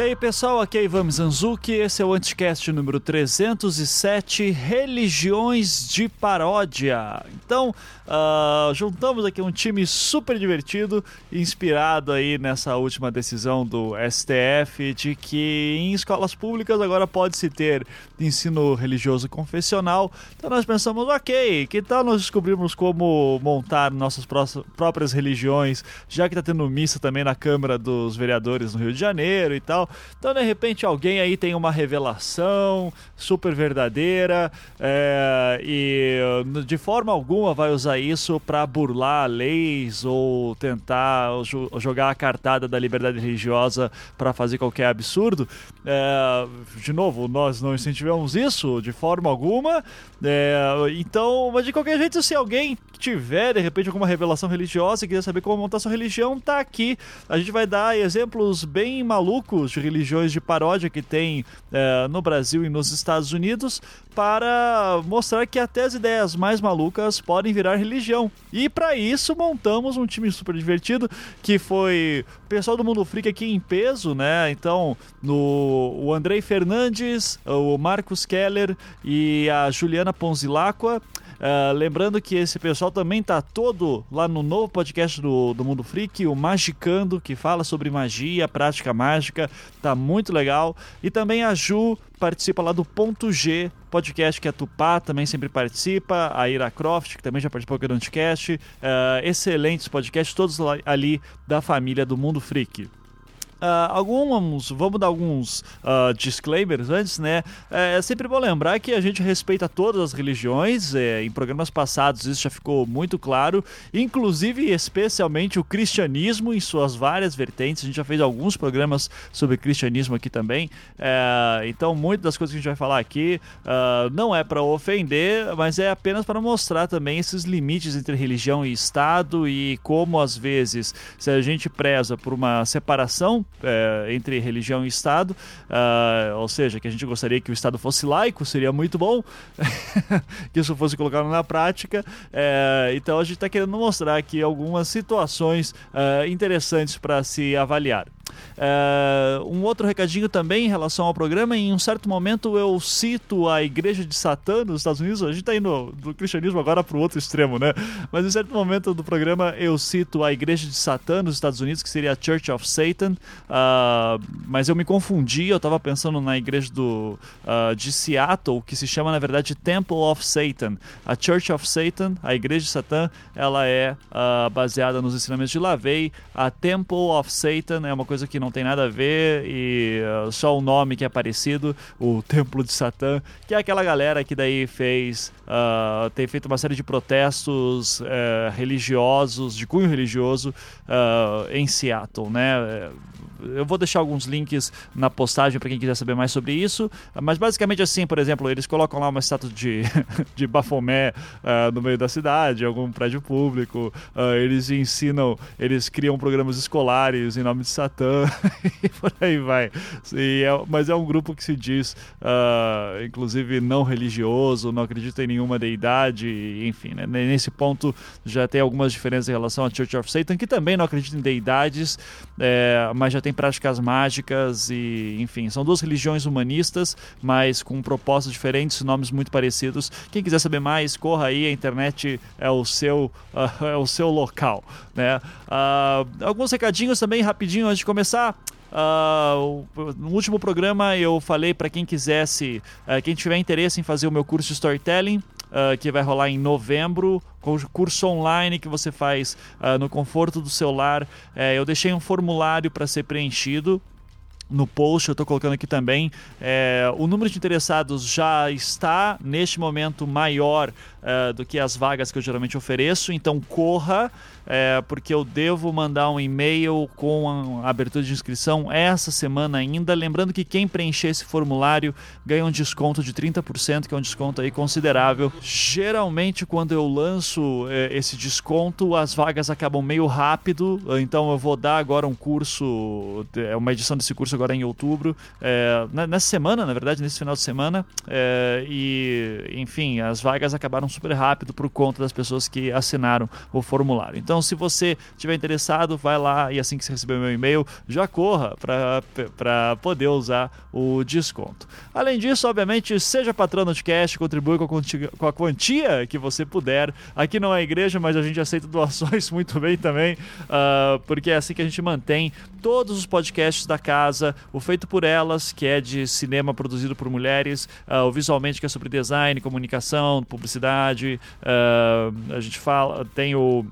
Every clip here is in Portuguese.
E aí pessoal, aqui é Ivan Mizanzuki, esse é o Anticast número 307, Religiões de Paródia. Então, uh, juntamos aqui um time super divertido, inspirado aí nessa última decisão do STF de que em escolas públicas agora pode-se ter ensino religioso confessional. Então nós pensamos, ok, que tal nós descobrirmos como montar nossas próprias religiões, já que está tendo missa também na Câmara dos Vereadores no Rio de Janeiro e tal. Então, de repente, alguém aí tem uma revelação super verdadeira é, e de forma alguma vai usar isso para burlar leis ou tentar jogar a cartada da liberdade religiosa para fazer qualquer absurdo. É, de novo, nós não incentivamos isso de forma alguma. É, então, mas de qualquer jeito, se alguém tiver de repente alguma revelação religiosa e quiser saber como montar sua religião, tá aqui. A gente vai dar exemplos bem malucos de religiões de paródia que tem é, no Brasil e nos Estados Unidos para mostrar que até as ideias mais malucas podem virar religião. E para isso montamos um time super divertido que foi o pessoal do Mundo Freak aqui em peso, né? Então, no o Andrei Fernandes, o Marcos Keller e a Juliana Ponzilacqua. Uh, lembrando que esse pessoal também tá todo lá no novo podcast do, do Mundo Freak, o Magicando, que fala sobre magia, prática mágica, tá muito legal. E também a Ju participa lá do Ponto G, podcast que a Tupá também sempre participa, a Ira Croft, que também já participou aqui do Anticast. Uh, excelentes podcasts, todos ali da família do Mundo Freak. Uh, alguns, vamos dar alguns uh, disclaimers antes, né? É, é, sempre bom lembrar que a gente respeita todas as religiões. É, em programas passados isso já ficou muito claro, inclusive especialmente o cristianismo em suas várias vertentes. A gente já fez alguns programas sobre cristianismo aqui também. É, então, muitas das coisas que a gente vai falar aqui uh, não é para ofender, mas é apenas para mostrar também esses limites entre religião e Estado e como às vezes, se a gente preza por uma separação é, entre religião e Estado, uh, ou seja, que a gente gostaria que o Estado fosse laico, seria muito bom que isso fosse colocado na prática. É, então a gente está querendo mostrar aqui algumas situações uh, interessantes para se avaliar. Uh, um outro recadinho também em relação ao programa, em um certo momento eu cito a Igreja de Satã nos Estados Unidos, a gente está indo do cristianismo agora para o outro extremo, né? Mas em certo momento do programa eu cito a Igreja de Satã nos Estados Unidos, que seria a Church of Satan, uh, mas eu me confundi, eu estava pensando na igreja do, uh, de Seattle, que se chama na verdade Temple of Satan. A Church of Satan, a Igreja de Satã, ela é baseada nos ensinamentos de Lavey, a Temple of Satan é uma coisa que não tem nada a ver e uh, só o nome que é parecido, o Templo de Satã, que é aquela galera que daí fez, uh, tem feito uma série de protestos uh, religiosos, de cunho religioso uh, em Seattle, né? eu vou deixar alguns links na postagem para quem quiser saber mais sobre isso. Mas basicamente assim, por exemplo, eles colocam lá uma estátua de, de Bafomé uh, no meio da cidade, algum prédio público. Eles ensinam, eles criam programas escolares em nome de Satã e por aí vai. E é, mas é um grupo que se diz, inclusive, não religioso, não acredita em nenhuma deidade, enfim, né? nesse ponto já tem algumas diferenças em relação à Church of Satan, que também não acredita em deidades, é, mas já tem práticas mágicas e, enfim, são duas religiões humanistas, mas com propostas diferentes, nomes muito parecidos. Quem quiser saber mais, corra aí, a internet é o seu, uh, é o seu local, né? Uh, alguns recadinhos também rapidinho antes de começar. Uh, no último programa eu falei para quem quisesse, uh, quem tiver interesse em fazer o meu curso de storytelling, uh, que vai rolar em novembro, curso online que você faz no conforto do celular. Eh, eu deixei um formulário para ser preenchido no post, eu estou colocando aqui também. É, o número de interessados já está neste momento maior é, do que as vagas que eu geralmente ofereço, então corra é, porque eu devo mandar um e-mail com a abertura de inscrição essa semana ainda. Lembrando que quem preencher esse formulário ganha um desconto de 30%, que é um desconto aí considerável. Geralmente, quando eu lanço é, esse desconto, as vagas acabam meio rápido, então eu vou dar agora um curso, é uma edição desse curso agora em outubro, é, nessa semana, na verdade, nesse final de semana, é, e enfim, as vagas acabaram super rápido por conta das pessoas que assinaram o formulário. Então, Então, se você estiver interessado, vai lá e assim que você receber meu e-mail, já corra para poder usar o desconto. Além disso, obviamente, seja patrono de cash, contribui com a, quantia, com a quantia que você puder. Aqui não é igreja, mas a gente aceita doações muito bem também, uh, porque é assim que a gente mantém todos os podcasts da casa, o Feito por Elas, que é de cinema produzido por mulheres, uh, o Visualmente, que é sobre design, comunicação, publicidade. Uh, a gente fala, tem o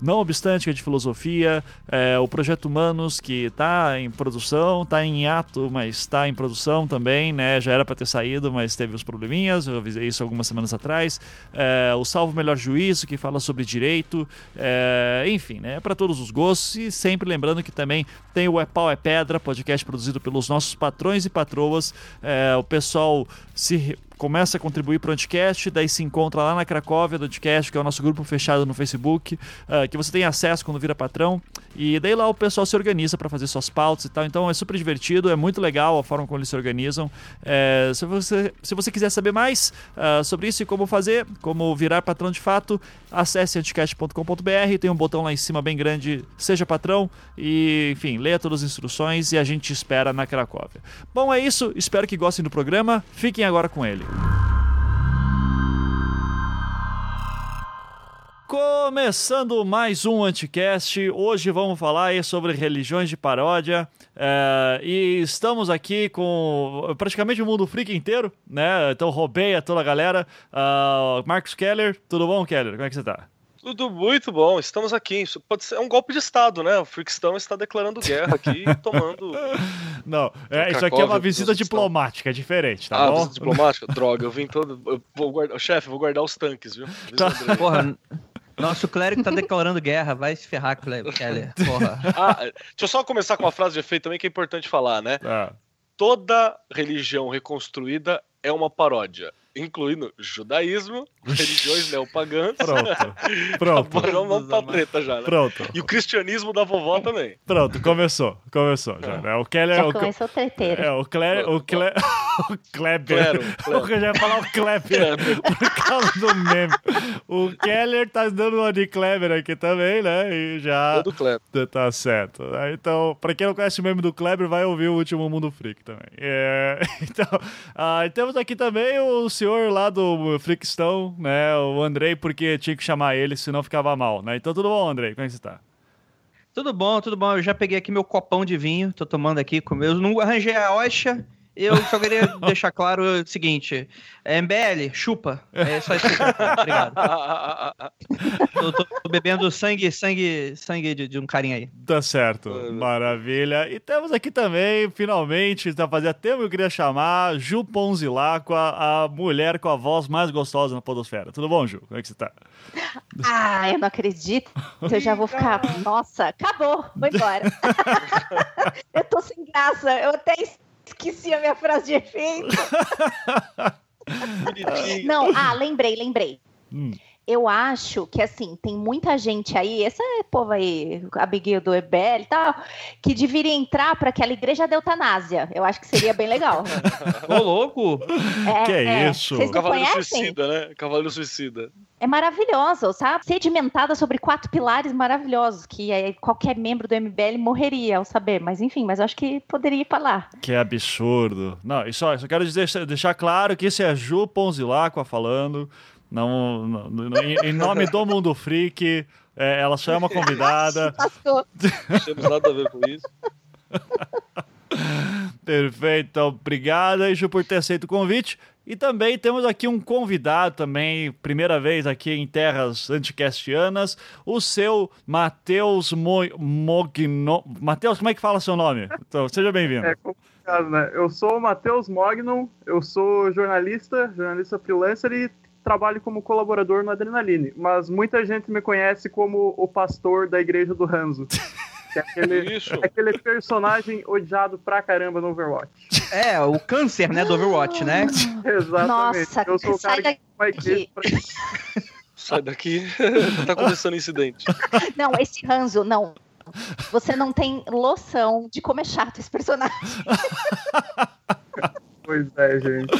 não obstante que é de filosofia, é, o Projeto Humanos, que está em produção, está em ato, mas está em produção também, né? Já era para ter saído, mas teve os probleminhas, eu avisei isso algumas semanas atrás. É, o Salvo Melhor Juízo, que fala sobre direito, é, enfim, né? Para todos os gostos. E sempre lembrando que também tem o É Pau é Pedra, podcast produzido pelos nossos patrões e patroas. É, o pessoal se começa a contribuir para o Anticast, daí se encontra lá na Cracóvia do Anticast, que é o nosso grupo fechado no Facebook, uh, que você tem acesso quando vira patrão. E daí lá o pessoal se organiza para fazer suas pautas e tal. Então é super divertido, é muito legal a forma como eles se organizam. É, se, você, se você quiser saber mais uh, sobre isso e como fazer, como virar patrão de fato, acesse anticast.com.br. Tem um botão lá em cima bem grande, seja patrão. E, enfim, leia todas as instruções e a gente espera na Cracóvia. Bom, é isso. Espero que gostem do programa. Fiquem agora com ele. Começando mais um Anticast, hoje vamos falar sobre religiões de paródia é, e estamos aqui com praticamente o mundo freak inteiro, né? Então roubei a toda a galera. Uh, Marcos Keller, tudo bom, Keller? Como é que você tá? Tudo muito bom, estamos aqui. Isso pode ser é um golpe de Estado, né? O Freakstão está declarando guerra aqui tomando. Não, é, isso aqui é uma visita diplomática, é diferente, tá ah, bom? visita diplomática? Droga, eu vim todo. Eu vou guardar. Chefe, vou guardar os tanques, viu? Tá. Porra, nosso clérigo tá declarando guerra, vai se ferrar, Keller. Porra. Ah, deixa eu só começar com uma frase de efeito também que é importante falar, né? Ah. Toda religião reconstruída é uma paródia incluindo judaísmo, religiões neopagãs. Pronto. Pronto. Vamos pra treta já, né? Pronto. E o cristianismo da vovó também. Pronto, começou. Começou já. Né? O Keller. Já o, começou treteiro. É, o Kleber. O, Cle... o Kleber. Eu já ia falar o Kleber. por causa do meme. O Keller tá dando uma de Kleber aqui também, né? E já. Todo Kleber. Tá certo. Então, pra quem não conhece o meme do Kleber, vai ouvir o último Mundo Freak também. É... Então, ah, temos aqui também o senhor lá do Frickstone, né? O Andrei, porque tinha que chamar ele, senão ficava mal, né? Então tudo bom, Andrei? Como é que você tá? Tudo bom, tudo bom. Eu já peguei aqui meu copão de vinho, tô tomando aqui com meus. Não arranjei a Oxa, eu só queria deixar claro o seguinte: é, MBL, chupa. É só isso. Obrigado. tô, tô, tô, bebendo sangue, sangue, sangue de, de, um carinha aí. Tá certo. Maravilha. E temos aqui também, finalmente, já fazia tempo que eu queria chamar, Ju Ponzilacqua, a mulher com a voz mais gostosa na Podosfera. Tudo bom, Ju? Como é que você tá? Ah, eu não acredito. Eu já vou ficar. Nossa, acabou. Vou embora. eu tô sem graça. Eu até Esqueci a minha frase de efeito. Não, ah, lembrei, lembrei. Hum. Eu acho que, assim, tem muita gente aí, essa povo aí, Abigail do Ebel e tal, que deveria entrar para aquela igreja da eutanásia. Eu acho que seria bem legal. Ô, louco! É, que é, é. isso? Vocês Cavaleiro conhecem? Suicida, né? Cavaleiro Suicida. É maravilhoso, sabe? Sedimentada sobre quatro pilares maravilhosos, que qualquer membro do MBL morreria ao saber. Mas enfim, mas eu acho que poderia ir pra lá. Que absurdo. Não, isso só, só quero dizer, deixar claro que esse é a Ju Ponzilacqua falando. Não, não, em, em nome do Mundo Freak, é, ela só é uma convidada. Não temos nada a ver com isso. Perfeito, então, obrigado, Ju, por ter aceito o convite. E também temos aqui um convidado também, primeira vez aqui em terras anticastianas, o seu Matheus Mo Mogno... Matheus, como é que fala seu nome? Então, seja bem-vindo. É complicado, né? Eu sou o Matheus Mognon, eu sou jornalista, jornalista freelancer e trabalho como colaborador no Adrenaline, mas muita gente me conhece como o pastor da igreja do Hanzo. É aquele, é aquele personagem odiado pra caramba no Overwatch. É, o câncer, né, do Overwatch, né? Exatamente. Nossa, eu sou o cara que vai pra... Sai daqui, tá começando incidente. Não, esse Hanzo, não. Você não tem loção de como é chato esse personagem. Pois é, gente.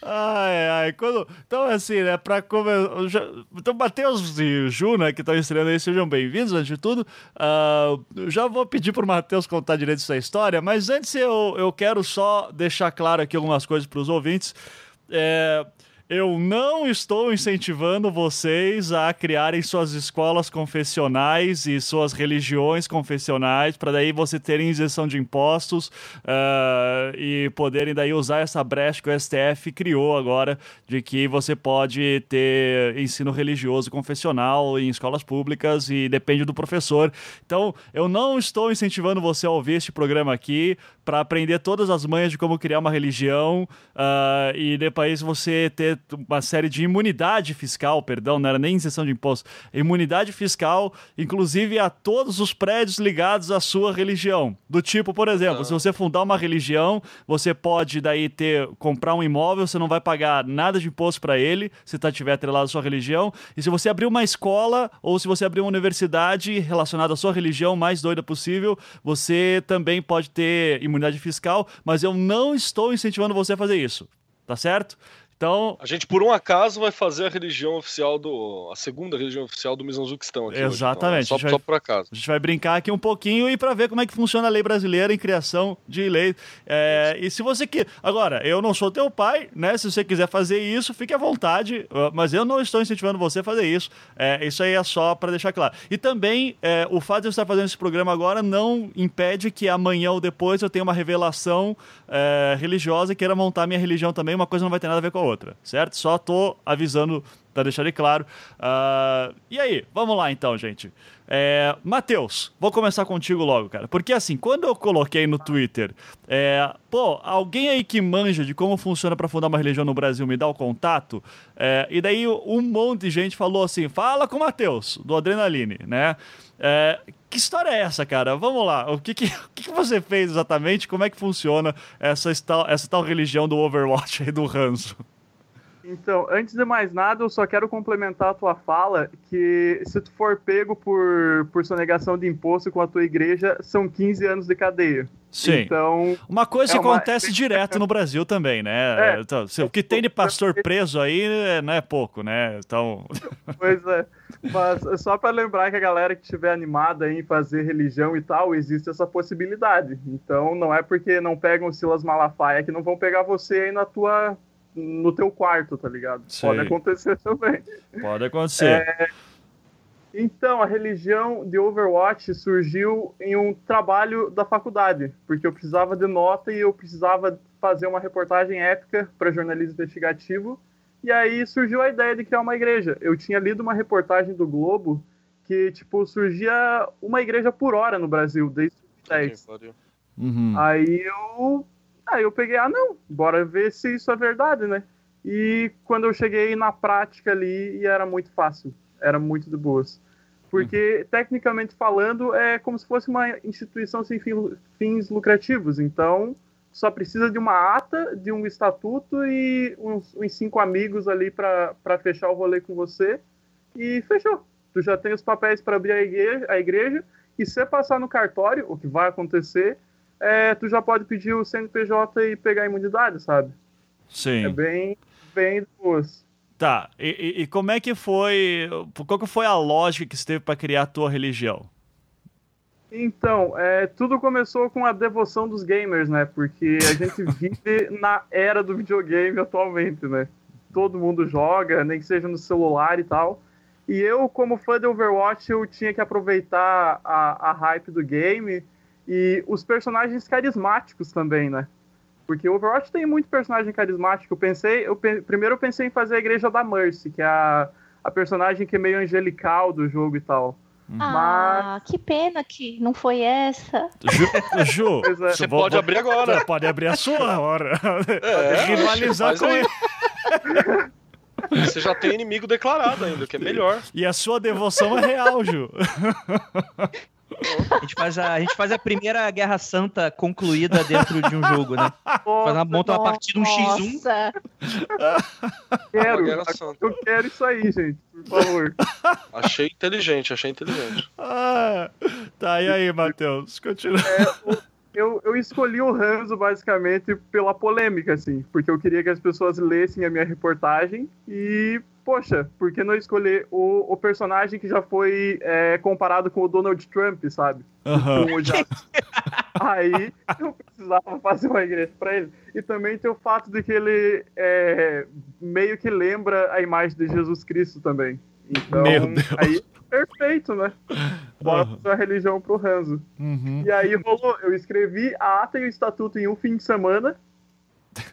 Ai, ai, quando... Então, assim, né, pra começar... Então, Matheus e Ju, né, que estão estreando aí, sejam bem-vindos, antes de tudo. Uh, já vou pedir pro Matheus contar direito essa história, mas antes eu, eu quero só deixar claro aqui algumas coisas pros ouvintes. É... Eu não estou incentivando vocês a criarem suas escolas confessionais e suas religiões confessionais para daí você terem isenção de impostos uh, e poderem daí usar essa brecha que o STF criou agora de que você pode ter ensino religioso confessional em escolas públicas e depende do professor. Então, eu não estou incentivando você a ouvir este programa aqui para aprender todas as manhas de como criar uma religião uh, e depois você ter uma série de imunidade fiscal, perdão, não era nem isenção de imposto, imunidade fiscal, inclusive a todos os prédios ligados à sua religião. Do tipo, por exemplo, ah. se você fundar uma religião, você pode daí ter comprar um imóvel, você não vai pagar nada de imposto para ele, se tá tiver atrelado à sua religião. E se você abrir uma escola ou se você abrir uma universidade relacionada à sua religião mais doida possível, você também pode ter imunidade fiscal, mas eu não estou incentivando você a fazer isso. Tá certo? Então, a gente por um acaso vai fazer a religião oficial do a segunda religião oficial do Mizanzuquistão aqui. Exatamente. Hoje, então, só, só por acaso. A gente vai brincar aqui um pouquinho e para ver como é que funciona a lei brasileira em criação de lei. É, e se você quer, agora, eu não sou teu pai, né? Se você quiser fazer isso, fique à vontade. Mas eu não estou incentivando você a fazer isso. É, isso aí é só para deixar claro. E também é, o fato de eu estar fazendo esse programa agora não impede que amanhã ou depois eu tenha uma revelação é, religiosa e queira montar minha religião também. Uma coisa não vai ter nada a ver com a outra, certo? Só tô avisando para deixar ele claro. Uh, e aí, vamos lá então, gente. É, Matheus, vou começar contigo logo, cara. Porque assim, quando eu coloquei no Twitter, é, pô, alguém aí que manja de como funciona para fundar uma religião no Brasil me dá o contato, é, e daí um monte de gente falou assim: fala com o Matheus, do Adrenaline, né? É, que história é essa, cara? Vamos lá. O que, que, o que, que você fez exatamente? Como é que funciona essa tal, essa tal religião do Overwatch aí do Ranzo? Então, antes de mais nada, eu só quero complementar a tua fala que se tu for pego por, por sonegação de imposto com a tua igreja, são 15 anos de cadeia. Sim. Então, uma coisa é que uma... acontece direto no Brasil também, né? É, então, o que tem de pastor preso aí não é pouco, né? Então... Pois é. Mas só para lembrar que a galera que estiver animada em fazer religião e tal, existe essa possibilidade. Então, não é porque não pegam o Silas Malafaia que não vão pegar você aí na tua no teu quarto, tá ligado? Sei. Pode acontecer também. Pode acontecer. É... Então, a religião de Overwatch surgiu em um trabalho da faculdade, porque eu precisava de nota e eu precisava fazer uma reportagem épica para jornalismo investigativo. E aí surgiu a ideia de criar uma igreja. Eu tinha lido uma reportagem do Globo que, tipo, surgia uma igreja por hora no Brasil, desde 2010. Uhum. Aí eu Aí eu peguei, ah, não, bora ver se isso é verdade, né? E quando eu cheguei na prática ali, e era muito fácil, era muito de boas. Porque, uhum. tecnicamente falando, é como se fosse uma instituição sem fins lucrativos. Então, só precisa de uma ata, de um estatuto e uns, uns cinco amigos ali para fechar o rolê com você. E fechou. Tu já tem os papéis para abrir a igreja, a igreja, e se passar no cartório, o que vai acontecer, é, tu já pode pedir o CNPJ e pegar a imunidade, sabe? Sim. É bem, bem duas. Tá, e, e, como é que foi, qual que foi a lógica que você teve para criar a tua religião? Então, é, tudo começou com a devoção dos gamers, né? Porque a gente vive na era do videogame atualmente, né? Todo mundo joga, nem que seja no celular e tal. E eu, como fã de Overwatch, eu tinha que aproveitar a, a hype do game e os personagens carismáticos também, né? Porque o Overwatch tem muito personagem carismático. Eu pensei, eu pe primeiro eu pensei em fazer a Igreja da Mercy, que é a, a personagem que é meio angelical do jogo e tal. Uhum. Ah, Mas... que pena que não foi essa. Ju, Ju é. você pode abrir agora. Você pode abrir a sua hora. É, rivalizar com ele. Você já tem inimigo declarado ainda, que é melhor. E a sua devoção é real, Ju. A gente, faz a, a gente faz a primeira Guerra Santa concluída dentro de um jogo, né? Faz uma, monta uma partida um X1. Quero, eu quero isso aí, gente, por favor. Achei inteligente, achei inteligente. Ah, tá, e aí, Matheus? Continua. É, eu, eu escolhi o Ranzo basicamente pela polêmica, assim, porque eu queria que as pessoas lessem a minha reportagem e, poxa, por que não escolher o, o personagem que já foi é, comparado com o Donald Trump, sabe? Uhum. Aí eu precisava fazer uma igreja para ele. E também tem o fato de que ele é, meio que lembra a imagem de Jesus Cristo também. Então, aí perfeito, né? Fazer a religião pro Ranzo. Uhum. E aí rolou, eu escrevi a ata e o estatuto em um fim de semana.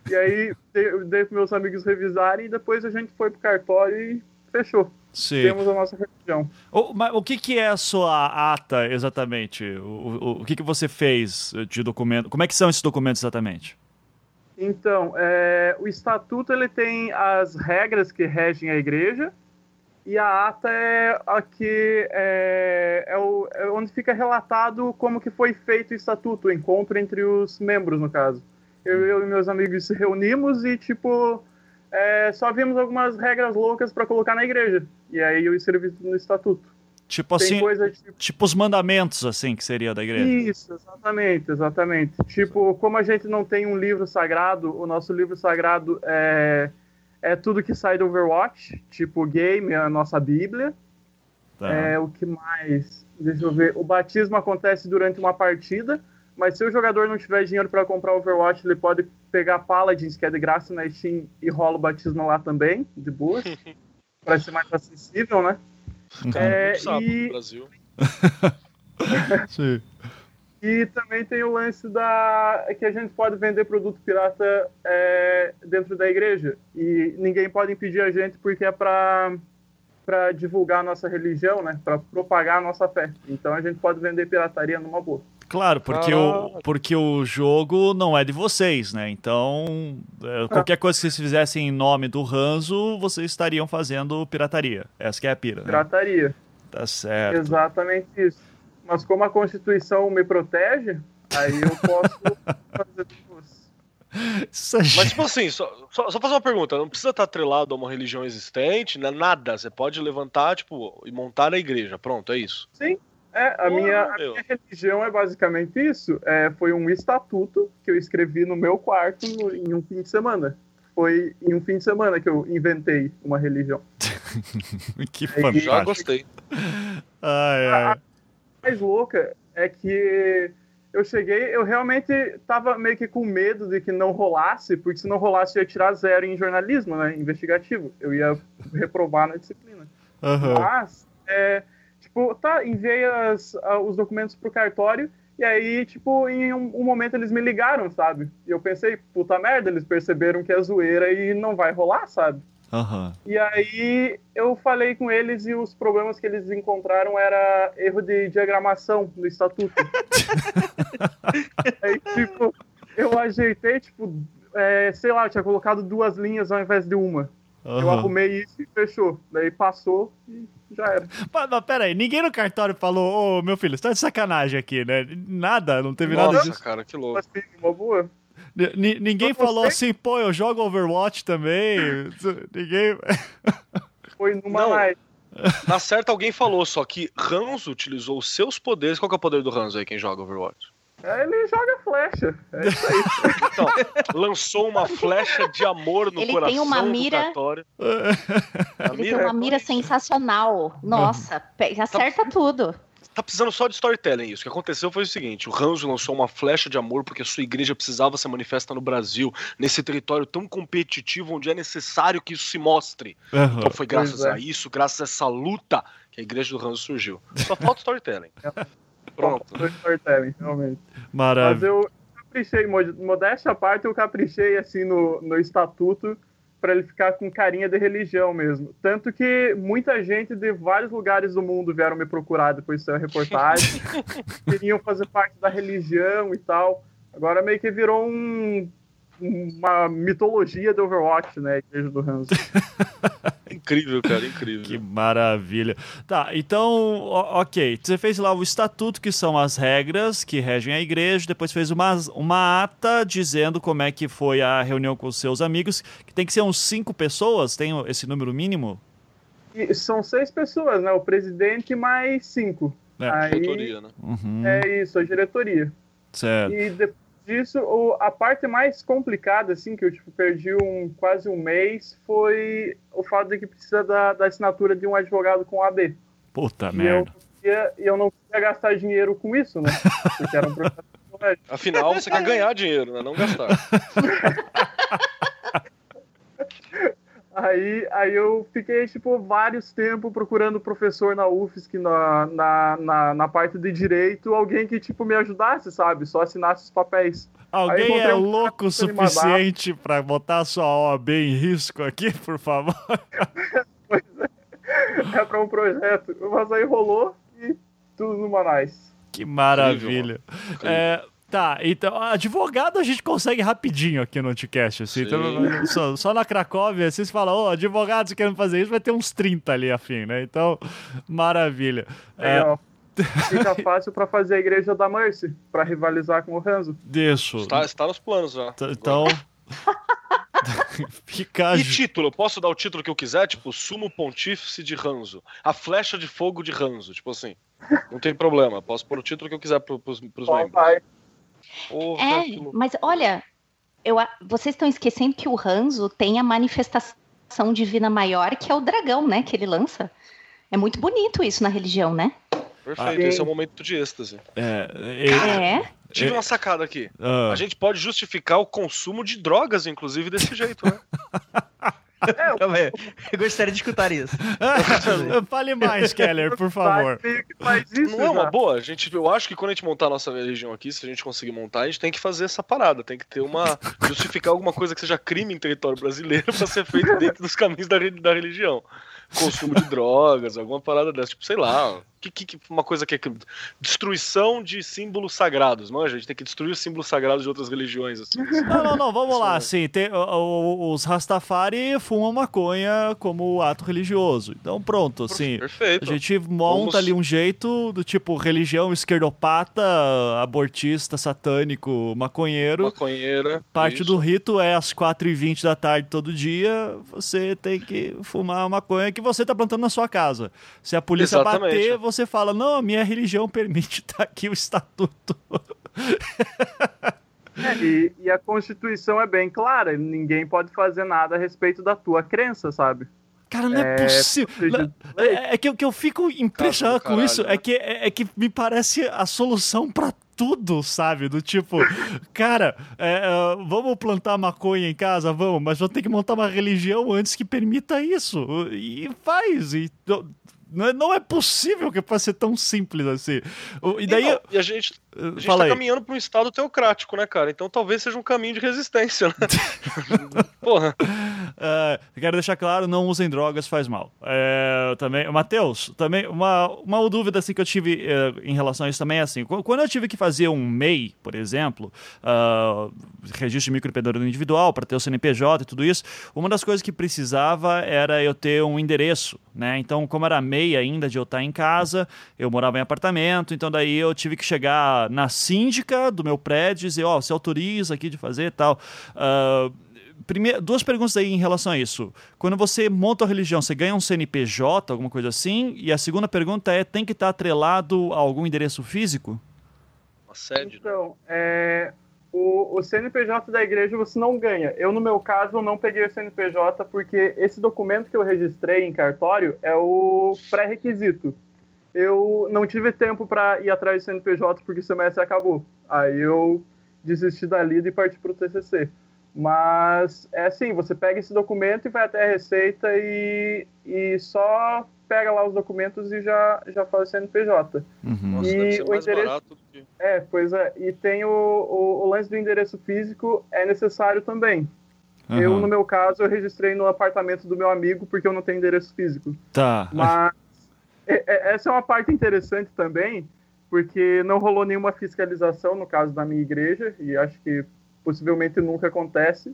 E aí eu dei pros meus amigos revisarem e depois a gente foi pro cartório e fechou. Sim. Temos a nossa religião. O, mas, o que, que é a sua ata exatamente? O, o, o que, que você fez de documento? Como é que são esses documentos exatamente? Então, é, o estatuto ele tem as regras que regem a igreja e a ata é a que é, é, o, é, onde fica relatado como que foi feito o estatuto, o encontro entre os membros, no caso. Eu, eu e meus amigos se reunimos e, tipo, é, só vimos algumas regras loucas para colocar na igreja. E aí eu escrevi no estatuto. Tipo Tem assim, coisa, tipo... tipo os mandamentos, assim, que seria da igreja. Isso, exatamente, exatamente. Tipo, como a gente não tem um livro sagrado, o nosso livro sagrado é é tudo que sai do Overwatch, tipo game, a nossa Bíblia. Tá. É o que mais? Deixa eu ver. O batismo acontece durante uma partida, mas se o jogador não tiver dinheiro para comprar Overwatch, ele pode pegar Paladins, que é de graça na Steam, e rola o batismo lá também, de boa. para ser mais acessível, né? Cara, é, e... no Brasil. Sim. E também tem o lance da que a gente pode vender produto pirata é, dentro da igreja. E ninguém pode impedir a gente porque é para para divulgar a nossa religião, né? Para propagar a nossa fé. Então a gente pode vender pirataria numa boa. Claro, porque, o, porque o jogo não é de vocês, né? Então, é, qualquer coisa que vocês fizessem em nome do Ranzo, vocês estariam fazendo pirataria. Essa que é a pira, né? Pirataria. Tá certo. Exatamente isso. Mas como a Constituição me protege, aí eu posso fazer isso. Mas, tipo assim, só, só, só, fazer uma pergunta: não precisa estar atrelado a uma religião existente, né? nada. Você pode levantar, tipo, e montar a igreja. Pronto, é isso. Sim. É, a, minha, a minha, religião é basicamente isso. É, foi um estatuto que eu escrevi no meu quarto no, em um fim de semana. Foi em um fim de semana que eu inventei uma religião. que fantástico. Já gostei. Ai, ai mais louca é que eu cheguei, eu realmente tava meio que com medo de que não rolasse, porque se não rolasse eu ia tirar zero em jornalismo, né, investigativo. Eu ia reprovar na disciplina. Uhum. Mas, é, tipo, tá, enviei as, os documentos pro cartório, e aí, tipo, em um, um, momento eles me ligaram, sabe? E eu pensei, puta merda, eles perceberam que é zoeira e não vai rolar, sabe? Uhum. E aí eu falei com eles e os problemas que eles encontraram era erro de diagramação no estatuto. aí, tipo, eu ajeitei, tipo, é, sei lá, eu tinha colocado duas linhas ao invés de uma. Uhum. Eu arrumei isso e fechou. Daí passou e já era. Mas, mas peraí, ninguém no cartório falou, ô meu filho, você tá de sacanagem aqui, né? Nada, não teve Nossa, nada disso. cara, que louco. Assim, uma boa. N ninguém falou assim, pô, eu jogo Overwatch também. ninguém. Foi numa live. Na certa alguém falou, só que Ranzo utilizou os seus poderes. Qual que é o poder do Ranzo aí, quem joga Overwatch? É, ele joga flecha. É isso aí. então, lançou uma flecha de amor no ele coração tem uma mira... do Ele tem uma mira sensacional. Nossa, acerta tá... tudo tá precisando só de storytelling isso. O que aconteceu foi o seguinte: o Ranzo lançou uma flecha de amor porque a sua igreja precisava se manifestar no Brasil, nesse território tão competitivo onde é necessário que isso se mostre. Uhum. Então foi graças é. a isso, graças a essa luta, que a igreja do Ranzo surgiu. Só falta storytelling. Pronto. storytelling, realmente. Maravilha. Mas eu caprichei, modéstia à parte, eu caprichei assim no, no estatuto para ele ficar com carinha de religião mesmo. Tanto que muita gente de vários lugares do mundo vieram me procurar depois de ser a reportagem, queriam fazer parte da religião e tal. Agora meio que virou um, uma mitologia do Overwatch, né? A igreja do Hans. incrível, cara, incrível. Que maravilha. Tá, então, ok. Você fez lá o estatuto, que são as regras que regem a igreja, depois fez uma, uma ata dizendo como é que foi a reunião com os seus amigos, que tem que ser uns cinco pessoas, tem esse número mínimo? E são seis pessoas, né? O presidente mais cinco. É. Aí, diretoria, né? Uhum. É isso, a diretoria. Certo. E depois disso, o, a parte mais complicada, assim, que eu tipo, perdi um, quase um mês, foi o fato de que precisa da, da assinatura de um advogado com AB. Puta e merda. Eu, e eu não queria gastar dinheiro com isso, né? Porque era um processo Afinal, você quer ganhar dinheiro, né? Não gastar. Aí, aí eu fiquei, tipo, vários tempos procurando professor na UFSC, na, na, na, na, parte de direito, alguém que, tipo, me ajudasse, sabe? Só assinasse os papéis. Alguém é um louco o suficiente para botar a sua OAB em risco aqui, por favor? pois é. É para um projeto. Mas aí rolou e tudo no Manais. Que maravilha. Incrível, é, Tá, então, advogado a gente consegue rapidinho aqui no Anticast, assim. Então, só, só, na Cracóvia, assim, você fala, ô, oh, advogados querendo fazer isso, vai ter uns 30 ali afim, né? Então, maravilha. É, Fica fácil para fazer a igreja da Mercy, para rivalizar com o Ranzo. Isso. Está, está nos planos já. Então. Fica... E título? Eu posso dar o título que eu quiser? Tipo, Sumo Pontífice de Ranzo. A Flecha de Fogo de Ranzo. Tipo assim. Não tem problema. Posso pôr o título que eu quiser para os membros. Vai. Porra, é, mas olha, eu, vocês estão esquecendo que o Ranzo tem a manifestação divina maior, que é o dragão, né? Que ele lança. É muito bonito isso na religião, né? Perfeito, ah, esse é o momento de êxtase. É. é. Tive uma sacada aqui. Uh. A gente pode justificar o consumo de drogas, inclusive, desse jeito, né? É, eu gostaria de escutar isso. Fale mais, Keller, por favor. Isso, não é uma boa? A gente, eu acho que quando a gente montar a nossa religião aqui, se a gente conseguir montar, a gente tem que fazer essa parada. Tem que ter uma. justificar alguma coisa que seja crime em território brasileiro para ser feito dentro dos caminhos da, da religião consumo de drogas, alguma parada dessa, tipo, sei lá, que, que, uma coisa que é destruição de símbolos sagrados, não? A gente tem que destruir os símbolos sagrados de outras religiões, assim. Não, não, não, vamos lá, assim, tem, os Rastafari fumam maconha como ato religioso, então pronto, assim, Perfeito. a gente monta vamos... ali um jeito do tipo religião esquerdopata, abortista, satânico, maconheiro. Maconheira. Parte isso. do rito é às 4h20 da tarde todo dia, você tem que fumar maconha que você tá plantando na sua casa. Se a polícia Exatamente. bater, você fala: não, a minha religião permite, tá aqui o estatuto. É, e, e, a Constituição é bem clara, ninguém pode fazer nada a respeito da tua crença, sabe? Cara, não é, é possível. É, é, que, que eu fico impressionado com isso. É que, é, é, que me parece a solução para tudo, sabe? Do tipo, cara, é, uh, vamos plantar maconha em casa? Vamos, mas vamos ter que montar uma religião antes que permita isso. E faz. E não é, não é possível que possa ser tão simples assim. E daí. E, não, e a gente, a gente tá caminhando para um estado teocrático, né, cara? Então talvez seja um caminho de resistência, né? Porra. Uh, quero deixar claro, não usem drogas, faz mal. Uh, também, Matheus, também uma, uma dúvida assim, que eu tive uh, em relação a isso também é assim, quando eu tive que fazer um MEI, por exemplo, registro de microempreendedor individual para ter o CNPJ e tudo isso, uma das coisas que precisava era eu ter um endereço, né? Então, como era MEI ainda de eu estar em casa, eu morava em apartamento, então daí eu tive que chegar na síndica do meu prédio e dizer, ó, oh, você autoriza aqui de fazer e tal. Uh, primeiro, duas perguntas aí em relação a isso. Quando você monta a religião, você ganha um CNPJ, alguma coisa assim? E a segunda pergunta é, tem que estar atrelado a algum endereço físico? Sede. Então, é, o, o, CNPJ da igreja você não ganha. Eu, no meu caso, não peguei o CNPJ porque esse documento que eu registrei em cartório é o pré-requisito eu não tive tempo para ir atrás do CNPJ porque o semestre acabou. Aí eu desisti da lida e parti para o TCC. Mas é assim, você pega esse documento e vai até a Receita e, e só pega lá os documentos e já, já faz o CNPJ. Uhum. Nossa, e o endereço que... É, pois é. E tem o, o, o, lance do endereço físico, é necessário também. Uhum. Eu, no meu caso, eu registrei no apartamento do meu amigo porque eu não tenho endereço físico. Tá. Mas é, é, essa é uma parte interessante também, porque não rolou nenhuma fiscalização no caso da minha igreja, e acho que possivelmente nunca acontece,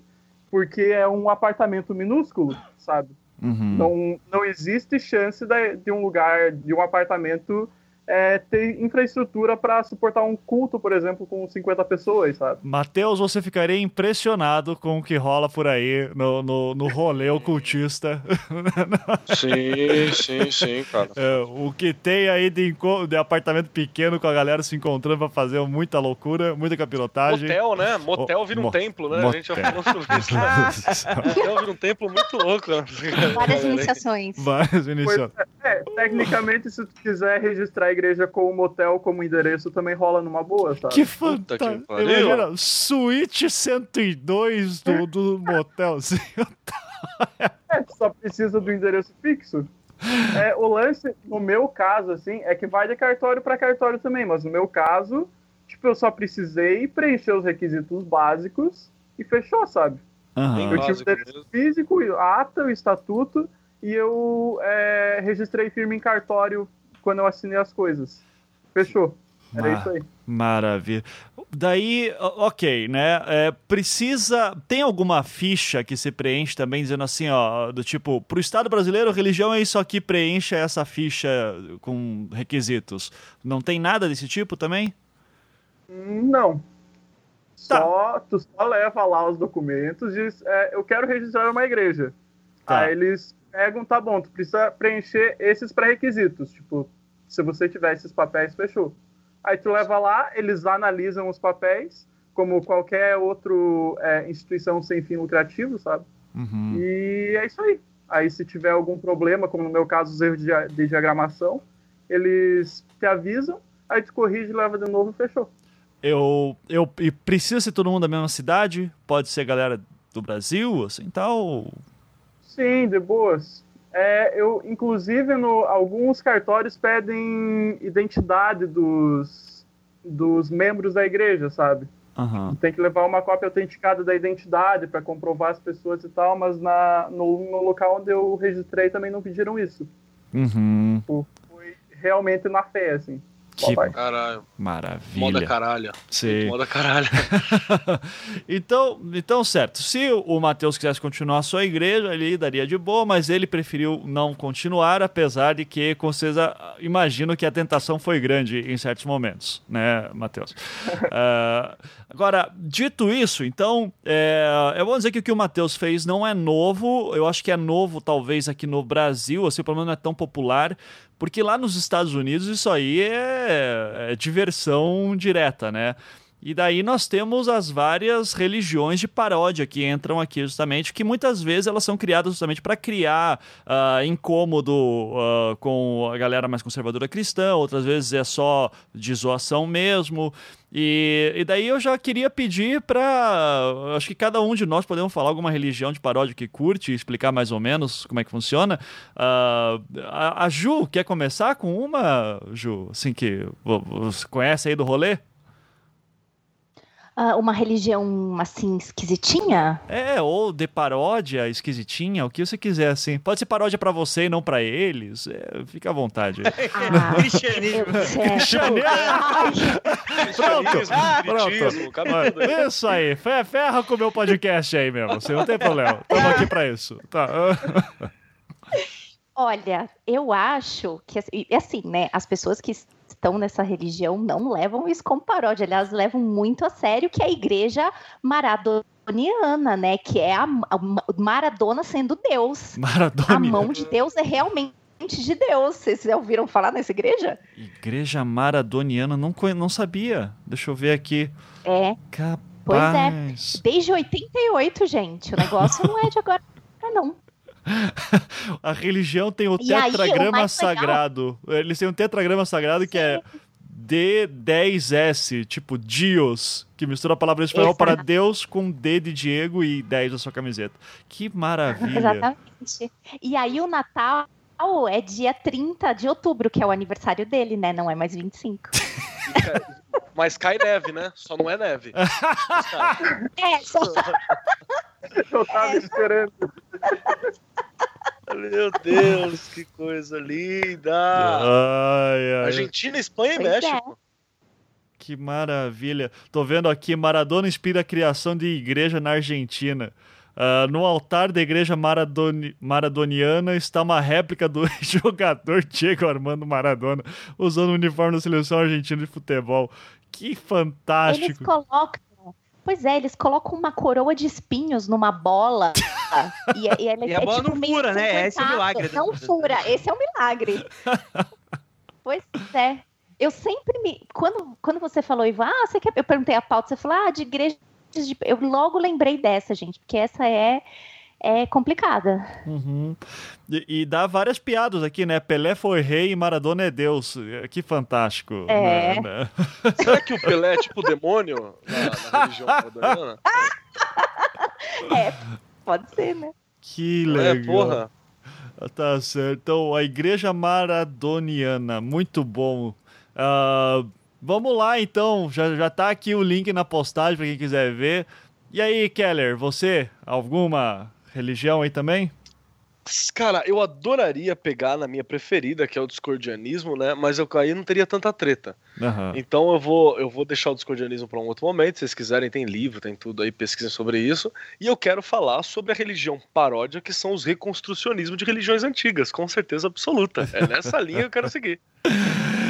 porque é um apartamento minúsculo, sabe? Uhum. Não, não existe chance de, de um lugar, de um apartamento é, ter infraestrutura para suportar um culto, por exemplo, com 50 pessoas, sabe? Matheus, você ficaria impressionado com o que rola por aí no, no, no rolê ocultista. Sim, sim, sim, cara. É, o que tem aí de, de, apartamento pequeno com a galera se encontrando para fazer muita loucura, muita capilotagem. Motel, né? Motel vira um Mo templo, né? Motel. A gente já falou sobre isso. Né? Motel vira um templo muito louco. Né? Várias iniciações. Várias iniciações. É, é, tecnicamente, se tu quiser registrar igreja com o motel como endereço também rola numa boa, sabe? Que fantástico. Imagina, suíte 102 do, do motelzinho. é, só precisa do endereço fixo. É, o lance, no meu caso, assim, é que vai de cartório para cartório também, mas no meu caso, tipo, eu só precisei preencher os requisitos básicos e fechou, sabe? Uhum. Eu tive o endereço físico, a ata, o estatuto, e eu é, registrei firme em cartório quando eu assinei as coisas. Fechou. Era isso aí. Maravilha. Daí, ok, né? É, precisa. Tem alguma ficha que se preenche também, dizendo assim, ó, do tipo, pro Estado brasileiro, religião é isso aqui, preencha essa ficha com requisitos. Não tem nada desse tipo também? Não. Tá. Só, tu só leva lá os documentos e diz, é, eu quero registrar uma igreja. Tá. Aí eles pegam, tá bom, tu precisa preencher esses pré-requisitos. Tipo, se você tiver esses papéis, fechou. Aí tu leva lá, eles analisam os papéis, como qualquer outra é, instituição sem fim lucrativo, sabe? Uhum. E é isso aí. Aí se tiver algum problema, como no meu caso os erros de, de diagramação, eles te avisam, aí tu corrige, leva de novo e fechou. Eu, eu, e precisa ser todo mundo da mesma cidade? Pode ser galera do Brasil, assim, tal? Sim, de boas. É, eu, inclusive, no, alguns cartórios pedem identidade dos, dos membros da igreja, sabe? Uhum. Tem que levar uma cópia autenticada da identidade para comprovar as pessoas e tal, mas na, no, no, local onde eu registrei também não pediram isso. Uhum. Foi realmente na fé, assim. Que caralho. maravilha. Moda caralho. Sim. Moda caralho. então, então, certo. Se o Mateus quisesse continuar a sua igreja, ele daria de boa, mas ele preferiu não continuar, apesar de que, com certeza, imagino que a tentação foi grande em certos momentos, né, Mateus? uh, agora, dito isso, então, é, eu vou dizer que o que o Mateus fez não é novo, eu acho que é novo, talvez, aqui no Brasil, assim, pelo menos não é tão popular, porque lá nos Estados Unidos isso aí é, é diversão direta, né? E daí nós temos as várias religiões de paródia que entram aqui justamente, que muitas vezes elas são criadas justamente para criar uh, incômodo uh, com a galera mais conservadora cristã, outras vezes é só de zoação mesmo. E, e daí eu já queria pedir para. Acho que cada um de nós podemos falar alguma religião de paródia que curte explicar mais ou menos como é que funciona. Uh, a, a Ju, quer começar com uma, Ju? Assim que você conhece aí do rolê? Uh, uma religião assim esquisitinha? É, ou de paródia esquisitinha, o que você quiser assim. Pode ser paródia para você e não para eles. É, fica à vontade. Ah, Cristianismo. Cristianismo. Pronto. Pronto. Isso aí. Ferra com o meu podcast aí mesmo. Você não tem problema. Estamos aqui para isso. Tá. Olha, eu acho que assim, né? As pessoas que estão nessa religião não levam isso como paródia, aliás, levam muito a sério que é a igreja maradoniana, né? Que é a, a Maradona sendo Deus. Maradona. A mão de Deus é realmente de Deus. Vocês já ouviram falar nessa igreja? Igreja maradoniana, não, não sabia. Deixa eu ver aqui. É. Capaz. Pois é. Desde 88, gente. O negócio não é de agora, não. A religião tem o tetragrama aí, sagrado. Legal... Eles têm um tetragrama sagrado Sim. que é D10S, tipo Dios, que mistura a palavra espanhol para Deus com D de Diego e 10 da sua camiseta. Que maravilha. Exatamente. E aí o Natal é dia 30 de outubro, que é o aniversário dele, né? Não é mais 25. Mas cai neve, né? Só não é neve. É, só... Eu tava é. esperando. Meu Deus, que coisa linda! Ai, ai. Argentina, Espanha e México. É. Que maravilha. Tô vendo aqui, Maradona inspira a criação de igreja na Argentina. Uh, no altar da igreja maradoni maradoniana está uma réplica do jogador Diego Armando Maradona usando o uniforme da seleção argentina de futebol. Que fantástico! Eles colocam. Pois é, eles colocam uma coroa de espinhos numa bola. e, e, e a é, bola tipo, não fura, né? Esse é o milagre. Não fura, esse é o milagre. pois é. Eu sempre me. Quando, quando você falou, Ivan, ah, você quer. Eu perguntei a pauta, você falou, ah, de igreja. De... Eu logo lembrei dessa, gente, porque essa é é complicada. Uhum. E, e, dá várias piadas aqui, né? Pelé foi rei e Maradona é Deus. Que fantástico. É. Né? né? Será que o Pelé é tipo demônio na, na religião maradoniana? é, pode ser, né? Que é, legal. É, porra. Tá certo. Então, a Igreja Maradoniana, muito bom. Uh, vamos lá, então. Já, já tá aqui o link na postagem para quem quiser ver. E aí, Keller, você? Alguma religião aí também? Cara, eu adoraria pegar na minha preferida, que é o discordianismo, né? Mas eu aí não teria tanta treta. Uhum. Então eu vou, eu vou deixar o discordianismo para um outro momento. Se vocês quiserem, tem livro, tem tudo aí, pesquisem sobre isso. E eu quero falar sobre a religião paródia, que são os reconstrucionismos de religiões antigas, com certeza absoluta. É nessa linha que eu quero seguir.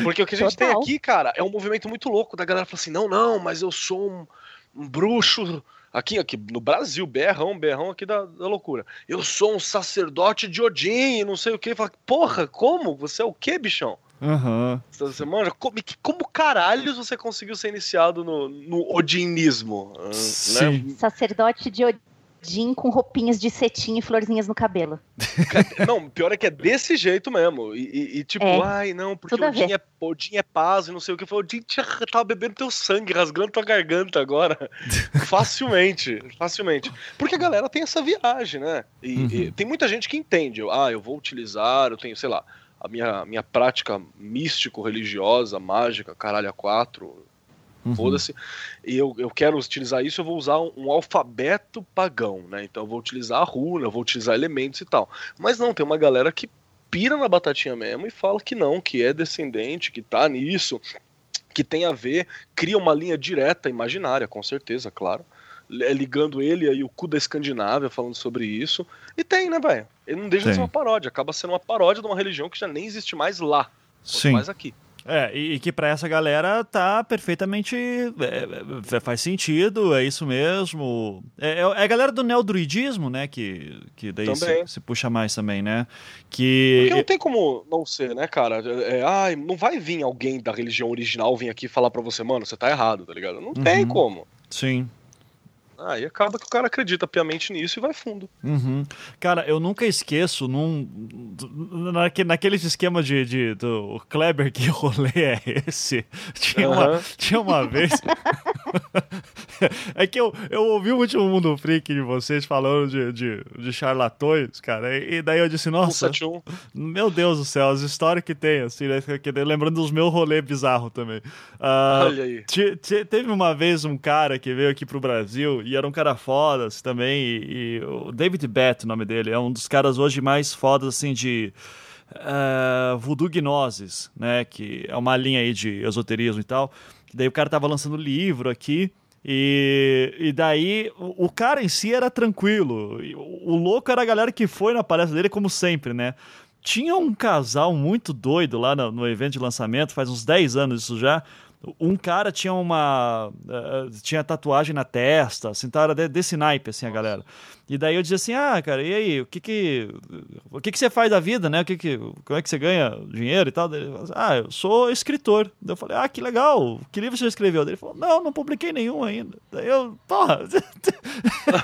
Porque o que a gente Total. tem aqui, cara, é um movimento muito louco da galera falar assim: não, não, mas eu sou um, um bruxo Aqui, aqui no Brasil, berrão, berrão aqui da, da loucura. Eu sou um sacerdote de Odin, não sei o que. Fala, porra, como? Você é o que, bichão? Uhum. Você manja? Como, como caralhos você conseguiu ser iniciado no, no odinismo? Sim. Né? Sacerdote de Odin jean com roupinhas de cetim e florzinhas no cabelo. Não, pior é que é desse jeito mesmo. E, e, e tipo, é, ai, não, porque Odin é, Odin é paz e não sei o que. O Odin tava bebendo teu sangue, rasgando tua garganta agora. facilmente, facilmente. Porque a galera tem essa viagem, né? E, uhum. e tem muita gente que entende. Ah, eu vou utilizar, eu tenho, sei lá, a minha, minha prática místico-religiosa, mágica, caralho, a quatro uhum. foda-se. E eu, eu quero utilizar isso, eu vou usar um, um, alfabeto pagão, né? Então eu vou utilizar a runa, eu vou utilizar elementos e tal. Mas não, tem uma galera que pira na batatinha mesmo e fala que não, que é descendente, que tá nisso, que tem a ver, cria uma linha direta, imaginária, com certeza, claro. É, ligando ele e o cu da Escandinávia falando sobre isso. E tem, né, velho? Ele não deixa de ser uma paródia, acaba sendo uma paródia de uma religião que já nem existe mais lá. Sim. Mais aqui. É, e, que para essa galera tá perfeitamente. É, é, faz sentido, é isso mesmo. É, é, é a galera do neodruidismo, né? Que, que daí se, se, puxa mais também, né? Que... Porque não tem como não ser, né, cara? É, ah, não vai vir alguém da religião original vir aqui falar para você, mano, você tá errado, tá ligado? Não uhum. tem como. Sim. Aí acaba que o cara acredita piamente nisso e vai fundo. Uhum. Cara, eu nunca esqueço num, naque, naqueles esquemas de, de, do Kleber, que rolê é esse? Tinha, uhum. uma, tinha uma vez. é que eu, eu ouvi o último Mundo Freak de vocês falando de, de, de charlatões, cara, e, daí eu disse, nossa, meu Deus do céu, as histórias que tem, assim, né? lembrando dos meus rolês bizarros também. Uh, Olha aí. Teve uma vez um cara que veio aqui pro Brasil e era um cara foda assim, também. E, e, o David Bett, o nome dele, é um dos caras hoje mais fodas, assim, de uh, voodoo gnoses, né? Que é uma linha aí de esoterismo e tal. Daí o cara tava lançando livro aqui. E, e daí o, o cara em si era tranquilo. O, o louco era a galera que foi na palestra dele, como sempre, né? Tinha um casal muito doido lá no, no evento de lançamento, faz uns 10 anos isso já um cara tinha uma. Uh, tinha tatuagem na testa, assim, tá, era desse naipe, assim, a galera. E daí eu dizia assim, ah, cara, e aí, o que que, o que que você faz da vida, né? O que que, como é que você ganha dinheiro e tal? Ele falou, ah, eu sou escritor. Daí eu falei, ah, que legal, que livro você escreveu? Daí ele falou, não, não publiquei nenhum ainda. Daí eu, porra,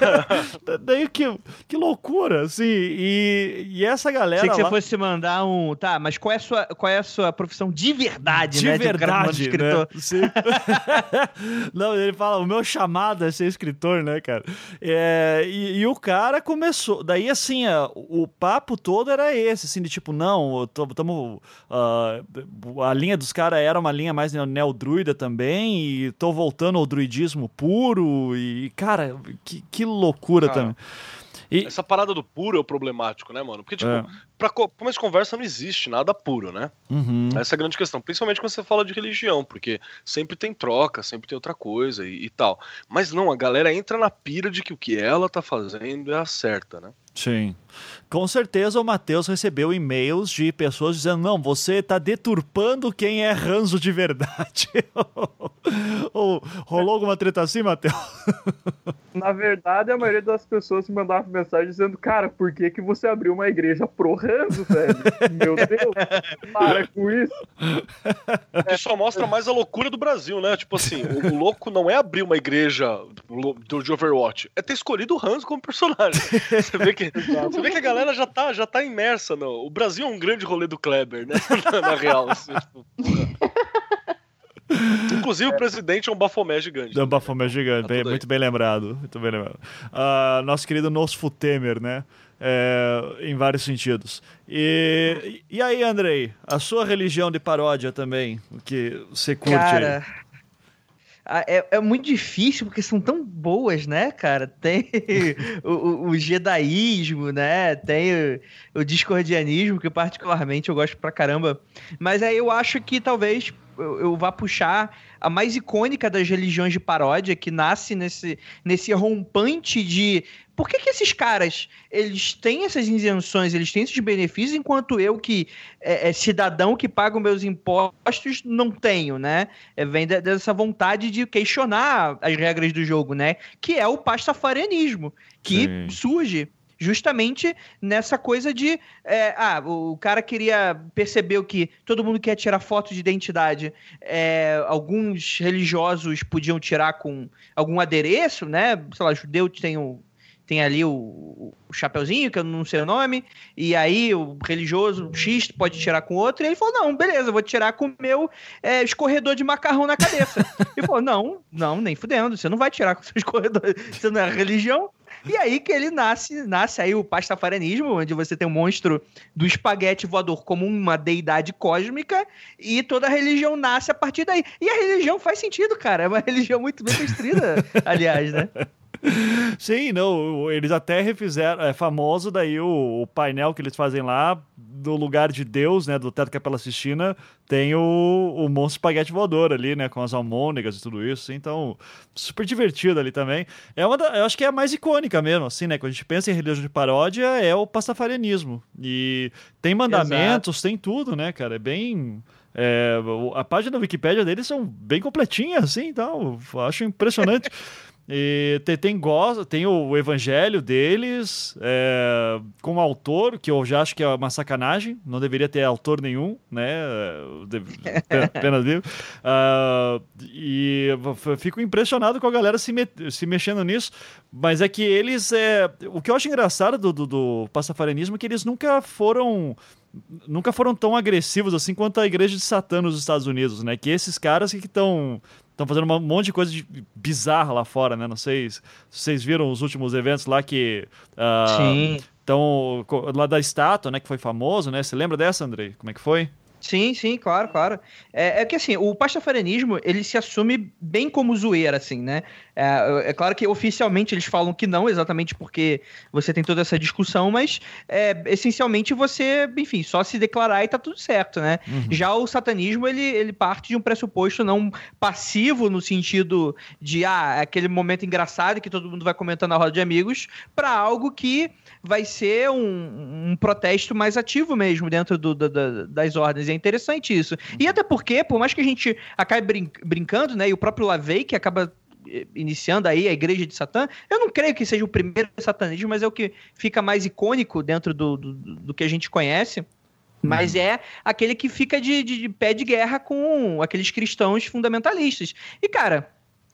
daí que, que loucura, assim, e, e essa galera Achei que lá... você fosse mandar um, tá, mas qual é a sua, qual é a sua profissão de verdade, de né? verdade, de escritor? Né? Sim. não, ele fala, o meu chamado é ser escritor, né, cara? É, e, e o cara começou. Daí, assim, a, o papo todo era esse, assim, de tipo, não, tamo. Uh, a linha dos caras era uma linha mais neodruida também, e tô voltando ao druidismo puro, e, cara, que, que loucura cara. também. E... Essa parada do puro é o problemático, né, mano? Porque, tipo, é. pra começo de conversa não existe nada puro, né? Uhum. Essa é a grande questão. Principalmente quando você fala de religião, porque sempre tem troca, sempre tem outra coisa e, e tal. Mas não, a galera entra na pira de que o que ela tá fazendo é a certa, né? Sim. Com certeza o Matheus recebeu e-mails de pessoas dizendo: não, você está deturpando quem é ranzo de verdade. Ou rolou alguma treta assim, Matheus? Na verdade, a maioria das pessoas me mandavam mensagem dizendo: cara, por que, que você abriu uma igreja pro ranzo, velho? Meu Deus, para com isso. Que só mostra mais a loucura do Brasil, né? Tipo assim, o louco não é abrir uma igreja do, de Overwatch, é ter escolhido o Ranzo como personagem. Você vê que que, você vê que a galera já tá, já tá imersa. No, o Brasil é um grande rolê do Kleber, né? Na real. Assim, tipo, Inclusive é. o presidente é um bafomé gigante. É um bafomé gigante, tá bem, muito bem lembrado. Muito bem lembrado. Uh, nosso querido Nosfu Temer, né? É, em vários sentidos. E, e aí, Andrei, a sua religião de paródia também, o que você curte Cara, aí? É, é, muito difícil porque são tão boas, né, cara? Tem o, o, o jedaísmo, né? Tem o, o, discordianismo, que particularmente eu gosto pra caramba. Mas aí eu acho que talvez eu, eu vá puxar a mais icônica das religiões de paródia, que nasce nesse, nesse rompante de por que, que esses caras eles têm essas isenções, eles têm esses benefícios, enquanto eu, que é, é cidadão que pago meus impostos, não tenho, né? É, vem de, dessa vontade de questionar as regras do jogo, né? Que é o pastafarianismo, que Sim. surge justamente nessa coisa de é, ah, o cara queria perceber o que todo mundo quer tirar foto de identidade. É, alguns religiosos podiam tirar com algum adereço, né? Sei lá, judeu tem o tem ali o, o chapeuzinho, que eu não sei o nome, e aí o religioso X pode tirar com outro, e ele falou, não, beleza, vou tirar com o meu é, escorredor de macarrão na cabeça. e falou, não, não, nem fudendo, você não vai tirar com o seu escorredor, você não é religião. E aí que ele nasce, nasce aí o pastafarianismo, onde você tem o um monstro do espaguete voador como uma deidade cósmica, e toda a religião nasce a partir daí. E a religião faz sentido, cara, é uma religião muito bem construída, aliás, né? Sim, não, eles até refizeram, é famoso daí o, o, painel que eles fazem lá, do lugar de Deus, né, do Teto Capela Sistina, tem o, o monstro espaguete voador ali, né, com as almôndegas e tudo isso, então, super divertido ali também. É uma da, eu acho que é a mais icônica mesmo, assim, né, quando a gente pensa em religião de paródia, é o pastafarianismo, e tem mandamentos, Exato. tem tudo, né, cara, é bem... É, a página da Wikipédia deles são bem completinhas, assim, então, acho impressionante. E tem, tem, tem o evangelho deles é, com autor, que eu já acho que é uma sacanagem, não deveria ter autor nenhum, né? Apenas livro. Uh, e fico impressionado com a galera se, me, se mexendo nisso, mas é que eles. É, o que eu acho engraçado do, do, do é que eles nunca foram nunca foram tão agressivos assim quanto a igreja de Satã nos Estados Unidos, né? Que esses caras que estão estão fazendo um monte de coisa de bizarra lá fora, né? Não sei se vocês viram os últimos eventos lá que. Uh, Sim. Então, lá da estátua, né? Que foi famoso, né? Você lembra dessa, Andrei? Como é que foi? Sim, sim, claro, claro. É, é que assim, o pastafarianismo, ele se assume bem como zoeira, assim, né? É, é, claro que oficialmente eles falam que não, exatamente porque você tem toda essa discussão, mas é, essencialmente você, enfim, só se declarar e tá tudo certo, né? Uhum. Já o satanismo, ele, ele parte de um pressuposto não passivo no sentido de, ah, aquele momento engraçado que todo mundo vai comentando na roda de amigos, para algo que vai ser um, um protesto mais ativo mesmo dentro do, do, das ordens. É interessante isso. E até porque, por mais que a gente acabe brin brincando, né, e o próprio Lavey, que acaba iniciando aí a igreja de Satã, eu não creio que seja o primeiro satanismo, mas é o que fica mais icônico dentro do, do, do que a gente conhece. Mas uhum. é aquele que fica de, de, de, pé de guerra com aqueles cristãos fundamentalistas. E, cara,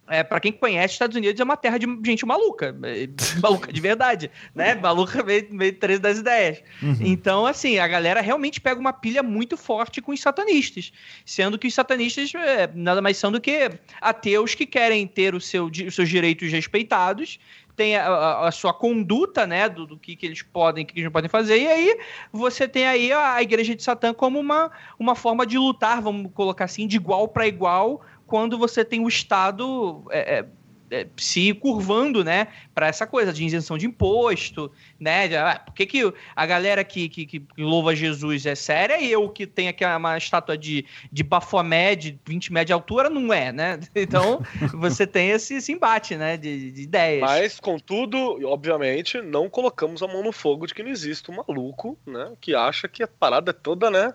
é, para quem conhece, Estados Unidos é uma terra de gente maluca. É, maluca de verdade, né? Maluca meio, meio 13 das ideias. Uhum. Então, assim, a galera realmente pega uma pilha muito forte com os satanistas. Sendo que os satanistas é, nada mais são do que ateus que querem ter o seu, os seus direitos respeitados tem a, a, a, sua conduta, né, do, do que, que eles podem, que eles não podem fazer, e aí você tem aí a, a igreja de Satã como uma, uma forma de lutar, vamos colocar assim, de igual para igual quando você tem o Estado é, é, é, se curvando, né, para essa coisa de isenção de imposto, né? De, ah, por que, que a galera que, que, que, louva Jesus é séria e eu que tenho aqui uma estátua de, de Bafomé de 20 metros de altura não é, né? Então você tem esse, esse embate, né, de, de, ideias. Mas, contudo, obviamente, não colocamos a mão no fogo de que não existe um maluco, né, que acha que a parada é toda, né,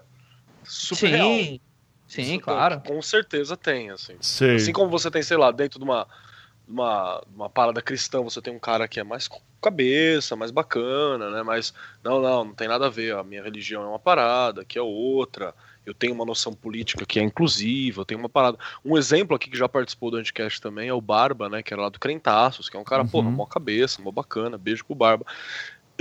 super Sim. Sim, Isso claro. Com certeza tem, assim. Sim. Assim como você tem, sei lá, dentro de uma uma, uma parada cristã, você tem um cara que é mais cabeça, mais bacana, né? Mas não, não, não tem nada a ver. A minha religião é uma parada, que é outra. Eu tenho uma noção política que é inclusiva, eu tenho uma parada. Um exemplo aqui que já participou do Anticast também é o Barba, né? Que era lá do Crentaços, que é um cara, uhum. porra, mó cabeça, mó bacana, beijo pro Barba.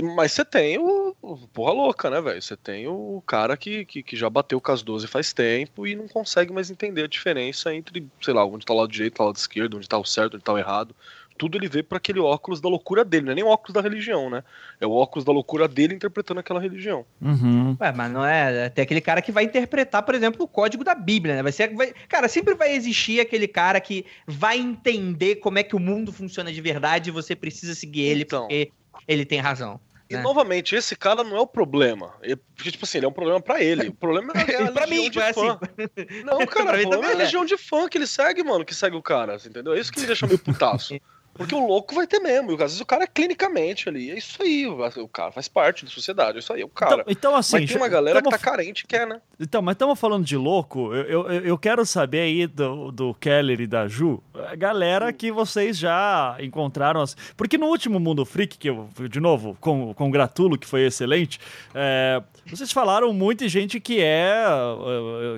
Mas você tem o, o porra louca, né, velho? Você tem o cara que, que, que, já bateu com as 12 faz tempo e não consegue mais entender a diferença entre, sei lá, onde tá o lado direito, o lado esquerdo, onde tá o certo, onde tá o errado. Tudo ele vê para aquele óculos da loucura dele, não é nem o óculos da religião, né? É o óculos da loucura dele interpretando aquela religião. Uhum. Ué, mas não é. Tem aquele cara que vai interpretar, por exemplo, o código da Bíblia, né? Vai ser. Vai, cara, sempre vai existir aquele cara que vai entender como é que o mundo funciona de verdade e você precisa seguir ele então, porque ele tem razão. E, né? novamente, esse cara não é o problema. porque, tipo assim, ele é um problema pra ele. O problema é a pra mim, de é fã. Assim. Não, cara, o problema é a legião de fã que ele segue, mano, que segue o cara, entendeu? É isso que me deixa meio putaço. Porque o louco vai ter mesmo. E às vezes o cara é clinicamente ali. É isso aí. O cara faz parte da sociedade. É isso aí. É o cara. Então, então assim. Mas tem uma galera tamo... que tá carente quer, né? Então, mas estamos falando de louco. Eu, eu, eu, quero saber aí do, do Keller e da Ju. A galera que vocês já encontraram. Porque no último Mundo Freak, que eu, de novo, com, com gratulo, que foi excelente, é, vocês falaram muito de gente que é.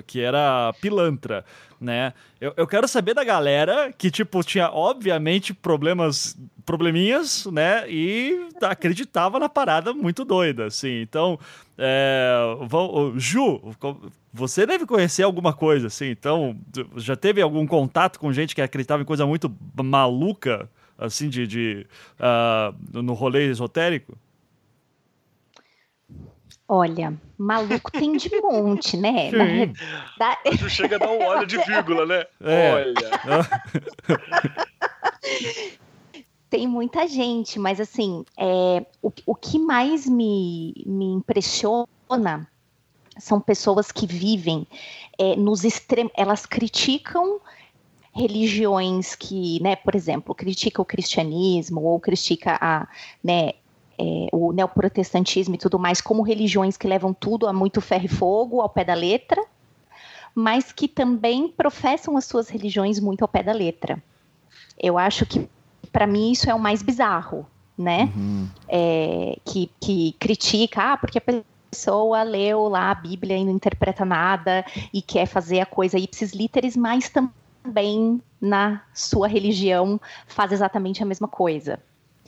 que era pilantra né? Eu, eu quero saber da galera que, tipo, tinha, obviamente, problemas, probleminhas, né? E acreditava na parada muito doida, assim. Então, é, Ju, você deve conhecer alguma coisa, assim. Então, já teve algum contato com gente que acreditava em coisa muito maluca, assim, de, de uh, no rolê esotérico? Olha, maluco tem de monte, né? Sim. Da... chega a dar um óleo de vírgula, né? É. Olha. tem muita gente, mas assim, é, o, o que mais me, me impressiona são pessoas que vivem é, nos extremos. Elas criticam religiões que, né, por exemplo, critica o cristianismo ou critica a, né, é, o neoprotestantismo e tudo mais como religiões que levam tudo a muito ferro e fogo, ao pé da letra, mas que também professam as suas religiões muito ao pé da letra. Eu acho que, para mim, isso é o mais bizarro, né? Uhum. É, que, que critica, ah, porque a pessoa leu lá a Bíblia e não interpreta nada e quer fazer a coisa ipsis literis, mas também na sua religião faz exatamente a mesma coisa.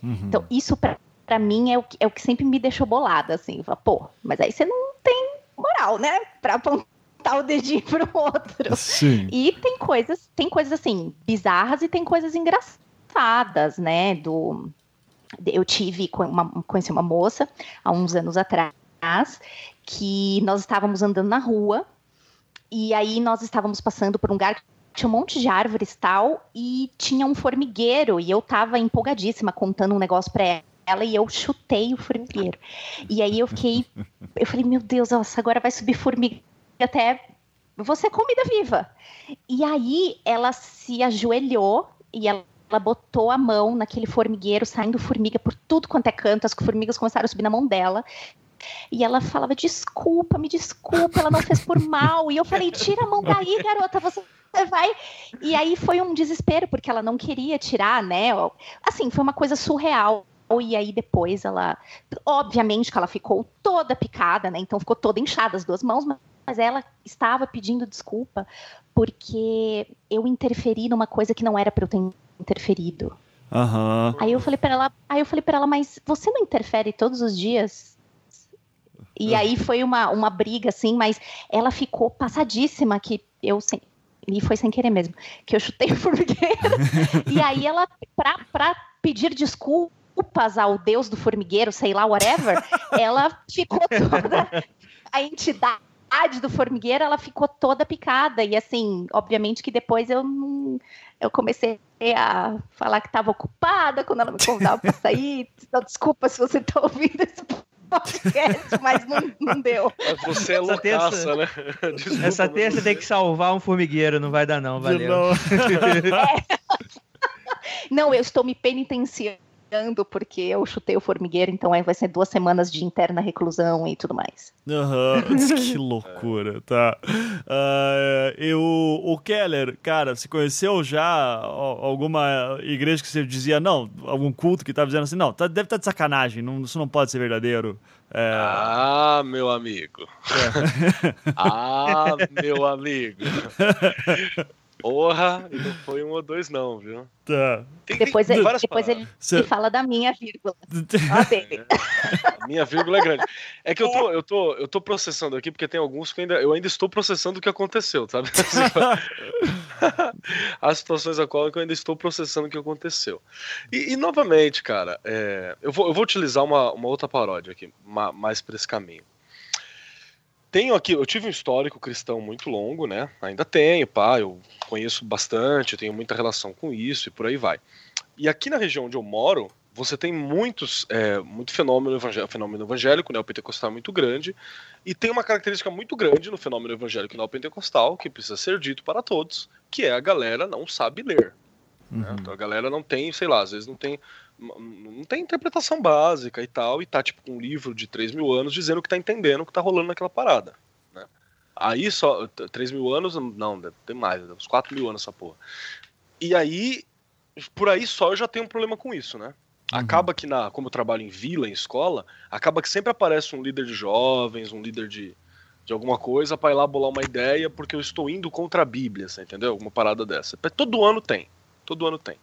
Uhum. Então, isso para para mim é o, que, é o que sempre me deixou bolada, assim. Fala, pô, mas aí você não tem moral, né? Pra apontar o dedinho pro outro. Sim. E tem coisas, tem coisas assim, bizarras e tem coisas engraçadas, né? Do. Eu tive, uma, conheci uma moça há uns anos atrás que nós estávamos andando na rua e aí nós estávamos passando por um lugar que tinha um monte de árvores tal e tinha um formigueiro e eu estava empolgadíssima contando um negócio para ela e eu chutei o formigueiro. E aí eu fiquei, eu falei, meu Deus, nossa, agora vai subir formiga até você é comida viva. E aí ela se ajoelhou e ela, ela botou a mão naquele formigueiro, saindo formiga por tudo quanto é canto, as formigas começaram a subir na mão dela. E ela falava, desculpa, me desculpa, ela não fez por mal. E eu falei, tira a mão daí, garota, você vai. E aí foi um desespero, porque ela não queria tirar, né? Assim, foi uma coisa surreal e aí depois ela, obviamente que ela ficou toda picada, né? Então ficou toda inchada as duas mãos, mas ela estava pedindo desculpa porque eu interferi numa coisa que não era para eu ter interferido. Uhum. Aí eu falei para ela, aí eu falei para ela, mas você não interfere todos os dias? E aí foi uma, uma briga assim, mas ela ficou passadíssima que eu sem, e foi sem querer mesmo, que eu chutei o formigueiro. e aí ela, pra, pra pedir desculpa, desculpas ao deus do formigueiro, sei lá, whatever, ela ficou toda a entidade do formigueiro, ela ficou toda picada. E assim, obviamente que depois eu não, eu comecei a falar que estava ocupada quando ela me convidava para sair. Então, desculpa se você está ouvindo esse podcast, mas não, não deu. Você é loucaça, né? Desculpa, Essa terça tem que salvar um formigueiro, não vai dar não, valeu. Não. É. não, eu estou me penitenciando porque eu chutei o formigueiro, então aí vai ser duas semanas de interna reclusão e tudo mais. Uhum. que loucura, tá. Uh, e o, o Keller, cara, você conheceu já alguma igreja que você dizia, não, algum culto que tava dizendo assim, não, tá, deve estar tá de sacanagem, não, isso não pode ser verdadeiro. É... Ah, meu amigo. É. ah, meu amigo. Porra, e não foi um ou dois, não, viu? Tá. Tem, depois tem ele, depois ele Cê... fala da minha vírgula. É, a minha vírgula é grande. É que eu tô, eu, tô, eu tô processando aqui, porque tem alguns que ainda, eu ainda estou processando o que aconteceu, sabe? As situações a qual eu ainda estou processando o que aconteceu. E, e novamente, cara, é, eu, vou, eu vou utilizar uma, uma outra paródia aqui, mais para esse caminho. Tenho aqui, eu tive um histórico cristão muito longo, né? Ainda tenho, pá, eu conheço bastante, tenho muita relação com isso e por aí vai. E aqui na região onde eu moro, você tem muitos, é, muito fenômeno evangélico, fenômeno evangélico neopentecostal muito grande, e tem uma característica muito grande no fenômeno evangélico neopentecostal, que precisa ser dito para todos, que é a galera não sabe ler. Né? Uhum. Né? Então a galera não tem, sei lá, às vezes não tem não tem interpretação básica e tal, e tá tipo com um livro de 3 mil anos dizendo que tá entendendo o que tá rolando naquela parada. Né? Aí só. 3 mil anos, não, tem mais, uns 4 mil anos essa porra. E aí, por aí só eu já tenho um problema com isso, né? Uhum. Acaba que, na, como eu trabalho em vila, em escola, acaba que sempre aparece um líder de jovens, um líder de, de alguma coisa para ir lá bolar uma ideia porque eu estou indo contra a Bíblia, você entendeu? Alguma parada dessa. Todo ano tem. Todo ano tem.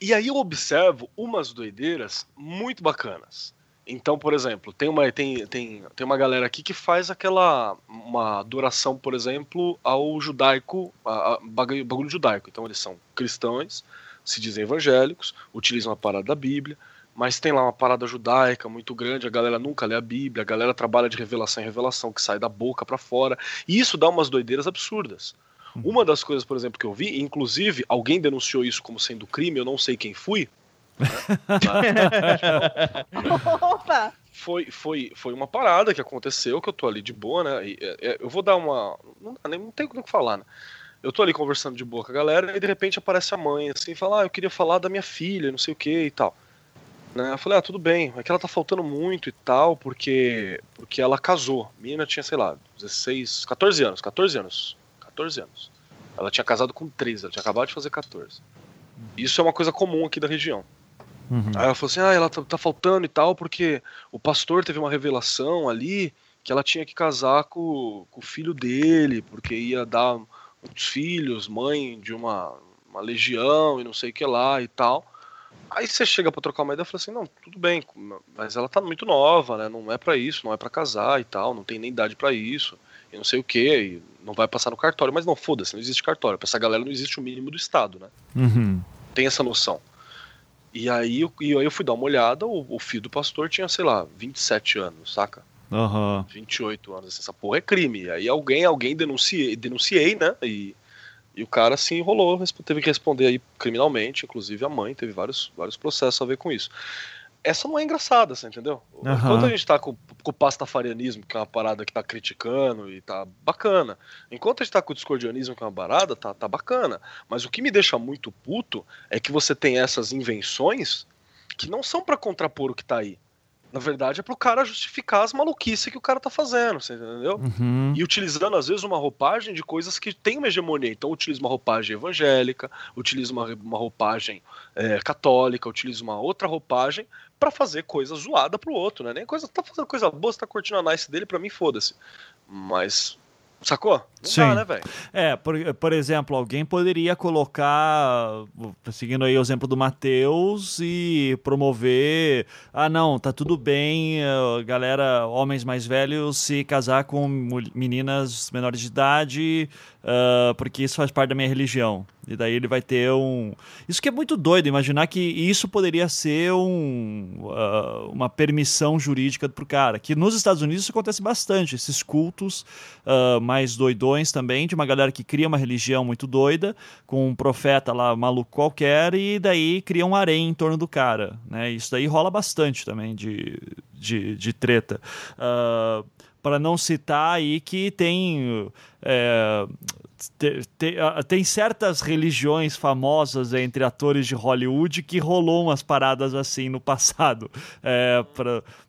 E aí eu observo umas doideiras muito bacanas. Então, por exemplo, tem uma, tem, tem, tem uma galera aqui que faz aquela uma adoração, por exemplo, ao judaico, a, bagulho judaico. Então eles são cristãos, se dizem evangélicos, utilizam a parada da Bíblia, mas tem lá uma parada judaica muito grande, a galera nunca lê a Bíblia, a galera trabalha de revelação em revelação, que sai da boca para fora, e isso dá umas doideiras absurdas. Uma das coisas, por exemplo, que eu vi, inclusive alguém denunciou isso como sendo crime, eu não sei quem fui. Opa! Foi, foi, foi uma parada que aconteceu, que eu tô ali de boa, né? E, é, é eu vou dar uma. Não, não tem o que falar, né? Eu tô ali conversando de boa com a galera e de repente aparece a mãe assim e fala: Ah, eu queria falar da minha filha, não sei o que e tal. Né? Eu falei: Ah, tudo bem, é que ela tá faltando muito e tal, porque, porque ela casou. A menina tinha, sei lá, 16, 14 anos, 14 anos. 14 anos. Ela tinha casado com 13, ela tinha acabado de fazer 14. Isso é uma coisa comum aqui da região. Uhum. Aí ela falou assim: ah, ela tá, tá, faltando e tal, porque o pastor teve uma revelação ali que ela tinha que casar com, com o filho dele, porque ia dar uns filhos, mãe de uma, uma legião e não sei o que lá e tal. Aí você chega para trocar uma ideia e fala assim: não, tudo bem, mas ela tá muito nova, né? Não é para isso, não é para casar e tal, não tem nem idade para isso e não sei o que, e não vai passar no cartório. Mas não, foda-se, não existe cartório. Pra essa galera não existe o mínimo do Estado, né? Uhum. Tem essa noção. E aí, e aí eu fui dar uma olhada, o, o filho do pastor tinha, sei lá, 27 anos, saca? Uhum. 28 anos. Assim, essa porra é crime. E aí alguém, alguém denunciei, denunciei, né? E, e o cara se enrolou, teve que responder aí criminalmente, inclusive a mãe teve vários, vários processos a ver com isso essa não é engraçada, você entendeu? Uhum. Enquanto a gente tá com, com o pastafarianismo, que é uma parada que tá criticando e tá bacana. Enquanto a gente tá com o discordianismo, que é uma parada, tá, tá bacana. Mas o que me deixa muito puto é que você tem essas invenções que não são para contrapor o que tá aí. Na verdade, é pro cara justificar as maluquices que o cara tá fazendo, você entendeu? Uhum. E utilizando, às vezes, uma roupagem de coisas que tem uma hegemonia. Então, utiliza uma roupagem evangélica, utiliza uma, uma roupagem é, católica, utiliza uma outra roupagem para fazer coisa zoada pro outro, né? Nem coisa, tá fazendo coisa boa, você tá curtindo a nice dele, pra mim, foda-se. Mas Sacou? Não Sim. Dá, né, velho? É, por, por exemplo, alguém poderia colocar, seguindo aí o exemplo do Matheus, e promover. Ah, não, tá tudo bem, eh, galera, homens mais velhos, se casar com meninas menores de idade, uh, porque isso faz parte da minha religião. E daí ele vai ter um. Isso que é muito doido, imaginar que isso poderia ser um, uh, uma permissão jurídica pro cara. Que nos Estados Unidos isso acontece bastante, esses cultos uh, mais doidões também, de uma galera que cria uma religião muito doida, com um profeta lá maluco qualquer, e daí cria um harém em torno do cara. Né? Isso daí rola bastante também de, de, de treta. Uh, para não citar aí que tem. É, tem certas religiões famosas entre atores de Hollywood que rolou umas paradas assim no passado, é,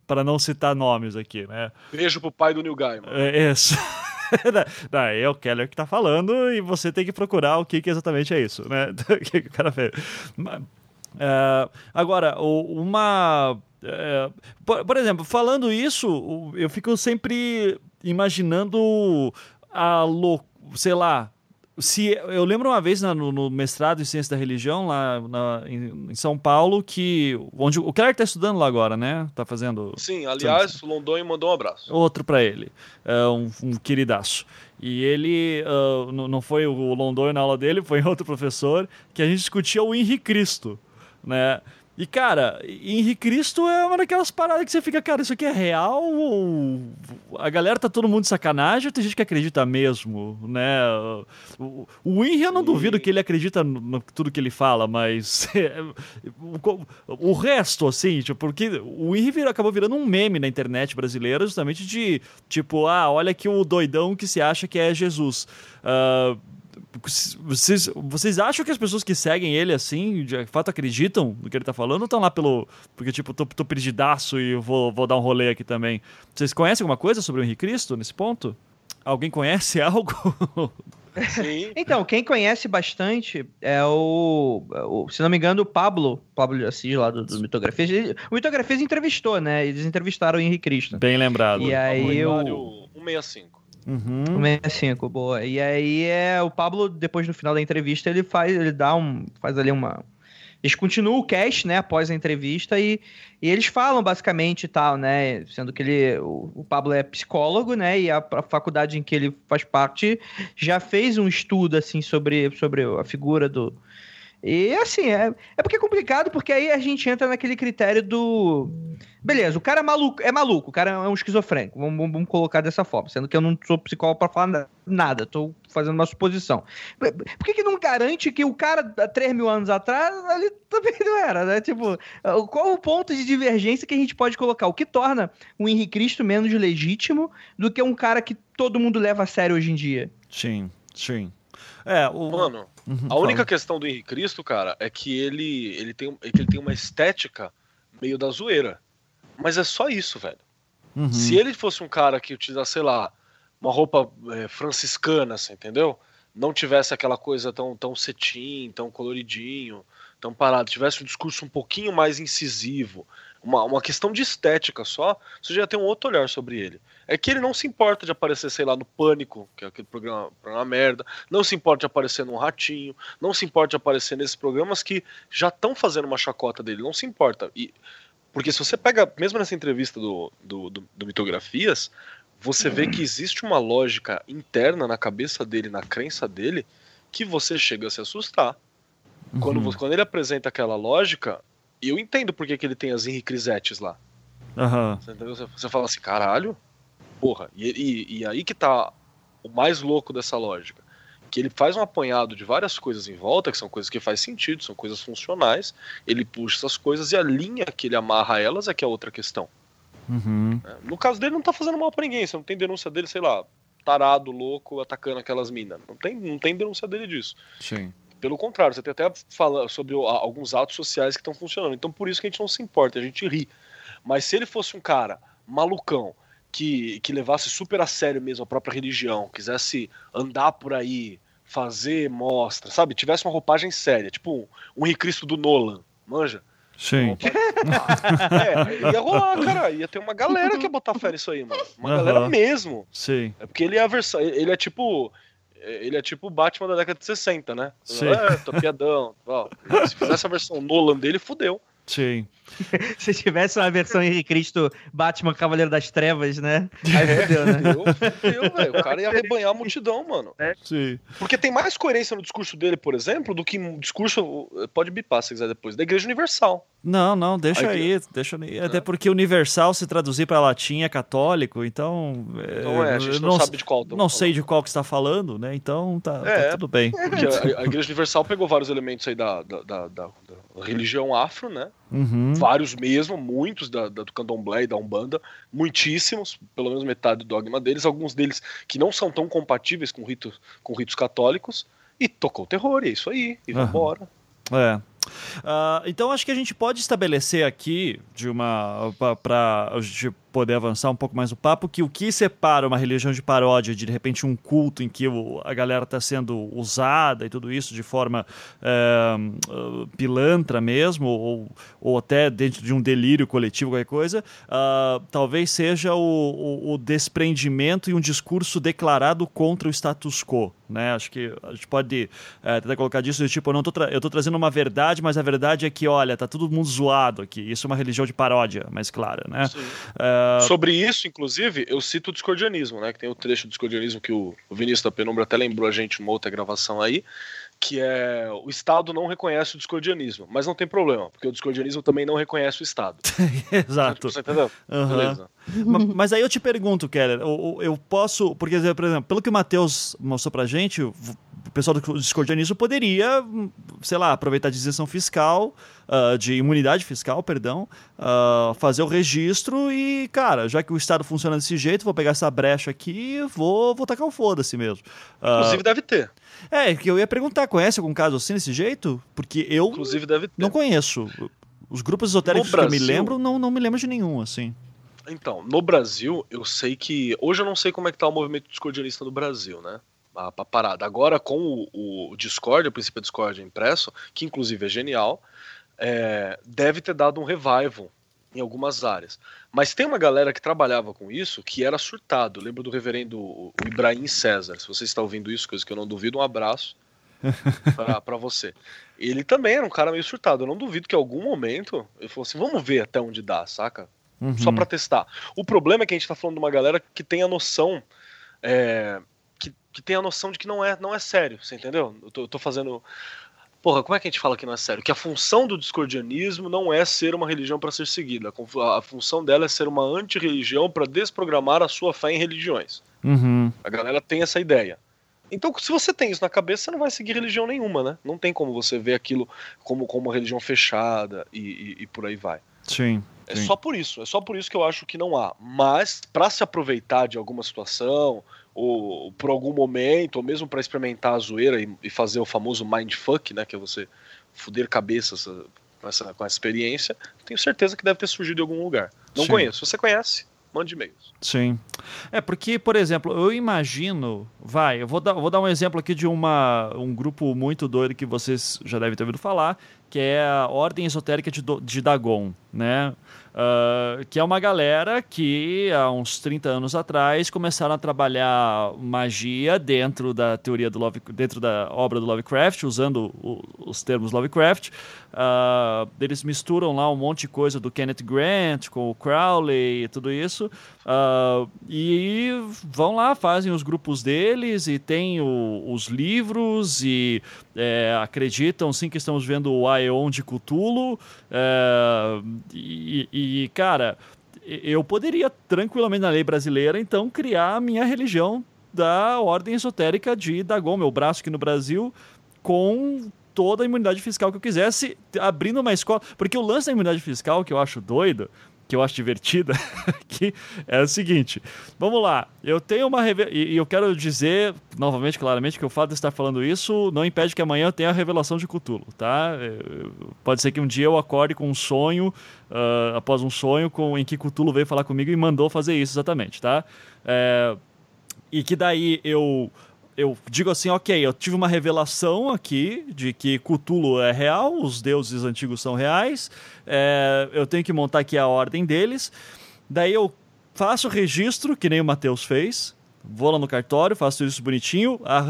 para não citar nomes aqui, né? Beijo pro pai do Neil Gaiman. É, isso. Não, é o Keller que tá falando e você tem que procurar o que, que exatamente é isso, né? O que, que o cara fez. É, agora, uma. É, por, por, exemplo, falando isso, eu fico sempre imaginando a loucura sei lá, se eu lembro uma vez no, no, mestrado em ciência da religião lá na, em, em, São Paulo que onde o Keller está estudando lá agora, né? Tá fazendo. Sim, aliás, o London mandou um abraço. Outro para ele, é um, um, queridaço. E ele uh, não foi o London na aula dele, foi outro professor que a gente discutia o Henri Cristo, né? E, cara, Henrique Cristo é uma daquelas paradas que você fica, cara, isso aqui é real ou a galera tá todo mundo de sacanagem ou tem gente que acredita mesmo, né? O, o Henry eu não duvido que ele acredita no, tudo que ele fala, mas o, o, resto, assim, tipo, porque o Henry acabou virando um meme na internet brasileira justamente de, tipo, ah, olha aqui o doidão que se acha que é Jesus. Uh, vocês, vocês acham que as pessoas que seguem ele assim, de fato acreditam no que ele tá falando ou estão lá pelo. Porque, tipo, tô, tô perdidaço e vou, vou dar um rolê aqui também? Vocês conhecem alguma coisa sobre o Henrique Cristo nesse ponto? Alguém conhece algo? Sim. então, quem conhece bastante é o, o, se não me engano, o Pablo, Pablo de Assis, lá do, do Mitografias. O Mitografias entrevistou, né? Eles entrevistaram o Henrique Cristo. Bem lembrado. E aí o... 165. Uhum. 65, boa. E aí é o Pablo, depois no final da entrevista, ele faz, ele dá um. faz ali uma. Eles continuam o cast, né, após a entrevista, e, e eles falam basicamente e tal, né? Sendo que ele. O, o Pablo é psicólogo, né? E a, a, faculdade em que ele faz parte já fez um estudo assim sobre, sobre a figura do. E assim, é, é porque é complicado, porque aí a gente entra naquele critério do Beleza, o cara é maluco, é maluco, o cara é um esquizofrênico, vamos, vamos colocar dessa forma, sendo que eu não sou psicólogo para falar nada, tô fazendo uma suposição. Por que, que não garante que o cara, há 3 mil anos atrás, também não era, né? Tipo, qual o ponto de divergência que a gente pode colocar? O que torna o Henrique Cristo menos legítimo do que um cara que todo mundo leva a sério hoje em dia? Sim, sim. É, o... Mano, uhum, a única questão do Henrique Cristo, cara, é que ele, ele, tem, é que ele tem uma estética meio da zoeira. Mas é só isso, velho. Uhum. Se ele fosse um cara que utilizasse, sei lá, uma roupa é, franciscana, assim, entendeu? Não tivesse aquela coisa tão, tão cetim, tão coloridinho, tão parado, tivesse um discurso um pouquinho mais incisivo, uma, uma questão de estética só, você já tem um outro olhar sobre ele. É que ele não se importa de aparecer, sei lá, no Pânico, que é aquele programa, programa merda, não se importa de aparecer num Ratinho, não se importa de aparecer nesses programas que já estão fazendo uma chacota dele, não se importa. E porque se você pega, mesmo nessa entrevista do, do, do, do Mitografias, você vê que existe uma lógica interna na cabeça dele, na crença dele, que você chega a se assustar. Uhum. Quando, quando ele apresenta aquela lógica, eu entendo porque que ele tem as Henri lá. Uhum. Você, você, fala assim, caralho, porra. E, e, e aí que tá o mais louco dessa lógica que ele faz um apanhado de várias coisas em volta, que são coisas que faz sentido, são coisas funcionais, ele puxa essas coisas e a linha que ele amarra elas é que é outra questão. Uhum. É, no caso dele, não tá fazendo mal pra ninguém, você não tem denúncia dele, sei lá, tarado, louco, atacando aquelas minas. Não tem, não tem denúncia dele disso. Sim. Pelo contrário, você tem até fala sobre alguns atos sociais que estão funcionando. Então por isso que a gente não se importa, a gente ri. Mas se ele fosse um cara malucão, que, que levasse super a sério mesmo a própria religião, quisesse andar por aí, fazer mostra, sabe? Tivesse uma roupagem séria, tipo um, um Cristo do Nolan, manja? Sim. é, ia rolar, cara. Ia ter uma galera que ia botar fé nisso aí, mano. Uma uhum. galera mesmo. Sim. É porque ele é a versão. Ele é tipo. Ele é tipo o Batman da década de 60, né? Sim. É, tô piadão. Ó, se fizesse a versão Nolan dele, fudeu. Sim. Se tivesse uma versão Henrique Cristo Batman Cavaleiro das Trevas, né? Aí é, fudeu, né? Fudeu, velho. O cara ia arrebanhar a multidão, mano. É. Sim. Porque tem mais coerência no discurso dele, por exemplo, do que um discurso. Pode bipar se quiser depois, da Igreja Universal. Não, não, deixa aí, aí deixa aí. Até é. porque universal se traduzir para latim é católico, então. Então é, a gente não, não sabe de qual. Não falando. sei de qual que está falando, né? Então tá, tá é, tá tudo bem. A, a, Igreja Universal pegou vários elementos aí da, da, da, da religião afro, né? Uhum. Vários mesmo, muitos da, da, do candomblé e da umbanda, muitíssimos, pelo menos metade do dogma deles, alguns deles que não são tão compatíveis com, ritos com ritos católicos, e tocou o terror, e é isso aí, e uhum. vambora. É. Uh, então acho que a gente pode estabelecer aqui de uma para poder avançar um pouco mais o papo que o que separa uma religião de paródia de de repente um culto em que o, a galera está sendo usada e tudo isso de forma é, pilantra mesmo ou, ou até dentro de um delírio coletivo qualquer coisa uh, talvez seja o, o, o desprendimento e um discurso declarado contra o status quo né? Acho que a gente pode é, tentar colocar disso de tipo, eu não tô eu tô trazendo uma verdade, mas a verdade é que, olha, tá todo mundo zoado aqui. Isso é uma religião de paródia, mais clara, né? É... Sobre isso, inclusive, eu cito o discordianismo, né? Que tem o trecho do discordianismo que o Vinícius da Penumbra até lembrou a gente numa outra gravação aí, que é o Estado não reconhece o discordianismo, mas não tem problema, porque o discordianismo também não reconhece o Estado. Exato. Você entendeu? Uhum. Beleza. mas aí eu te pergunto, Keller, eu, eu posso, porque, por exemplo, pelo que o Matheus mostrou pra gente, o pessoal do discordianismo poderia, sei lá, aproveitar a isenção fiscal, uh, de imunidade fiscal, perdão, uh, fazer o registro e, cara, já que o Estado funciona desse jeito, vou pegar essa brecha aqui e vou, vou tacar o foda-se mesmo. Uh, Inclusive deve ter. É, que eu ia perguntar, conhece algum caso assim desse jeito? Porque eu Inclusive deve ter. não conheço. Os grupos esotéricos que eu me lembro, não, não me lembro de nenhum, assim. Então, no Brasil, eu sei que. Hoje eu não sei como é que tá o movimento discordianista no Brasil, né? A, a parada. Agora, com o, o Discord, o princípio Discord impresso, que inclusive é genial, é, deve ter dado um revival em algumas áreas. Mas tem uma galera que trabalhava com isso que era surtado. Lembro do reverendo Ibrahim César. Se você está ouvindo isso, coisa que eu não duvido, um abraço para você. Ele também era um cara meio surtado. Eu não duvido que em algum momento ele falou assim: vamos ver até onde dá, saca? Uhum. Só para testar. O problema é que a gente está falando de uma galera que tem a noção. É, que, tem a noção de que não é, não é sério, você entendeu? Eu tô, eu tô fazendo Porra, como é que a gente fala que não é sério? Que a função do discordianismo não é ser uma religião para ser seguida. A, função dela é ser uma anti-religião para desprogramar a sua fé em religiões. Uhum. A galera tem essa ideia. Então, se você tem isso na cabeça, você não vai seguir religião nenhuma, né? Não tem como você ver aquilo como, como uma religião fechada e, e, e por aí vai. Sim. É só por isso, é só por isso que eu acho que não há. Mas, para se aproveitar de alguma situação, ou por algum momento, ou mesmo para experimentar a zoeira e, e, fazer o famoso mindfuck, né, que é você fuder cabeças uh, com essa, com essa experiência, tenho certeza que deve ter surgido em algum lugar. Não Sim. conheço. Você conhece? Mande e-mails. Sim. É porque, por exemplo, eu imagino. Vai, eu vou dar, vou dar um exemplo aqui de uma, um grupo muito doido que vocês já devem ter ouvido falar, que é a Ordem Esotérica de, de Dagon, né? Uh, que é uma galera que há uns 30 anos atrás começaram a trabalhar magia dentro da teoria do Love, dentro da obra do Lovecraft, usando o, os termos Lovecraft. Uh, eles misturam lá um monte de coisa do Kenneth Grant com o Crowley e tudo isso. Uh, e vão lá, fazem os grupos deles e tem o, os livros e é, acreditam sim que estamos vendo o Aeon de Cthulhu. É, e, e, cara, eu poderia tranquilamente na lei brasileira então criar a minha religião da ordem esotérica de Dagon, meu braço aqui no Brasil, com toda a imunidade fiscal que eu quisesse, abrindo uma escola. Porque o lance da imunidade fiscal, que eu acho doido, que eu acho divertida, que é o seguinte: vamos lá, eu tenho uma e eu quero dizer novamente, claramente, que o fato de estar falando isso não impede que amanhã eu tenha a revelação de Cthulhu, tá? É, pode ser que um dia eu acorde com um sonho, uh, após um sonho, com, em que Cthulhu veio falar comigo e mandou fazer isso exatamente, tá? É, e que daí eu eu digo assim, ok, eu tive uma revelação aqui de que Cthulhu é real, os deuses antigos são reais, é, eu tenho que montar aqui a ordem deles. Daí eu faço o registro, que nem o Matheus fez, vou lá no cartório, faço isso bonitinho. A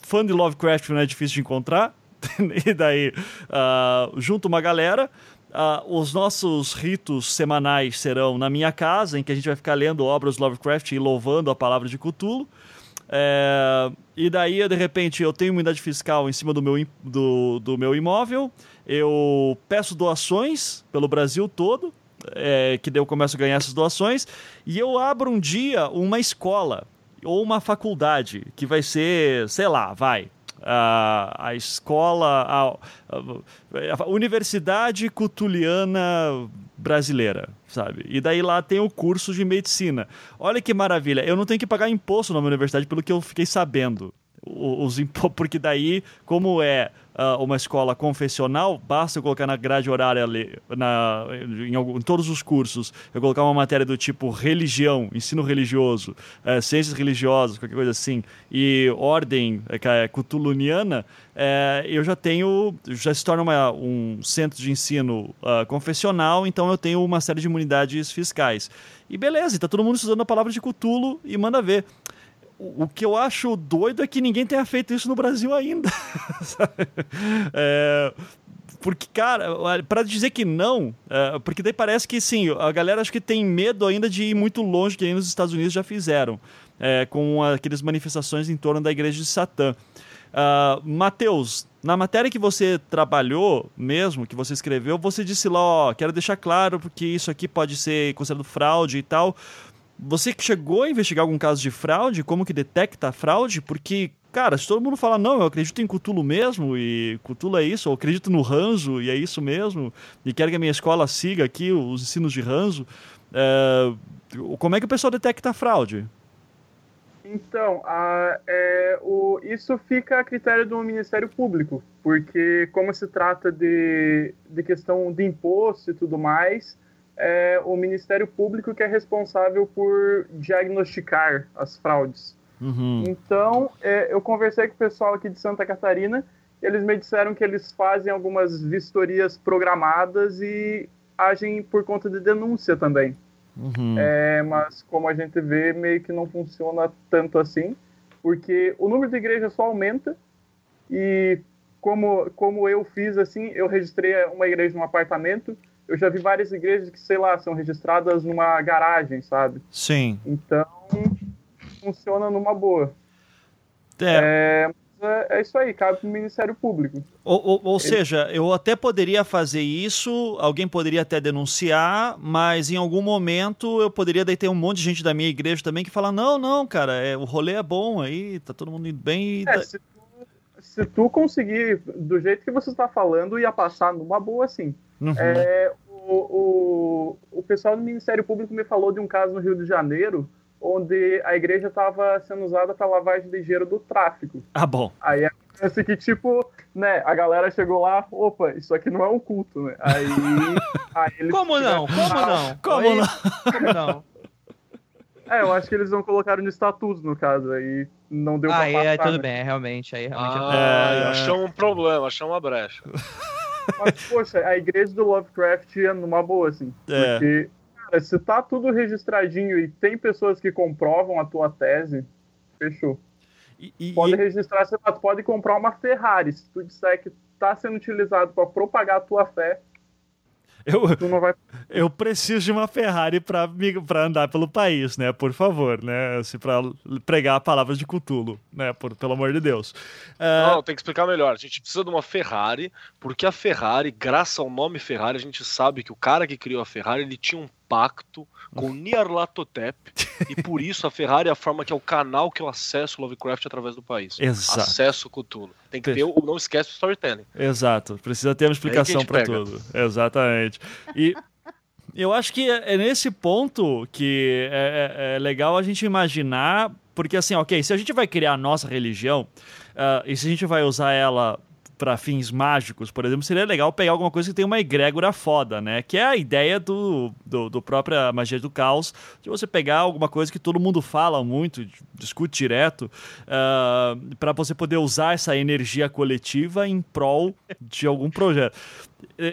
fã de Lovecraft não é difícil de encontrar. e daí uh, junto uma galera uh, os nossos ritos semanais serão na minha casa, em que a gente vai ficar lendo obras Lovecraft e louvando a palavra de Cthulhu. É, e daí, de repente, eu tenho uma unidade fiscal em cima do meu, do, do meu imóvel, eu peço doações pelo Brasil todo, é, que daí eu começo a ganhar essas doações, e eu abro um dia uma escola ou uma faculdade que vai ser, sei lá, vai, a, a escola, a, a, Universidade Cutuliana Brasileira, sabe? E daí lá tem o curso de medicina. Olha que maravilha, eu não tenho que pagar imposto na minha universidade pelo que eu fiquei sabendo. Os, porque daí, como é uh, uma escola confessional, basta eu colocar na grade horária ali, na, em, em, todos os cursos, eu colocar uma matéria do tipo religião, ensino religioso, uh, ciências religiosas, qualquer coisa assim, e ordem uh, cutuluniana, uh, eu já tenho, já se torna uma, um centro de ensino uh, confessional, então eu tenho uma série de imunidades fiscais. E beleza, está todo mundo estudando a palavra de Cutulo e manda ver o que eu acho doido é que ninguém tenha feito isso no Brasil ainda. é, porque, cara, para dizer que não, é, porque daí parece que sim, a galera acho que tem medo ainda de ir muito longe, que aí nos Estados Unidos já fizeram, é, com aquelas manifestações em torno da igreja de Satã. Uh, Mateus, na matéria que você trabalhou mesmo, que você escreveu, você disse lá, ó, quero deixar claro porque isso aqui pode ser considerado fraude e tal. Você chegou a investigar algum caso de fraude? Como que detecta a fraude? Porque, cara, se todo mundo fala, não, eu acredito em Cthulhu mesmo, e Cthulhu é isso, eu acredito no Ranzo, e é isso mesmo, e quero que a minha escola siga aqui os ensinos de Ranzo, é... como é que o pessoal detecta a fraude? Então, a, é, o, isso fica a critério do Ministério Público, porque como se trata de, de questão de imposto e tudo mais, é o Ministério Público que é responsável por diagnosticar as fraudes. Uhum. Então, é, eu conversei com o pessoal aqui de Santa Catarina, eles me disseram que eles fazem algumas vistorias programadas e agem por conta de denúncia também. Uhum. É, mas como a gente vê, meio que não funciona tanto assim, porque o número de igrejas só aumenta e como, como eu fiz assim, eu registrei uma igreja num apartamento, eu já vi várias igrejas que, sei lá, são registradas numa garagem, sabe? Sim. Então, funciona numa boa. É. é, é isso aí, cabe pro Ministério Público. Ou, ou, ou Ele... seja, eu até poderia fazer isso, alguém poderia até denunciar, mas em algum momento eu poderia daí ter um monte de gente da minha igreja também que fala: não, não, cara, é, o rolê é bom aí, tá todo mundo indo bem. É, se, tu, se tu conseguir, do jeito que você está falando, ia passar numa boa, sim. Uhum. É, o, o, o pessoal do Ministério Público me falou de um caso no Rio de Janeiro onde a igreja estava sendo usada para lavagem de dinheiro do tráfico. Ah, bom. Aí acontece que, tipo, né, a galera chegou lá, opa, isso aqui não é um culto, né? Aí. aí eles Como não? Como não? Como não? Como não? É, eu acho que eles não colocaram no estatuto, no caso, aí não deu pra aí, passar. Aí, tudo né? bem, realmente, aí realmente... Ah, é... achou um problema, achou uma brecha. Mas, poxa, a igreja do Lovecraft é numa boa, assim. É. Porque, cara, se tá tudo registradinho e tem pessoas que comprovam a tua tese, fechou. E, e, pode registrar, você pode comprar uma Ferrari. Se tu disser que tá sendo utilizado para propagar a tua fé, eu, vai... eu preciso de uma Ferrari para andar pelo país, né? Por favor, né? Assim, para pregar palavras de Cutulo, né? Por, pelo amor de Deus. É... Não, tem que explicar melhor. A gente precisa de uma Ferrari, porque a Ferrari, graças ao nome Ferrari, a gente sabe que o cara que criou a Ferrari, ele tinha um pacto com Nyarlathotep e por isso a Ferrari é a forma que é o canal que eu acesso Lovecraft através do país. Exato. Acesso Cthulhu. Tem que ter o não esquece o storytelling. Exato. Precisa ter uma explicação para tudo. Exatamente. E eu acho que é nesse ponto que é, é, é, legal a gente imaginar, porque assim, ok, se a gente vai criar a nossa religião uh, e se a gente vai usar ela para fins mágicos, por exemplo, seria legal pegar alguma coisa que tem uma egrégora foda, né? Que é a ideia do, do, do própria magia do caos, de você pegar alguma coisa que todo mundo fala muito, discute direto, uh, ah, para você poder usar essa energia coletiva em prol de algum projeto.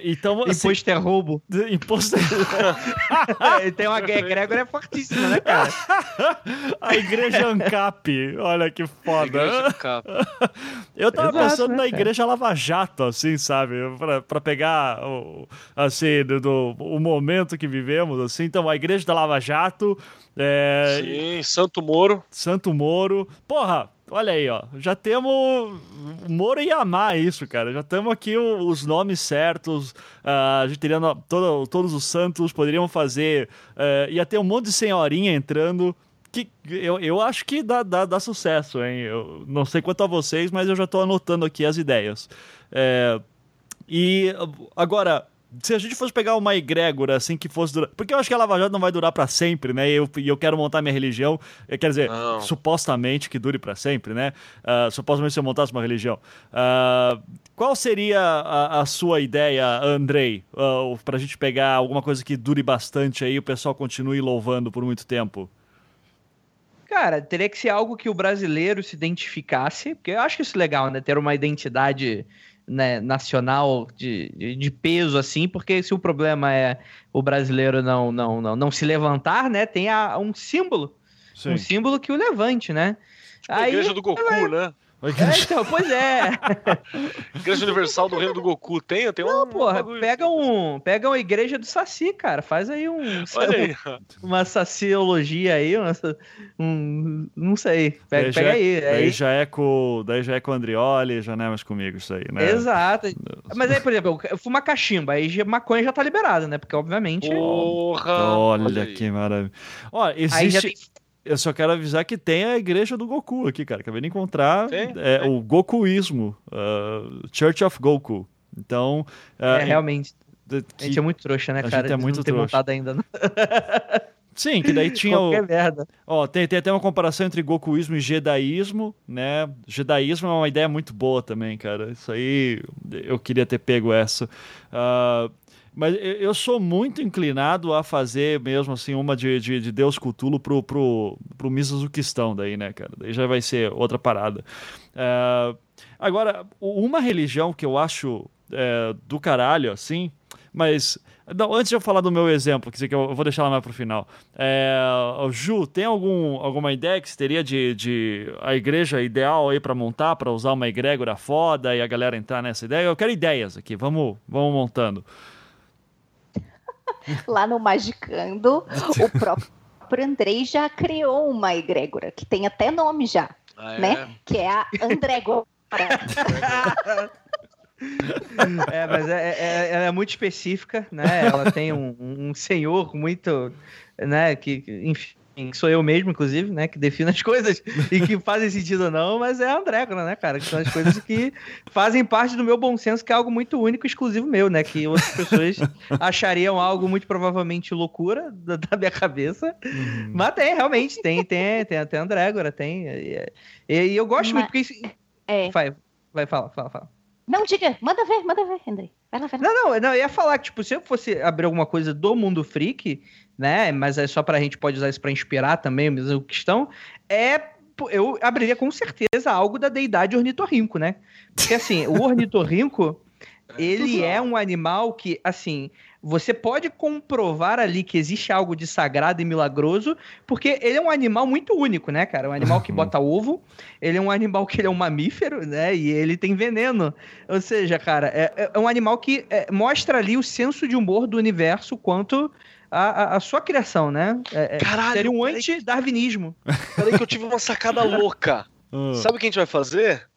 Então, assim, imposto é roubo. Imposto é... Tem uma egrégora é fortíssima, né, cara? A igreja ANCAP, olha que foda. Igreja ANCAP. Eu tava Exato, pensando né, na igreja Lava Jato, assim, sabe? Pra, pra pegar, o, assim, do, do, o momento que vivemos, assim. Então, a igreja da Lava Jato... É... Sim, Santo Moro. Santo Moro. Porra, Olha aí, ó. Já temos. Moro e amar isso, cara. Já temos aqui os nomes certos. Uh, a gente teria no... todo, todos os santos poderiam fazer. Uh, ia ter um monte de senhorinha entrando. Que eu, eu acho que dá, dá, dá sucesso, hein? Eu não sei quanto a vocês, mas eu já estou anotando aqui as ideias. É... E agora, se a gente fosse pegar uma egrégora assim que fosse durar. Porque eu acho que a Lava Jato não vai durar para sempre, né? E eu, eu quero montar minha religião. Eh, quer dizer, não. supostamente que dure para sempre, né? Uh, supostamente se eu montasse uma religião. Uh, qual seria a, a, sua ideia, Andrei? Uh, pra gente pegar alguma coisa que dure bastante aí e o pessoal continue louvando por muito tempo? Cara, teria que ser algo que o brasileiro se identificasse, porque eu acho isso legal, né? Ter uma identidade né, nacional de, de, de, peso, assim, porque se o problema é o brasileiro não não não, não se levantar, né, tem a, um símbolo, Sim. um símbolo que o levante, né? Tipo Aí, a igreja do Goku, é, né? É, então, pois é. igreja Universal do Reino do Goku tem? Tem Não, um. porra, pega, um, pega uma igreja do Saci, cara. Faz aí um. Olha aí. Uma saciologia aí, uma, um. Não sei. Pega, pega aí. Daí aí. já é com. Daí já é com o Andrioli, já não é mais comigo isso aí, né? Exato. Mas aí, por exemplo, eu fuma cachimba, aí maconha já tá liberado, né? Porque, obviamente. Porra! Olha que maravilha. Ó, existe eu só quero avisar que tem a igreja do Goku aqui, cara. Acabei de encontrar é, o Gokuísmo, uh, Church of Goku. Então. Uh, é, realmente. Que... A gente é muito trouxa, né, cara? A gente é muito não trouxa. montado ainda. Não. Sim, que daí tinha Qualquer o. merda. Ó, tem, tem até uma comparação entre Gokuísmo e Jedaísmo, né? Jedaísmo é uma ideia muito boa também, cara. Isso aí eu queria ter pego essa. Uh, mas eu sou muito inclinado a fazer mesmo assim uma de, de, de Deus Cutulo pro, pro, pro Mizuzuquistão daí, né, cara? Daí já vai ser outra parada. É, agora, uma religião que eu acho é, do caralho, assim, mas... Não, antes de eu falar do meu exemplo, que eu vou deixar lá mais pro final. É, Ju, tem algum, alguma ideia que você teria de, de a igreja ideal aí para montar, para usar uma egrégora foda e a galera entrar nessa ideia? Eu quero ideias aqui, vamos, vamos montando. lá no Magicando, o próprio Andrei já criou uma egrégora, que tem até nome já, ah, é? né? Que é a Andrégora. é, mas é, é, ela é muito específica, né? Ela tem um, um senhor muito, né? Que, enfim, que sou eu mesmo, inclusive, né? Que defino as coisas e que fazem sentido ou não, mas é a Andrécona, né, cara? Que são as coisas que fazem parte do meu bom senso, que é algo muito único e exclusivo meu, né? Que outras pessoas achariam algo muito provavelmente loucura da, da minha cabeça. Uhum. Mas tem, realmente, tem, tem, tem até Andrégora, tem. E, e, eu gosto mas, muito, porque isso. É. Vai, vai, fala, fala, fala. Não, diga, manda ver, manda ver, André. Vai lá, vai lá. Não, não, não, eu ia falar que, tipo, se eu fosse abrir alguma coisa do mundo freak, né? Mas é só pra gente pode usar isso para inspirar também, a questão é eu abriria com certeza algo da deidade ornitorrinco, né? Porque assim, o ornitorrinco, ele é um animal que, assim, você pode comprovar ali que existe algo de sagrado e milagroso, porque ele é um animal muito único, né, cara? Um animal que uhum. bota ovo, ele é um animal que ele é um mamífero, né? E ele tem veneno. Ou seja, cara, é, é um animal que é, mostra ali o senso de humor do universo quanto a, a, sua criação, né? É, é Caralho, seria um anti-darwinismo. Peraí que eu tive uma sacada louca. Uh. Sabe o que a gente vai fazer?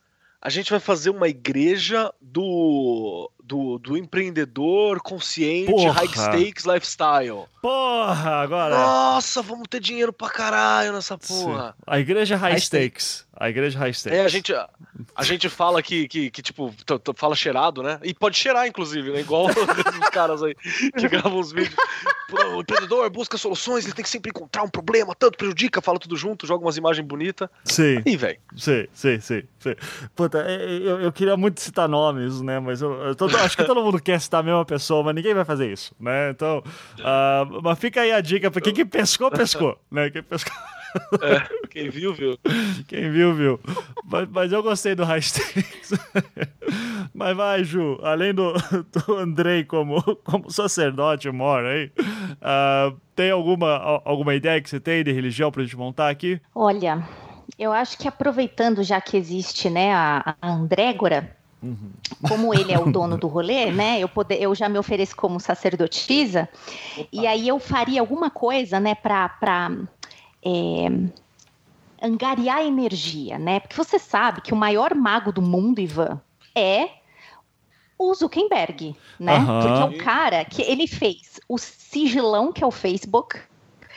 A gente vai fazer uma igreja do do, do empreendedor consciente, Porra. high stakes lifestyle. Porra, agora. Nossa, vamos ter dinheiro pra caralho nessa porra. Sim. A igreja high, high stakes. stakes. A igreja high stakes. É, a gente, a gente fala que, que, que tipo, fala cheirado, né? E pode cheirar, inclusive, né? Igual os caras aí que gravam os vídeos. O empreendedor busca soluções, ele tem que sempre encontrar um problema, tanto prejudica, fala tudo junto, joga umas imagens bonitas. Sim. E, velho. Sim, sim, sim, sim. Puta, é, é, eu, eu queria muito citar nomes, né? Mas eu, eu tô, acho que todo mundo quer citar a mesma pessoa, mas ninguém vai fazer isso, né? Então, uh, mas fica aí a dica, porque quem pescou, pescou, né? Quem pescou... É, quem viu, viu. Quem viu, viu. Mas, mas eu gostei do stakes. Mas vai, Ju, além do, do Andrei como, como sacerdote mora aí, uh, tem alguma, alguma ideia que você tem de religião pra gente montar aqui? Olha, eu acho que aproveitando já que existe né, a, a Andrégora, Uhum. Como ele é o dono do rolê, né? Eu, poder, eu já me ofereço como sacerdotisa, Opa. e aí eu faria alguma coisa, né, para é, angariar energia, né? Porque você sabe que o maior mago do mundo, Ivan, é o Zuckerberg, né? Uhum. Porque é o cara que ele fez o sigilão que é o Facebook.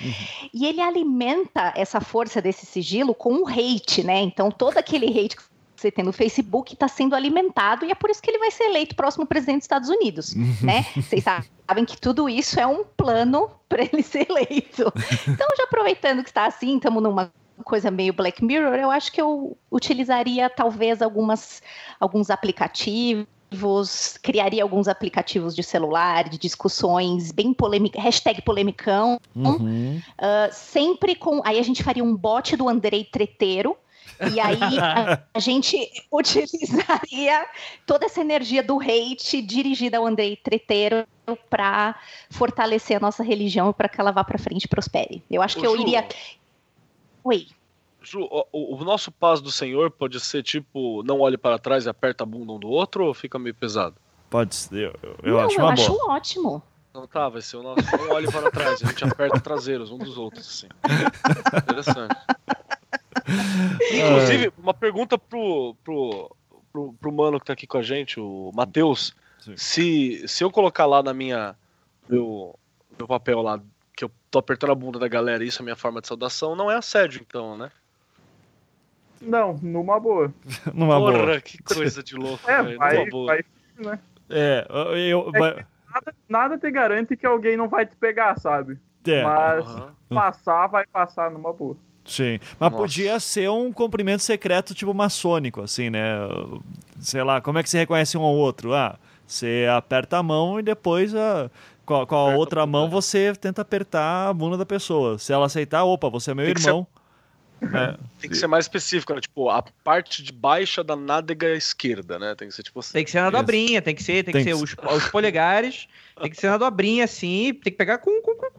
Uhum. E ele alimenta essa força desse sigilo com o hate, né? Então, todo aquele hate que você tem no Facebook está sendo alimentado e é por isso que ele vai ser eleito próximo presidente dos Estados Unidos, uhum. né? Vocês sabem que tudo isso é um plano para ele ser eleito. Então, já aproveitando que está assim, estamos numa coisa meio Black Mirror, eu acho que eu utilizaria talvez algumas, alguns aplicativos criaria alguns aplicativos de celular, de discussões bem polêmicas, hashtag polemicão, uhum. uh, sempre com, aí a gente faria um bot do Andrei Treteiro, e aí a, a, gente utilizaria toda essa energia do hate dirigida ao Andrei Treteiro para fortalecer a nossa religião para que ela vá para frente e prospere. Eu acho que Ju, eu iria. Oi. Ju, o, o, nosso paz do Senhor pode ser tipo, não olhe para trás e aperta a bunda um do outro ou fica meio pesado? Pode ser, eu, eu não, acho eu uma acho boa. ótimo. Não tá, vai ser o nosso. Não olhe para trás, a gente aperta traseiros um dos outros, assim. Interessante. Inclusive, uma pergunta pro, pro, pro, pro mano que tá aqui com a gente, o Matheus. Se, se eu colocar lá na minha. Meu, meu papel lá, que eu tô apertando a bunda da galera, isso é a minha forma de saudação, não é assédio, então, né? Não, numa boa. numa Porra, boa. que coisa de louco, é. Vai, boa. Vai, né? É, eu. É nada, nada te garante que alguém não vai te pegar, sabe? É. Mas uhum. passar, vai passar numa boa. Sim, mas Nossa. podia ser um cumprimento secreto tipo maçônico, assim, né? Sei lá, como é que você reconhece um ao outro? Ah, você aperta a mão e depois a, com, a, com a outra mão você tenta apertar a bunda da pessoa. Se ela aceitar, opa, você é meu Tem irmão. É. Tem que ser mais específico, né? Tipo, a parte de baixa da nádega esquerda, né? Tem que ser tipo assim. Tem que ser na dobrinha, tem que ser, tem, tem que, que ser os, os polegares, tem que ser na dobrinha, assim, tem que pegar com, com, com,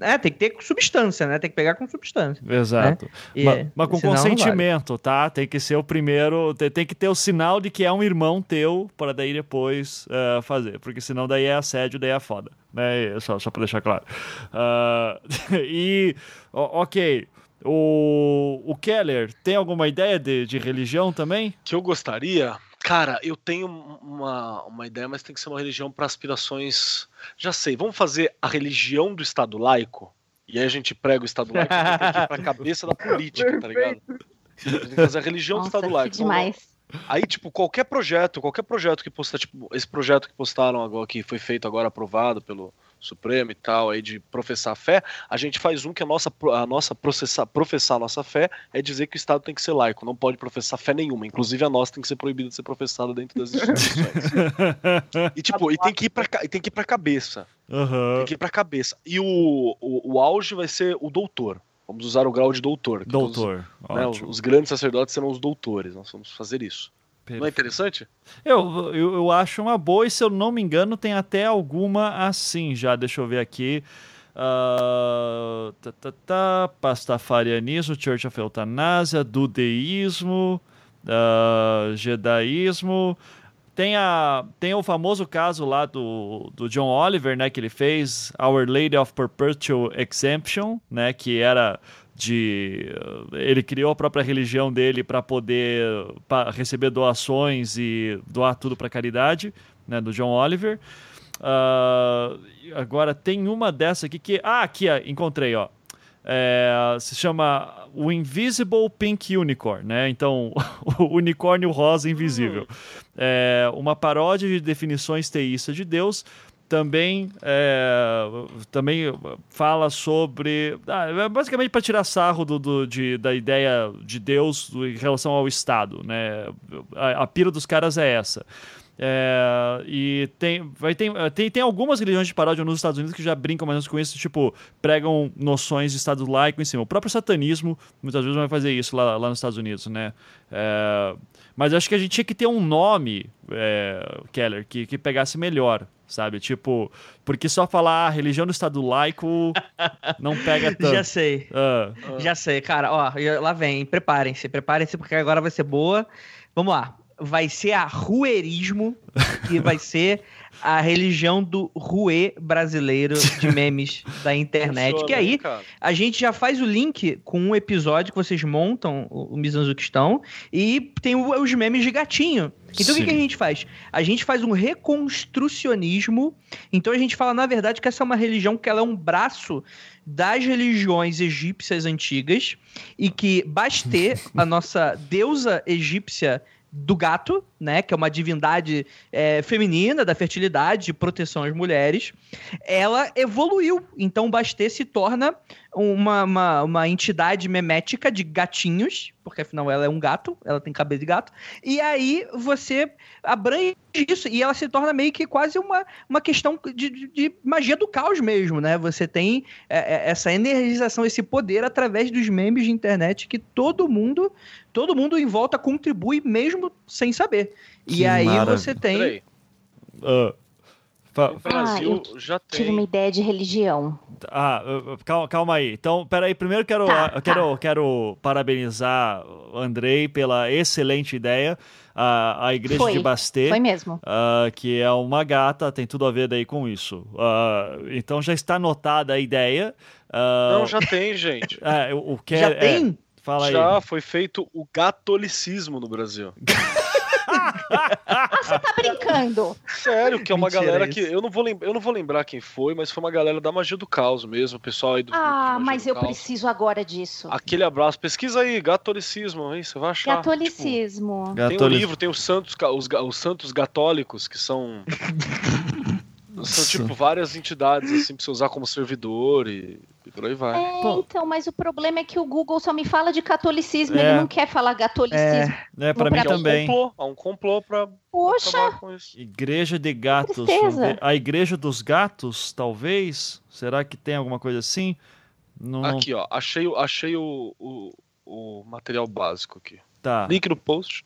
é, tem que ter substância, né? Tem que pegar com substância. Exato. Né? Mas, mas, com consentimento, vale. tá? Tem que ser o primeiro. Tem, tem, que ter o sinal de que é um irmão teu para daí depois uh, fazer. Porque senão daí é assédio, daí é foda. Né? Só, só para deixar claro. Uh, e, ok. O, o Keller tem alguma ideia de, de religião também? Que eu gostaria Cara, eu tenho uma, uma ideia, mas tem que ser uma religião para aspirações. Já sei, vamos fazer a religião do Estado laico? E aí a gente prega o Estado laico para a cabeça da política, tá ligado? A gente tem que fazer a religião Nossa, do Estado laico. Demais. Aí, tipo, qualquer projeto, qualquer projeto que postar, tipo, esse projeto que postaram agora, que foi feito agora, aprovado pelo, Supremo e tal, aí de professar a fé, a gente faz um que a nossa, a nossa processar, professar a nossa fé é dizer que o Estado tem que ser laico, não pode professar fé nenhuma, inclusive a nossa tem que ser proibida de ser professada dentro das instituições. e tipo, e tem que ir pra, tem que ir pra cabeça. Uhum. Tem que ir pra cabeça. E o, o, o auge vai ser o doutor. Vamos usar o grau de doutor. Doutor. Os, né, os, os grandes sacerdotes serão os doutores. Nós vamos fazer isso. Não é interessante? Eu, eu, eu, acho uma boa, e se eu não me engano, tem até alguma assim já. Deixa eu ver aqui. Uh, tá, tá, tá, pastafarianismo, Church of Eutanásia, dudeísmo, uh, jedaísmo. Tem, a, tem o famoso caso lá do, do John Oliver, né, que ele fez, Our Lady of Perpetual Exemption, né, que era de ele criou a própria religião dele para poder pra receber doações e doar tudo para caridade, né, do John Oliver. Uh, agora tem uma dessa aqui que ah aqui encontrei ó é, se chama o Invisible Pink Unicorn, né? Então, o unicórnio rosa invisível. Hum. É uma paródia de definições teístas de Deus, também, é, também fala sobre. Ah, é basicamente para tirar sarro do, do, de, da ideia de Deus em relação ao Estado. Né? A, a pira dos caras é essa. É, e tem, vai, tem, tem, tem algumas religiões de paródia nos Estados Unidos que já brincam mais ou menos com isso, tipo, pregam noções de Estado laico em cima. O próprio satanismo muitas vezes vai fazer isso lá, lá nos Estados Unidos, né? É, mas acho que a gente tinha que ter um nome, é, Keller, que, que pegasse melhor, sabe? Tipo, porque só falar ah, religião do Estado laico não pega tanto. Já sei. Ah. Já sei, cara. Ó, lá vem. Preparem-se, preparem-se, porque agora vai ser boa. Vamos lá vai ser a ruerismo, que vai ser a religião do ruê brasileiro de memes da internet. Funciona, que aí cara. a gente já faz o link com um episódio que vocês montam o, Mizanzuquistão e tem os memes de gatinho. Então Sim. o que, que, a gente faz? A gente faz um reconstrucionismo. Então a gente fala, na verdade, que essa é uma religião que ela é um braço das religiões egípcias antigas e que Bastet, a nossa deusa egípcia do gato, né, que é uma divindade é, feminina da fertilidade proteção às mulheres, ela evoluiu. Então Bastet se torna uma, uma, uma entidade memética de gatinhos, porque afinal ela é um gato, ela tem cabelo de gato, e aí você abrange isso, e ela se torna meio que quase uma, uma questão de, de, de magia do caos mesmo, né? Você tem é, é, essa energização, esse poder através dos memes de internet que todo mundo, todo mundo em volta contribui mesmo sem saber. Que e aí maravilha. você tem... Uh, o Brasil ah, já tem. Tive uma ideia de religião. Ah, calma, calma aí. Então, peraí, primeiro quero, tá, tá. quero, quero parabenizar o Andrei pela excelente ideia. A, a igreja foi, de Bastet. Foi mesmo. Uh, que é uma gata, tem tudo a ver daí com isso. Uh, então já está anotada a ideia. Uh, Não, já tem, gente. É, o, o que já é, tem? É, fala já aí. foi feito o catolicismo no Brasil. ah, você tá brincando? Sério, que é uma Mentira galera que. Eu não, vou eu não vou lembrar quem foi, mas foi uma galera da magia do caos mesmo, o pessoal aí do. Ah, mas eu caos. preciso agora disso. Aquele abraço. Pesquisa aí, gatolicismo, aí você vai achar. Gatolicismo. Tipo, tem um livro, tem os santos, os, os santos católicos, que são. São tipo várias entidades assim pra você usar como servidor e, e por aí vai. É, então, mas o problema é que o Google só me fala de catolicismo, é. ele não quer falar catolicismo. É, é pra mim também. É um complô, um complô pra Poxa. Igreja de gatos. A igreja dos gatos, talvez? Será que tem alguma coisa assim? Não... Aqui, ó, achei, achei o, o, o material básico aqui. Tá. Link no post.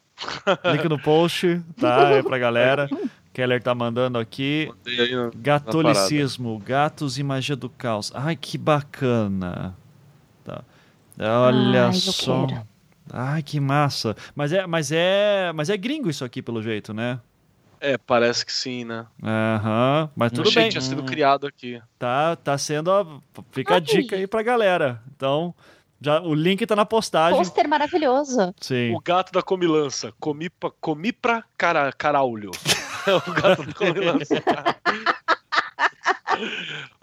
Link no post, tá? É pra galera. Keller tá mandando aqui. Na, Gatolicismo, na gatos e magia do caos. Ai, que bacana. Tá. Olha Ai, só. Ai, que massa. Mas é, mas é, mas é gringo isso aqui pelo jeito, né? É, parece que sim, né? Aham, uhum, mas tudo bem. tinha sido criado aqui. Tá, tá sendo, ó, fica a dica aí pra galera. Então, já, o link tá na postagem. Pôster maravilhoso. Sim. O gato da comilança. Comi pra, comi pra cara, caraulho. o gato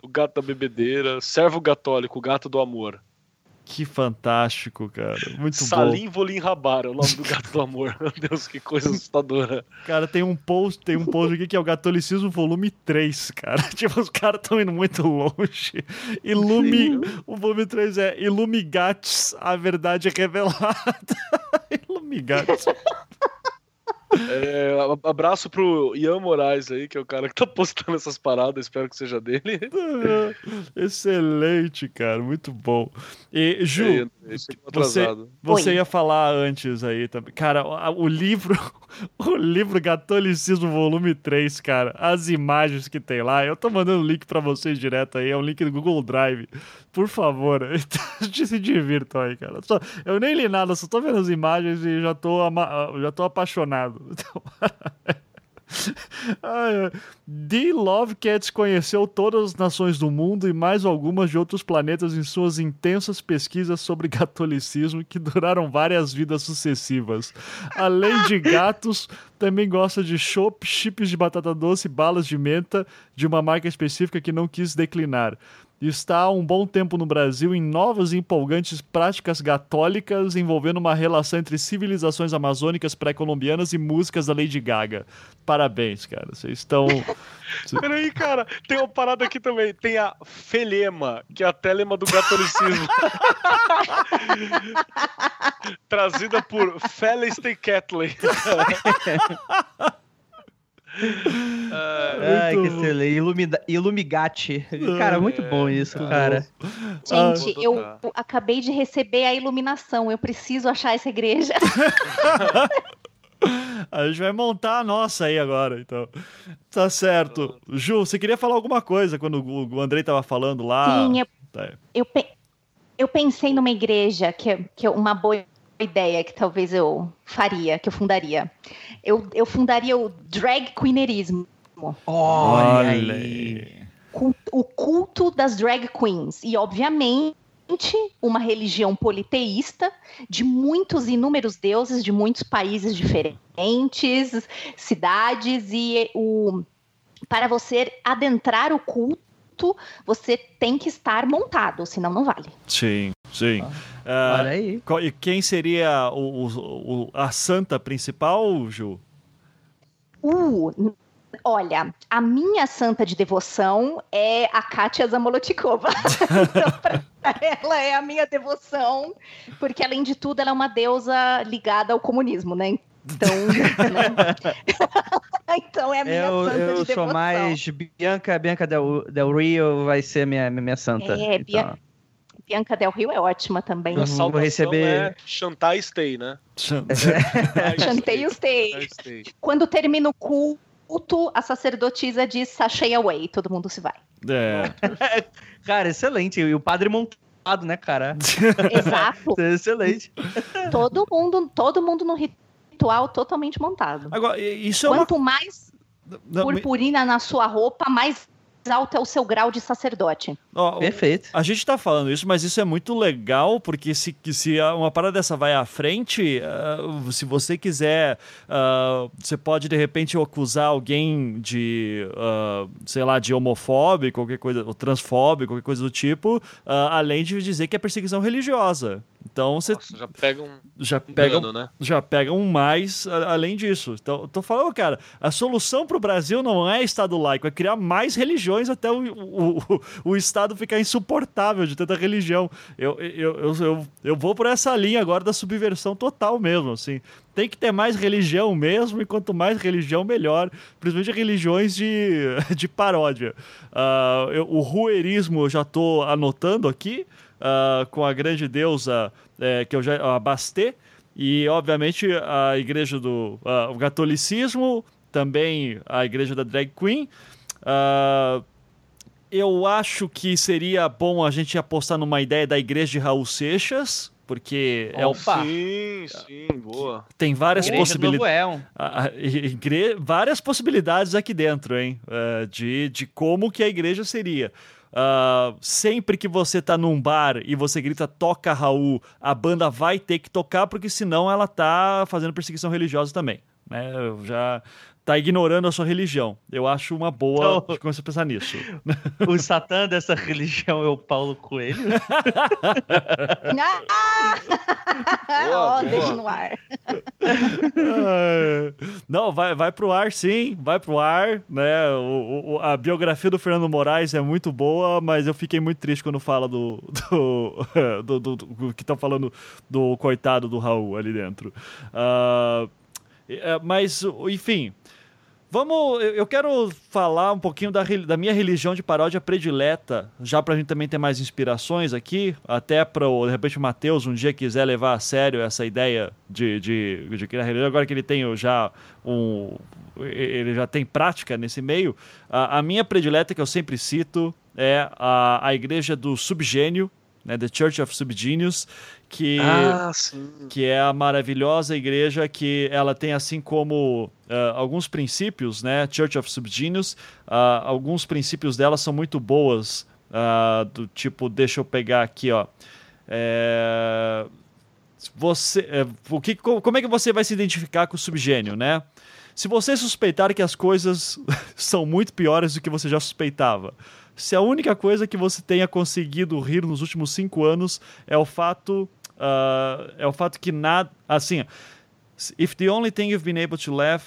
o gato da bebedeira. Servo gatólico, o gato do amor. Que fantástico, cara. Muito Salim bom. Salim Volim Rabar, é o nome do gato do amor. Meu Deus, que coisa assustadora. Cara, tem um post, tem um post aqui que é o Gatolicismo volume 3, cara. Tipo, os caras estão indo muito longe. Ilume, o volume 3 é Ilumigates, a verdade é revelada. Ilumigates. É, abraço pro Ian Moraes aí, que é o cara que tá postando essas paradas, espero que seja dele. Excelente, cara, muito bom. E, Ju, é, você, você ia falar antes aí também. Cara, o livro, o livro Gatolicismo Volume 3, cara, as imagens que tem lá, eu tô mandando o link para vocês direto aí, é um link do Google Drive. Por favor, se divirtam aí, cara. Eu nem li nada, só tô vendo as imagens e já tô, já tô apaixonado. D. Love Cats conheceu todas as nações do mundo e mais algumas de outros planetas em suas intensas pesquisas sobre catolicismo que duraram várias vidas sucessivas. Além de gatos, também gosta de chopp, chips de batata doce, balas de menta de uma marca específica que não quis declinar está há um bom tempo no Brasil em novas e empolgantes práticas católicas envolvendo uma relação entre civilizações amazônicas pré-colombianas e músicas da Lady Gaga. Parabéns, cara. Vocês estão. Peraí, cara, tem uma parada aqui também. Tem a Felema, que é a telema do catolicismo. Trazida por Felicity Catley. Ai, que excelente. Ilumida, Ilumigate. Cara, muito bom isso, cara. Gente, eu acabei de receber a iluminação. Eu preciso achar essa igreja. A gente vai montar a nossa aí agora, então. Tá certo. Ju, você queria falar alguma coisa quando o Andrei tava falando lá? Sim, eu, tá. eu, eu pensei numa igreja que, é, que é uma boa ideia que talvez eu faria, que eu fundaria. Eu, eu fundaria o drag queenerismo. Olha aí. O culto das drag queens. E, obviamente, uma religião politeísta de muitos inúmeros deuses de muitos países diferentes, cidades e o para você adentrar o culto, você tem que estar montado, senão não vale. Sim, sim. Ah, Olha aí. E quem seria o, o, a santa principal, Ju? Uh, olha, a minha santa de devoção é a Kátia Zamolotikova. então, pra ela é a minha devoção, porque além de tudo, ela é uma deusa ligada ao comunismo, né? Então, né? então é a minha eu, santa eu de devoção. Eu sou mais Bianca, Bianca Del, Del Rio vai ser minha, minha santa. É, então. Bianca Del Rio é ótima também. A salvação vou receber... é Chantai Stay, né? Chantei Stay. Quando termina o culto, a sacerdotisa diz sachei away, todo mundo se vai. É. cara, excelente. E o padre montado, né, cara? Exato. excelente. Todo mundo, todo mundo no ritual totalmente montado. Agora, isso é Quanto uma... mais purpurina na sua roupa, mais alto é o seu grau de sacerdote. Oh, Perfeito. A gente tá falando isso, mas isso é muito legal, porque se, se uma parada dessa vai à frente, uh, se você quiser, uh, você pode de repente acusar alguém de, uh, sei lá, de homofóbico, qualquer coisa, ou transfóbico, qualquer coisa do tipo, além de dizer que é perseguição religiosa. Então você já pega um já pega um, né? já pega um mais além disso. Então, eu tô falando, cara, a solução para o Brasil não é Estado laico, é criar mais religiões até o, o, o, o Estado ficar insuportável de tanta religião. Eu, eu, eu, eu, eu vou por essa linha agora da subversão total mesmo, assim. Tem que ter mais religião mesmo, e quanto mais religião, melhor. Principalmente religiões de, de paródia. Uh, eu, o ruerismo eu já tô anotando aqui uh, com a grande deusa uh, que eu já abastei e obviamente a igreja do uh, o catolicismo, também a igreja da drag queen. Uh, eu acho que seria bom a gente apostar numa ideia da igreja de Raul Seixas, porque é o sim, sim, boa. Tem várias possibilidades. Igre... Várias possibilidades aqui dentro, hein? Uh, de, de como que a igreja seria. Uh, sempre que você tá num bar e você grita toca Raul, a banda vai ter que tocar, porque senão ela tá fazendo perseguição religiosa também. Né? Já tá ignorando a sua religião. Eu acho uma boa então, começar a pensar nisso. O Satã dessa religião é o Paulo Coelho? Ó, oh, deixa no ar. Não, vai, vai pro ar sim, vai pro ar, né? O, o, a biografia do Fernando Moraes é muito boa, mas eu fiquei muito triste quando fala do, do, do, do, do que estão falando do coitado do Raul ali dentro. Uh, mas, enfim, Vamos, eu quero falar um pouquinho da, da minha religião de paródia predileta, já para a gente também ter mais inspirações aqui, até para de repente o Matheus um dia quiser levar a sério essa ideia de, de, de criar religião, agora que ele tem já um, ele já tem prática nesse meio. A, a minha predileta que eu sempre cito é a, a igreja do subgênio, né, The Church of Subgenius, que, ah, que é a maravilhosa igreja que ela tem assim como uh, alguns princípios, né, Church of Subgenius, uh, alguns princípios dela são muito boas, uh, do tipo, deixa eu pegar aqui, ó, é, você, é, o que, como é que você vai se identificar com o subgênio, né? Se você suspeitar que as coisas são muito piores do que você já suspeitava, se a única coisa que você tenha conseguido rir nos últimos cinco anos é o fato uh, é o fato que nada assim if the only thing you've been able to laugh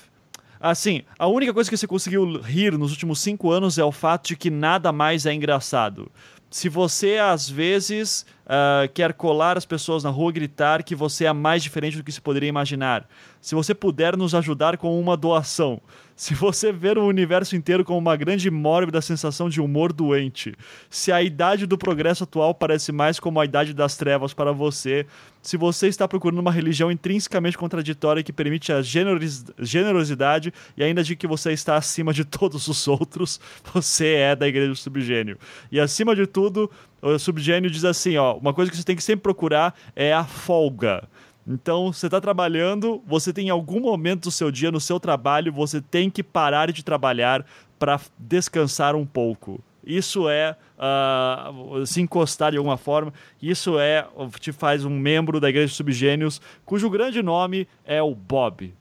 assim a única coisa que você conseguiu rir nos últimos cinco anos é o fato de que nada mais é engraçado. Se você às vezes uh, quer colar as pessoas na rua gritar que você é mais diferente do que se poderia imaginar, se você puder nos ajudar com uma doação, se você ver o universo inteiro como uma grande mórbida sensação de humor doente, se a idade do progresso atual parece mais como a idade das trevas para você, se você está procurando uma religião intrinsecamente contraditória que permite a generosidade e ainda de que você está acima de todos os outros, você é da Igreja do Subgênio. E acima de tudo, o Subgênio diz assim, ó, uma coisa que você tem que sempre procurar é a folga. Então, você está trabalhando, você tem algum momento do seu dia no seu trabalho, você tem que parar de trabalhar para descansar um pouco. Isso é uh, se encostar de alguma forma. Isso é te faz um membro da Igreja de Subgênios, cujo grande nome é o Bob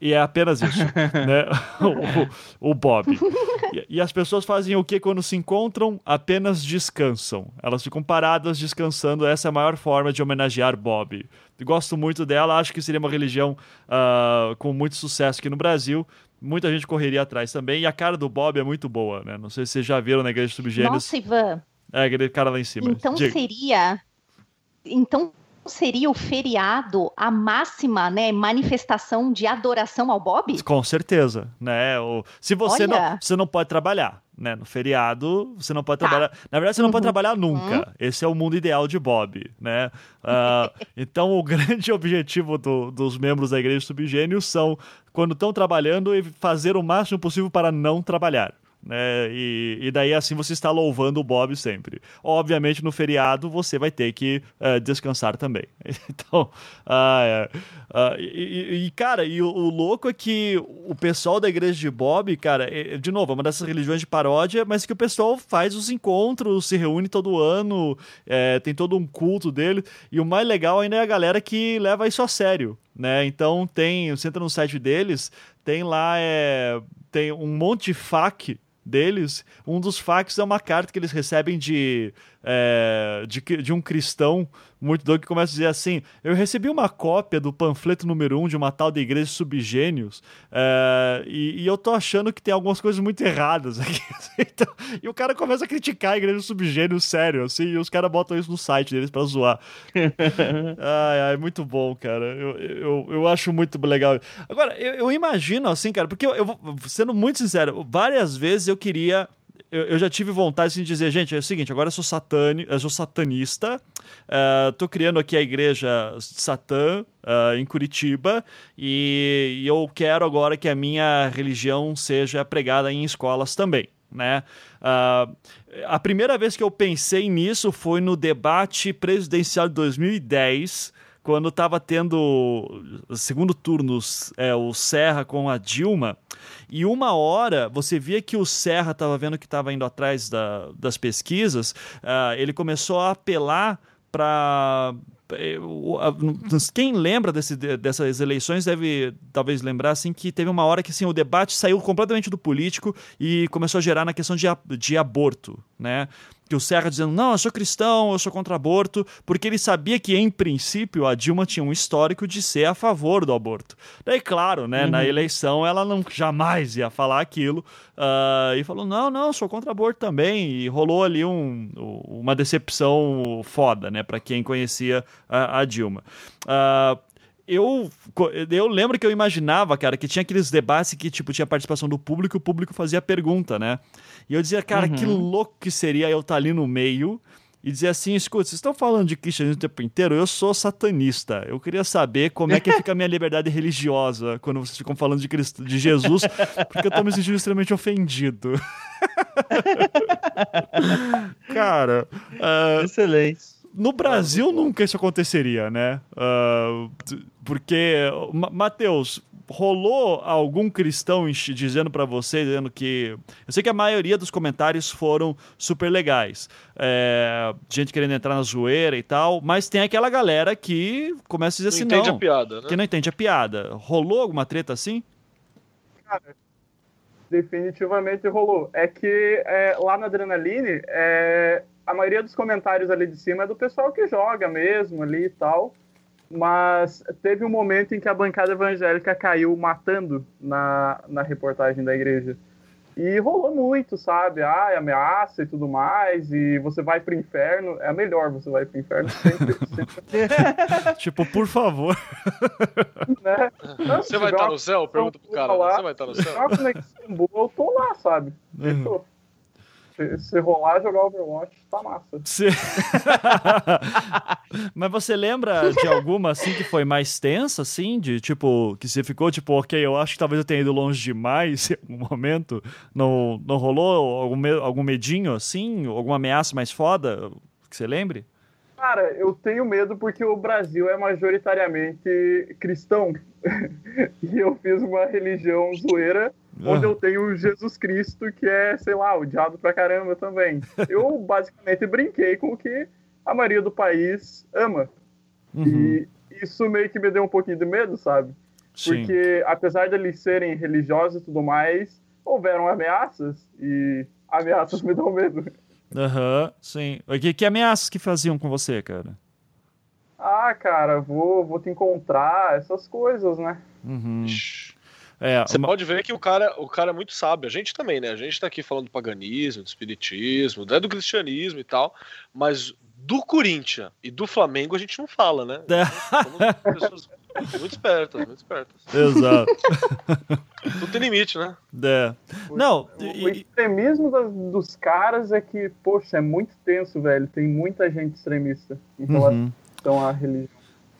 e é apenas isso, né? o, o, Bob. E, e, as pessoas fazem o que quando se encontram? Apenas descansam. Elas ficam paradas descansando. Essa é a maior forma de homenagear Bob. Gosto muito dela, acho que seria uma religião uh, com muito sucesso aqui no Brasil. Muita gente correria atrás também. E a cara do Bob é muito boa, né? Não sei se vocês já viram na Igreja de Subgênios. Nossa, Ivan. É, aquele cara lá em cima. Então Diga. seria. Então seria o feriado a máxima né, manifestação de adoração ao Bob? Com certeza, né? O, se você não, você não pode trabalhar, né? No feriado, você não pode tá. trabalhar. Na verdade, você não uhum. pode trabalhar nunca. Uhum. Esse é o mundo ideal de Bob, né? Uh, então, o grande objetivo do, dos membros da Igreja Subgênio são, quando estão trabalhando, fazer o máximo possível para não trabalhar né? E, e daí assim você está louvando o Bob sempre. Obviamente no feriado você vai ter que uh, descansar também. Então, uh, uh, e, e, cara, e o, o, louco é que o pessoal da igreja de Bob, cara, é, de novo, é uma dessas religiões de paródia, mas que o pessoal faz os encontros, se reúne todo ano, é, tem todo um culto dele. E o mais legal ainda é a galera que leva isso a sério. Né? Então tem, você entra no site deles, tem lá é, tem um monte de FAQ deles, um dos fax é uma carta que eles recebem de, é, de, de, um cristão muito doido que começa a dizer assim: Eu recebi uma cópia do panfleto número um de uma tal da Igreja Subgênios é, e, e, eu tô achando que tem algumas coisas muito erradas aqui. então, e o cara começa a criticar a Igreja Subgênios, sério, assim, e os caras botam isso no site deles pra zoar. ai, ai, muito bom, cara. Eu, eu, eu acho muito legal. Agora, eu, eu imagino, assim, cara, porque eu, eu, sendo muito sincero, várias vezes eu queria eu, eu, já tive vontade assim, de dizer, gente, é o seguinte, agora eu sou, satani, eu sou satanista, uh, tô criando aqui a igreja Satã uh, em Curitiba e, e, eu quero agora que a minha religião seja pregada em escolas também. Né? Uh, a primeira vez que eu pensei nisso foi no debate presidencial de 2010, quando estava tendo segundo turnos é, o Serra com a Dilma, e uma hora você via que o Serra estava vendo que estava indo atrás da, das pesquisas, uh, ele começou a apelar para é, quem lembra desse, dessas eleições deve talvez lembrar assim que teve uma hora que assim, o debate saiu completamente do político e começou a gerar na questão de, de aborto, né? Que o Serra dizendo, não, eu sou cristão, eu sou contra aborto, porque ele sabia que, em princípio, a Dilma tinha um histórico de ser a favor do aborto. Daí, claro, né, uhum. na eleição ela não jamais ia falar aquilo, uh, e falou, não, não, sou contra aborto também, e rolou ali um, uma decepção foda, né, para quem conhecia a, a Dilma. Uh, eu, eu lembro que eu imaginava, cara, que tinha aqueles debates que, tipo, tinha participação do público e o público fazia pergunta, né? E eu dizia, cara, uhum. que louco que seria eu estar tá ali no meio e dizer assim: escuta, vocês estão falando de cristianismo o tempo inteiro? Eu sou satanista. Eu queria saber como é que fica a minha liberdade religiosa quando vocês ficam falando de, Cristo, de Jesus, porque eu tô me sentindo extremamente ofendido. Cara. Uh, Excelente. No Brasil nunca isso aconteceria, né? Uh, porque, Mateus, rolou algum cristão dizendo para você, dizendo que. Eu sei que a maioria dos comentários foram super legais. É, gente querendo entrar na zoeira e tal, mas tem aquela galera que começa a dizer não assim: entende não. a piada, né? Que não entende a piada. Rolou alguma treta assim? Cara, definitivamente rolou. É que é, lá na Adrenaline, é, a maioria dos comentários ali de cima é do pessoal que joga mesmo ali e tal. Mas teve um momento em que a bancada evangélica caiu matando na, na reportagem da igreja. E rolou muito, sabe? Ah, ameaça e tudo mais, e você vai pro inferno. É melhor, você vai pro inferno sempre. sempre. tipo, por favor. Né? Não, você vai estar tá no céu? Pergunta pro cara. Lá, você vai estar tá no céu? Uma conexão boa, eu tô lá, sabe? Uhum. Se, se rolar jogar Overwatch, tá massa. Se... Mas você lembra de alguma assim que foi mais tensa, assim? De tipo, que você ficou tipo, ok, eu acho que talvez eu tenha ido longe demais em algum momento. Não, não rolou algum, algum medinho assim? Alguma ameaça mais foda que você lembre? Cara, eu tenho medo porque o Brasil é majoritariamente cristão. e eu fiz uma religião zoeira onde eu tenho Jesus Cristo, que é, sei lá, o diabo pra caramba também. Eu basicamente brinquei com o que a maioria do país ama. Uhum. E isso meio que me deu um pouquinho de medo, sabe? Sim. Porque apesar de eles serem religiosos e tudo mais, houveram ameaças e ameaças me dão medo. Aham, uhum, sim. Que, que ameaças que faziam com você, cara? Ah, cara, vou, vou te encontrar, essas coisas, né? Uhum. É, Você uma... pode ver que o cara, o cara é muito sábio. A gente também, né? A gente tá aqui falando do paganismo, do espiritismo, até do cristianismo e tal, mas do Corinthians e do Flamengo a gente não fala, né? É. pessoas muito espertas, muito espertas. Exato. Tudo tem limite, né? É. Não, o, e... o extremismo das, dos caras é que, poxa, é muito tenso, velho. Tem muita gente extremista em relação uhum. à religião.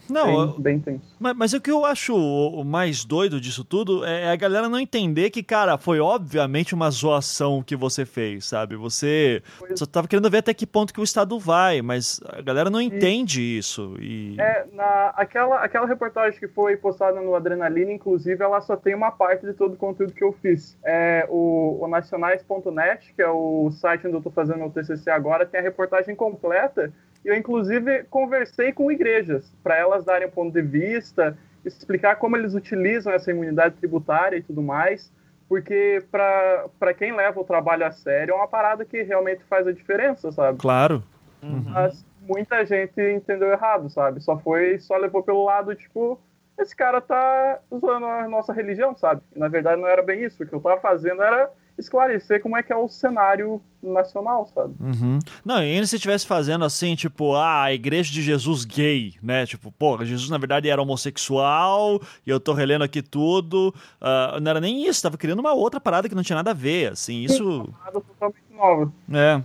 Não, bem, bem Mas, mas o que eu acho o, mais doido disso tudo é a galera não entender que, cara, foi obviamente uma zoação que você fez, sabe? Você pois... só tava querendo ver até que ponto que o Estado vai, mas a galera não entende e... isso. E... É, na, aquela, aquela reportagem que foi postada no Adrenalina, inclusive, ela só tem uma parte de todo o conteúdo que eu fiz. É, o, o nacionais.net, que é o site onde eu tô fazendo o TCC agora, tem a reportagem completa eu, inclusive, conversei com igrejas para elas darem um ponto de vista, explicar como eles utilizam essa imunidade tributária e tudo mais, porque para quem leva o trabalho a sério é uma parada que realmente faz a diferença, sabe? Claro. Uhum. Mas muita gente entendeu errado, sabe? Só foi, só levou pelo lado, tipo, esse cara tá usando a nossa religião, sabe? E, na verdade não era bem isso. O que eu tava fazendo era esclarecer como é que é o cenário nacional, sabe? Uhum. Não, e ainda se estivesse fazendo assim, tipo, ah, a igreja de Jesus gay, né? Tipo, pô, Jesus na verdade era homossexual e eu tô relendo aqui tudo. Uh, não era nem isso, tava criando uma outra parada que não tinha nada a ver, assim, isso... Uma parada totalmente nova. É.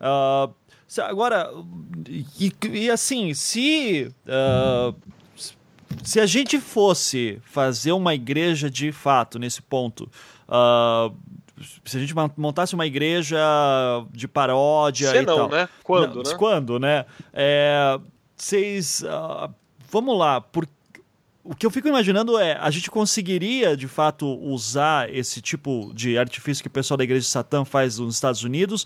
Uh, agora, e, e, assim, se... Uh, se a gente fosse fazer uma igreja de fato nesse ponto, uh, se a gente montasse uma igreja de paródia Se e não, tal. né? Quando, não, né? Quando, né? É, vocês... Uh, vamos lá, por, o que eu fico imaginando é, a gente conseguiria, de fato, usar esse tipo de artifício que o pessoal da Igreja de Satã faz nos Estados Unidos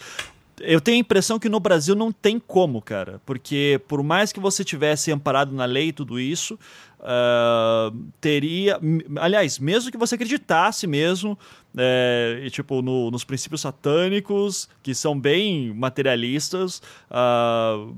eu tenho a impressão que no Brasil não tem como, cara. Porque por mais que você tivesse amparado na lei tudo isso, uh, teria. Aliás, mesmo que você acreditasse mesmo, é, tipo, no, nos princípios satânicos, que são bem materialistas, uh,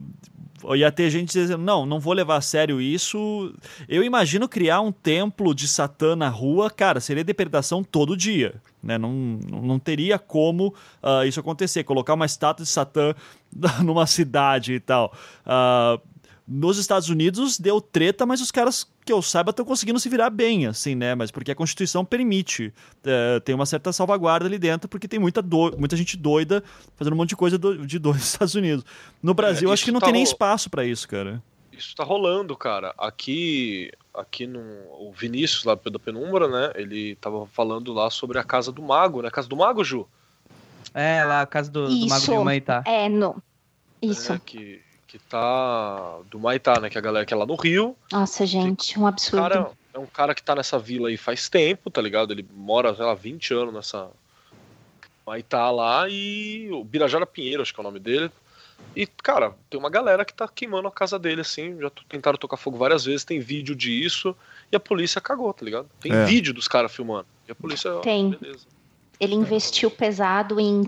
ia ter gente dizendo, não, não vou levar a sério isso. Eu imagino criar um templo de Satã na rua, cara, seria depredação todo dia. Né? Não, não teria como uh, isso acontecer. Colocar uma estátua de Satã numa cidade e tal. Uh, nos Estados Unidos deu treta, mas os caras, que eu saiba, estão conseguindo se virar bem, assim, né? Mas porque a Constituição permite. Uh, tem uma certa salvaguarda ali dentro, porque tem muita, do... muita gente doida fazendo um monte de coisa do... de doido nos Estados Unidos. No Brasil, é, acho que não tá tem nem espaço para isso, cara. Isso tá rolando, cara. Aqui, aqui no o Vinícius lá da Penumbra, né? Ele tava falando lá sobre a casa do mago, né? A casa do mago, Ju. É, lá a casa do, do mago de Humaitá. É, no. Isso. É, que que tá do Maitá, né? Que é a galera que é lá no Rio. Nossa, gente, um absurdo. Cara, é um cara que tá nessa vila aí faz tempo, tá ligado? Ele mora, sei lá, 20 anos nessa Maitá lá e o Birajara Pinheiro, acho que é o nome dele. E, cara, tem uma galera que tá queimando a casa dele, assim. Já tentaram tocar fogo várias vezes, tem vídeo disso. E a polícia cagou, tá ligado? Tem é. vídeo dos caras filmando. E a polícia. Tem. Beleza. Ele investiu pesado em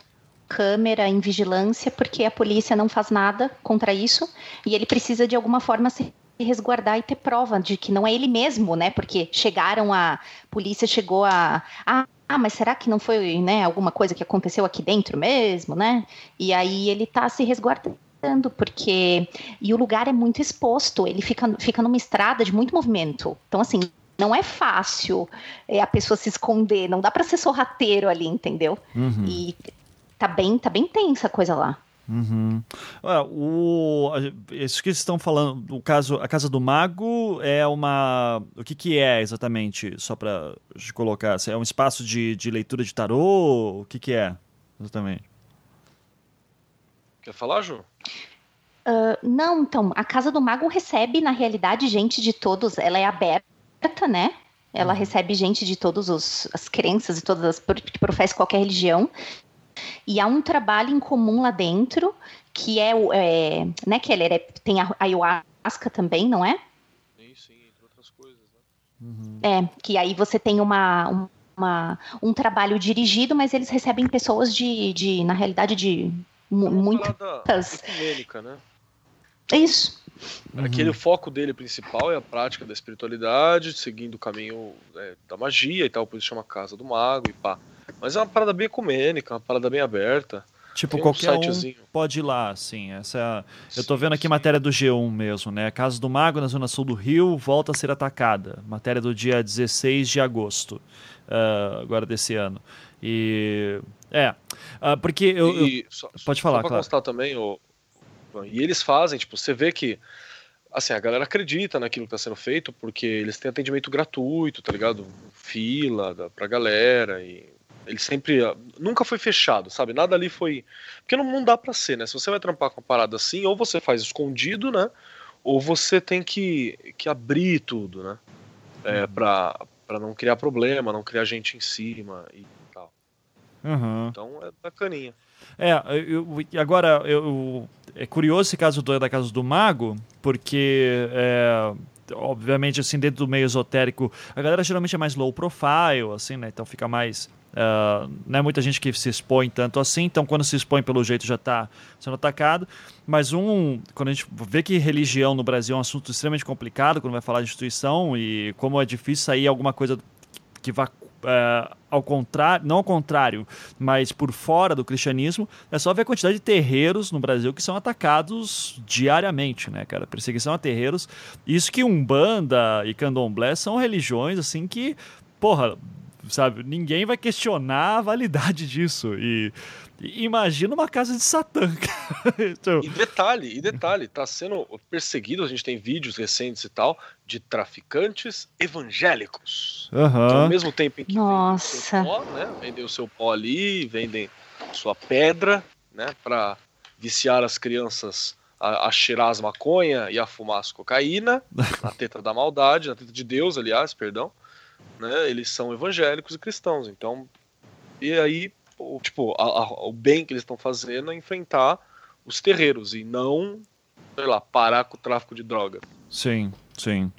câmera, em vigilância, porque a polícia não faz nada contra isso e ele precisa de alguma forma se resguardar e ter prova de que não é ele mesmo, né? Porque chegaram a polícia chegou a ah, ah, mas será que não foi, né, alguma coisa que aconteceu aqui dentro mesmo, né? E aí ele tá se resguardando, porque. E o lugar é muito exposto, ele fica, fica numa estrada de muito movimento. Então, assim, não é fácil é, a pessoa se esconder, não dá para ser sorrateiro ali, entendeu? Uhum. E tá bem, tá bem tensa a coisa lá. Uhum. o, isso que estão falando, o caso, a Casa do Mago é uma. O que, que é exatamente? Só para colocar. É um espaço de, de leitura de tarô? O que, que é exatamente? Quer falar, Ju? Uh, não, então, a Casa do Mago recebe, na realidade, gente de todos. Ela é aberta, né? Ela uhum. recebe gente de todas as crenças e todas as que professam qualquer religião. E há um trabalho em comum lá dentro, que é, é né, Keller? É, tem a ayahuasca também, não é? Sim, sim, entre outras coisas. Né? Uhum. É, que aí você tem uma, uma, um trabalho dirigido, mas eles recebem pessoas de, de na realidade, de muitas... Ecumênica, né? É isso. Aquele uhum. foco dele principal é a prática da espiritualidade, seguindo o caminho é, da magia e tal, por isso chama Casa do Mago e pá. Mas é uma parada bem ecumênica, uma parada bem aberta. Tipo, Tem qualquer um, um pode ir lá, assim. Essa é. Eu tô vendo aqui matéria do G1 mesmo, né? Casa do Mago, na zona sul do Rio, volta a ser atacada. Matéria do dia 16 de agosto, uh, agora desse ano. E... É, uh, porque eu... E, eu... Só, pode falar, só pra claro. constar também, o... e eles fazem, tipo, você vê que assim, a galera acredita naquilo que está sendo feito, porque eles têm atendimento gratuito, tá ligado? Fila da, pra galera e ele sempre. Nunca foi fechado, sabe? Nada ali foi. Porque não, não dá para ser, né? Se você vai trampar com uma parada assim, ou você faz escondido, né? Ou você tem que, que abrir tudo, né? É, uhum. pra, pra não criar problema, não criar gente em cima e tal. Uhum. Então é bacaninha. É, eu, agora, eu, é curioso esse caso do, da Casa do Mago, porque, é, obviamente, assim, dentro do meio esotérico, a galera geralmente é mais low profile, assim, né? Então fica mais Uh, não é muita gente que se expõe tanto assim, então quando se expõe pelo jeito já está sendo atacado. Mas um, quando a gente vê que religião no Brasil é um assunto extremamente complicado, quando vai falar de instituição e como é difícil sair alguma coisa que vá uh, ao contrário, não ao contrário, mas por fora do cristianismo, é só ver a quantidade de terreiros no Brasil que são atacados diariamente, né, cara? Perseguição a terreiros. Isso que Umbanda e Candomblé são religiões assim que, porra, sabe? Ninguém vai questionar a validade disso. E, e imagina uma casa de Satã. então... E detalhe, e detalhe, tá sendo perseguido, a gente tem vídeos recentes e tal, de traficantes evangélicos. Uhum. Então, ao mesmo tempo em que Nossa. vendem o seu pó, né? Vendem o seu pó ali, vendem sua pedra, né? Pra viciar as crianças a, a, cheirar as maconha e a fumar as cocaína, na teta da maldade, na teta de Deus, aliás, perdão né? Eles são evangélicos e cristãos, então e aí o, tipo a, a, o bem que eles estão fazendo é enfrentar os terreiros e não, sei lá, parar com o tráfico de droga. Sim. Sim.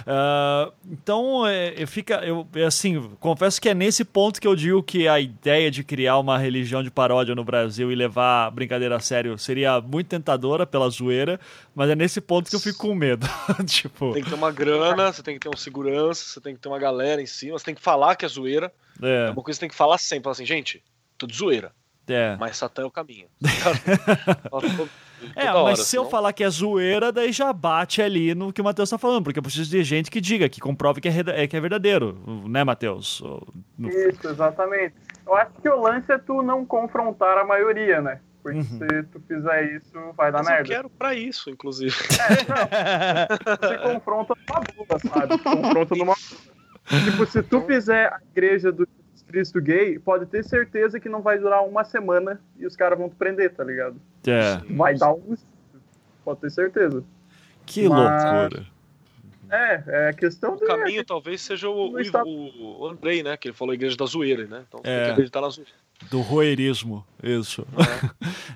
Uh, então, é, fica, eu, é assim, confesso que é nesse ponto que eu digo que a ideia de criar uma religião de paródia no Brasil e levar a brincadeira a sério seria muito tentadora pela zoeira, mas é nesse ponto que eu fico com medo. tipo... Tem que ter uma grana, você tem que ter um segurança, você tem que ter uma galera em cima, você tem que falar que é zoeira. É, é uma coisa que você tem que falar sempre, falar assim, gente, tudo zoeira. É. Mas Satã é o caminho. é, mas hora, se senão... eu falar que é zoeira, daí já bate ali no que o Matheus tá falando, porque eu preciso de gente que diga, que comprove que é, é que é verdadeiro, né, Matheus? No... Isso, exatamente. Eu acho que o lance é tu não confrontar a maioria, né? Porque uhum. se tu fizer isso, vai dar Mas merda. Eu quero pra isso, inclusive. É, não. Você confronta numa boa, sabe? Confronta numa. tipo, se tu fizer a igreja do Cristo gay, pode ter certeza que não vai durar uma semana e os caras vão te prender, tá ligado? É. Vai dar um. Pode ter certeza. Que Mas... loucura. É, é questão O caminho talvez seja o, o, o, Andrei, né? Que ele falou a igreja da zoeira, né? Então é. tem que acreditar na zoeira. Do roeirismo, isso.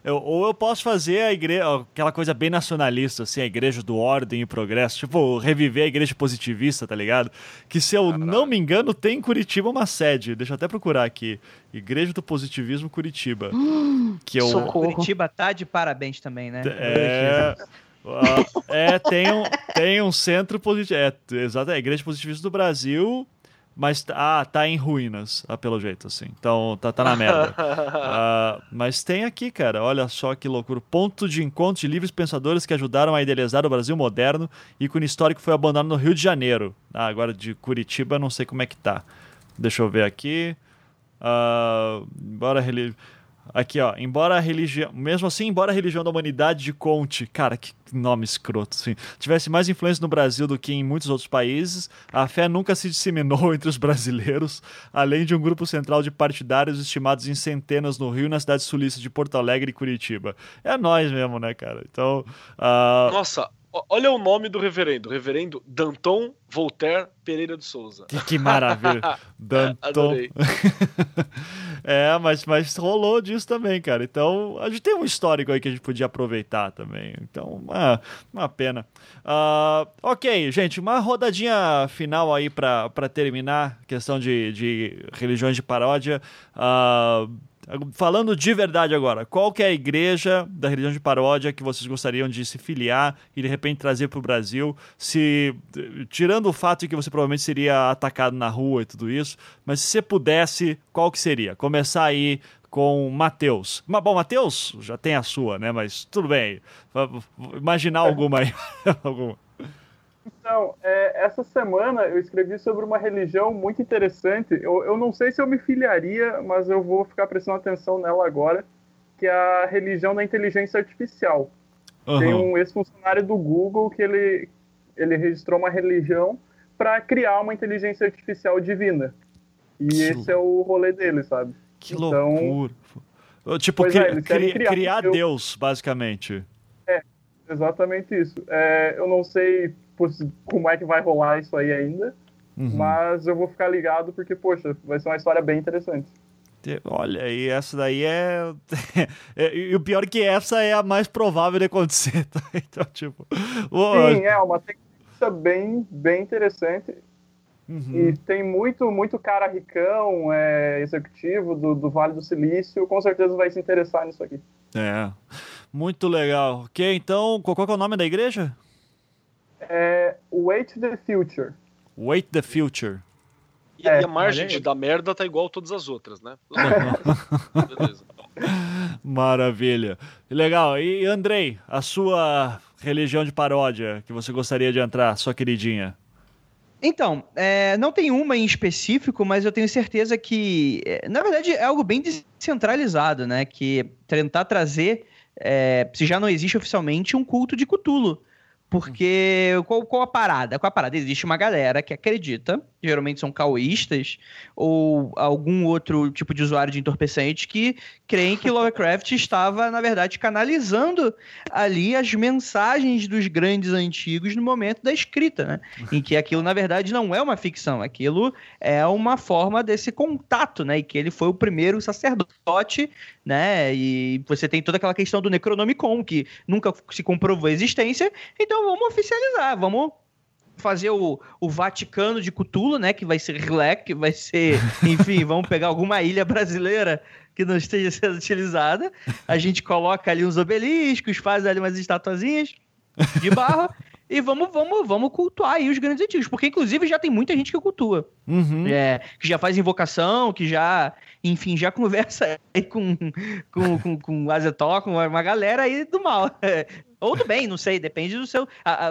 É. eu, ou eu posso fazer a igreja, aquela coisa bem nacionalista, assim, a igreja do ordem e progresso, tipo, reviver a igreja positivista, tá ligado? Que se eu não me engano, tem em Curitiba uma sede, deixa eu até procurar aqui. Igreja do Positivismo Curitiba. Hum, que o... Curitiba tá de parabéns também, né? É. Uh, é, tem um, tem um centro positivo. É, exato, é a Igreja Positivista do Brasil Mas, ah, tá em ruínas, ah, pelo jeito, assim. Então, tá, tá na merda. uh, mas tem aqui, cara, olha só que loucura. Ponto de encontro de livres pensadores que ajudaram a idealizar o Brasil moderno, ícone histórico foi abandonado no Rio de Janeiro. Ah, agora de Curitiba, não sei como é que tá. Deixa eu ver aqui. Uh, embora Aqui, ó. Embora a religião. Mesmo assim, embora a religião da humanidade de Conte, cara, que nome escroto, assim, tivesse mais influência no Brasil do que em muitos outros países, a fé nunca se disseminou entre os brasileiros, além de um grupo central de partidários estimados em centenas no Rio e na cidade sulista de Porto Alegre e Curitiba. É nós mesmo, né, cara? Então. Uh... Nossa, Olha o nome do reverendo. Reverendo Danton Voltaire Pereira de Souza. Que, que maravilha. Danton. é, mas, mas rolou disso também, cara. Então, a gente tem um histórico aí que a gente podia aproveitar também. Então, uma, uma pena. Uh, ok, gente, uma rodadinha final aí para terminar. Questão de, de religiões de paródia. Uh, Falando de verdade agora, qual que é a igreja da religião de paródia que vocês gostariam de se filiar e de repente trazer para o Brasil? Se tirando o fato de que você provavelmente seria atacado na rua e tudo isso, mas se você pudesse, qual que seria? Começar aí com Mateus. Bom, Mateus já tem a sua, né? Mas tudo bem. Imaginar alguma aí. Então, é, essa semana eu escrevi sobre uma religião muito interessante. Eu, eu não sei se eu me filiaria, mas eu vou ficar prestando atenção nela agora, que é a religião da inteligência artificial. Uhum. Tem um ex-funcionário do Google que ele, ele registrou uma religião para criar uma inteligência artificial divina. E que esse é o rolê dele, sabe? Que então, loucura. Tipo, cri, é, cri, criar, criar Deus, basicamente. É, exatamente isso. É, eu não sei como é que vai rolar isso aí ainda. Uhum. Mas eu vou ficar ligado porque, poxa, vai ser uma história bem interessante. Olha, e essa daí é... é. E o pior é que essa é a mais provável de acontecer. Tá? Então, tipo. Sim, é uma tendência bem, bem interessante. Uhum. E tem muito, muito cara ricão, é, executivo do, do Vale do Silício, com certeza vai se interessar nisso aqui. É, muito legal. Ok, então, qual, qual é o nome da igreja? É Wait the Future. Wait the Future. E, é, e a margem de dar merda tá igual a todas as outras, né? Beleza. Maravilha. Legal. E Andrei, a sua religião de paródia que você gostaria de entrar, sua queridinha? Então, é, não tem uma em específico, mas eu tenho certeza que, é, na verdade, é algo bem descentralizado, né? Que tentar trazer, é, se já não existe oficialmente, um culto de Cthulhu porque qual, qual, a parada? Qual a parada? Existe uma galera que acredita, geralmente são caoístas, ou algum outro tipo de usuário de entorpecente que creem que Lovecraft estava, na verdade, canalizando ali as mensagens dos grandes antigos no momento da escrita, né? Em que aquilo, na verdade, não é uma ficção, aquilo é uma forma desse contato, né? E que ele foi o primeiro sacerdote, né? E você tem toda aquela questão do Necronomicon, que nunca se comprovou a existência, então vamos oficializar, vamos fazer o, o Vaticano de Cthulhu, né? Que vai ser Rilek, vai ser, enfim, vamos pegar alguma ilha brasileira que não esteja sendo utilizada. A gente coloca ali uns obeliscos, faz ali umas estatuazinhas de barro. e vamos, vamos, vamos cultuar aí os grandes antigos, porque inclusive já tem muita gente que cultua. Uhum. É, que já faz invocação, que já, enfim, já conversa aí com, com, com, com Azetó, com uma galera aí do mal. Ou do bem, não sei, depende do seu.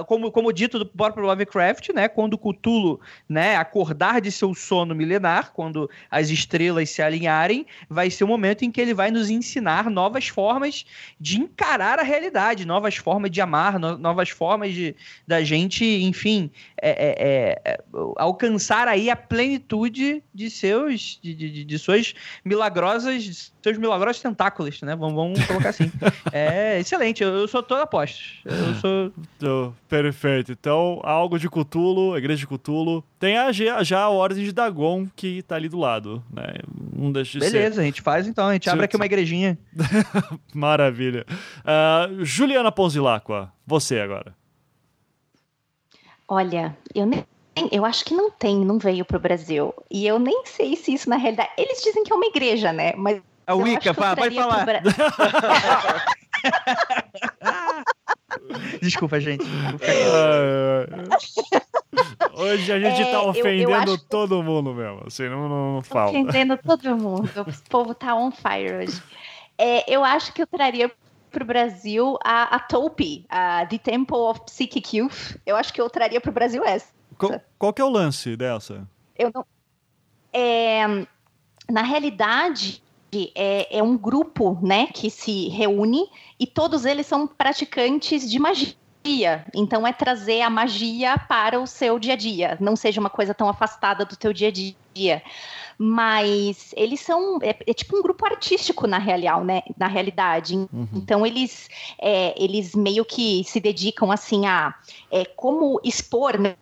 como, como dito do próprio Lovecraft, né? Quando Cthulhu né, acordar de seu sono milenar, quando as estrelas se alinharem, vai ser o momento em que ele vai nos ensinar novas formas de encarar a realidade, novas formas de amar, no, novas formas de da gente, enfim, é, é, é, é alcançar aí a plenitude de seus, de, de, de suas milagrosas, seus milagrosos tentáculos, né? Vamos, vamos colocar assim. é excelente, eu, eu sou todo apostos. Eu sou. Oh, perfeito. Então, algo de Cutulo, Igreja de Cutulo. Tem a, já a Ordem de Dagon que tá ali do lado, né? Não deixa de Beleza, ser. a gente faz então. A gente abre aqui uma igrejinha. Maravilha. Uh, Juliana Ponzilacqua, você agora. Olha, eu nem eu acho que não tem, não veio para o Brasil. E eu nem sei se isso na realidade. Eles dizem que é uma igreja, né? Mas. A Wicca, pode falar. Bra... Desculpa, gente. Hoje a gente é, tá ofendendo eu, eu todo mundo mesmo, assim, não, não, não fala. Ofendendo todo mundo, o povo tá on fire hoje. É, eu acho que eu traria para o Brasil a, a Topi, a The Temple of Psychic Youth. Eu acho que eu traria para o Brasil essa. Qual, qual que é o lance dessa? Eu não... É, na realidade, é, é, um grupo né, que se reúne e todos eles são praticantes de magia. Então é trazer a magia para o seu dia a dia, não seja uma coisa tão afastada do teu dia a dia. Mas eles são é, é tipo um grupo artístico na real, né? Na realidade. Uhum. Então eles é, eles meio que se dedicam assim a é, como expor né,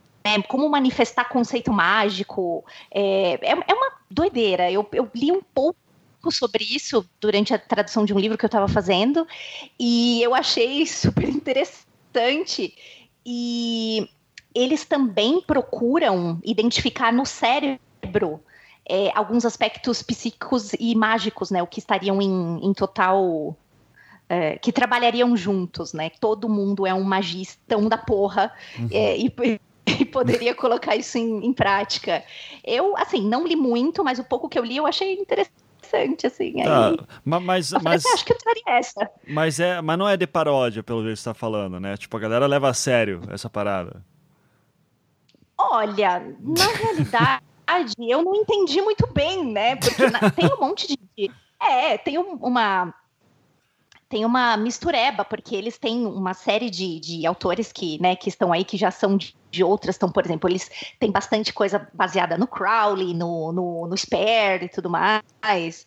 como manifestar conceito mágico. É, é, é uma doideira. Eu, eu li um pouco sobre isso durante a tradução de um livro que eu estava fazendo e eu achei super interessante. E eles também procuram identificar no cérebro é, alguns aspectos psíquicos e mágicos, né? O que estariam em, em total. É, que trabalhariam juntos, né? Todo mundo é um magistão da porra. Uhum. É, e, e poderia colocar isso em, em, prática. Eu, assim, não li muito, mas o pouco que eu li eu achei interessante, assim. Tá. Aí, mas, mas, acho que eu traria essa. Mas, é, mas não é de paródia, pelo que você está falando, né? Tipo, a galera leva a sério essa parada. Olha, na realidade, eu não entendi muito bem, né? Porque na, tem um monte de. É, tem um, uma tem uma mistureba, porque eles têm uma série de, de autores que, né, que estão aí, que já são de, de outras. Então, por exemplo, eles têm bastante coisa baseada no Crowley, no, no, no Spare e tudo mais.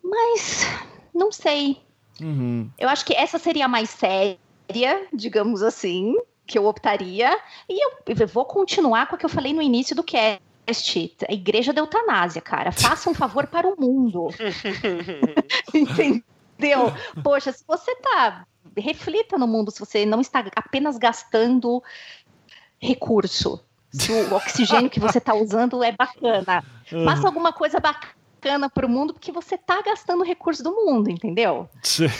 Mas, não sei. Uhum. Eu acho que essa seria a mais séria, digamos assim, que eu optaria. E eu, eu vou continuar com o que eu falei no início do cast a igreja da eutanásia, cara. Faça um favor para o mundo. Entendeu? Entendeu? Poxa, se você tá. Reflita no mundo se você não está apenas gastando recurso. Se o oxigênio que você está usando é bacana. Faça alguma coisa bacana para o mundo, porque você está gastando recurso do mundo, entendeu?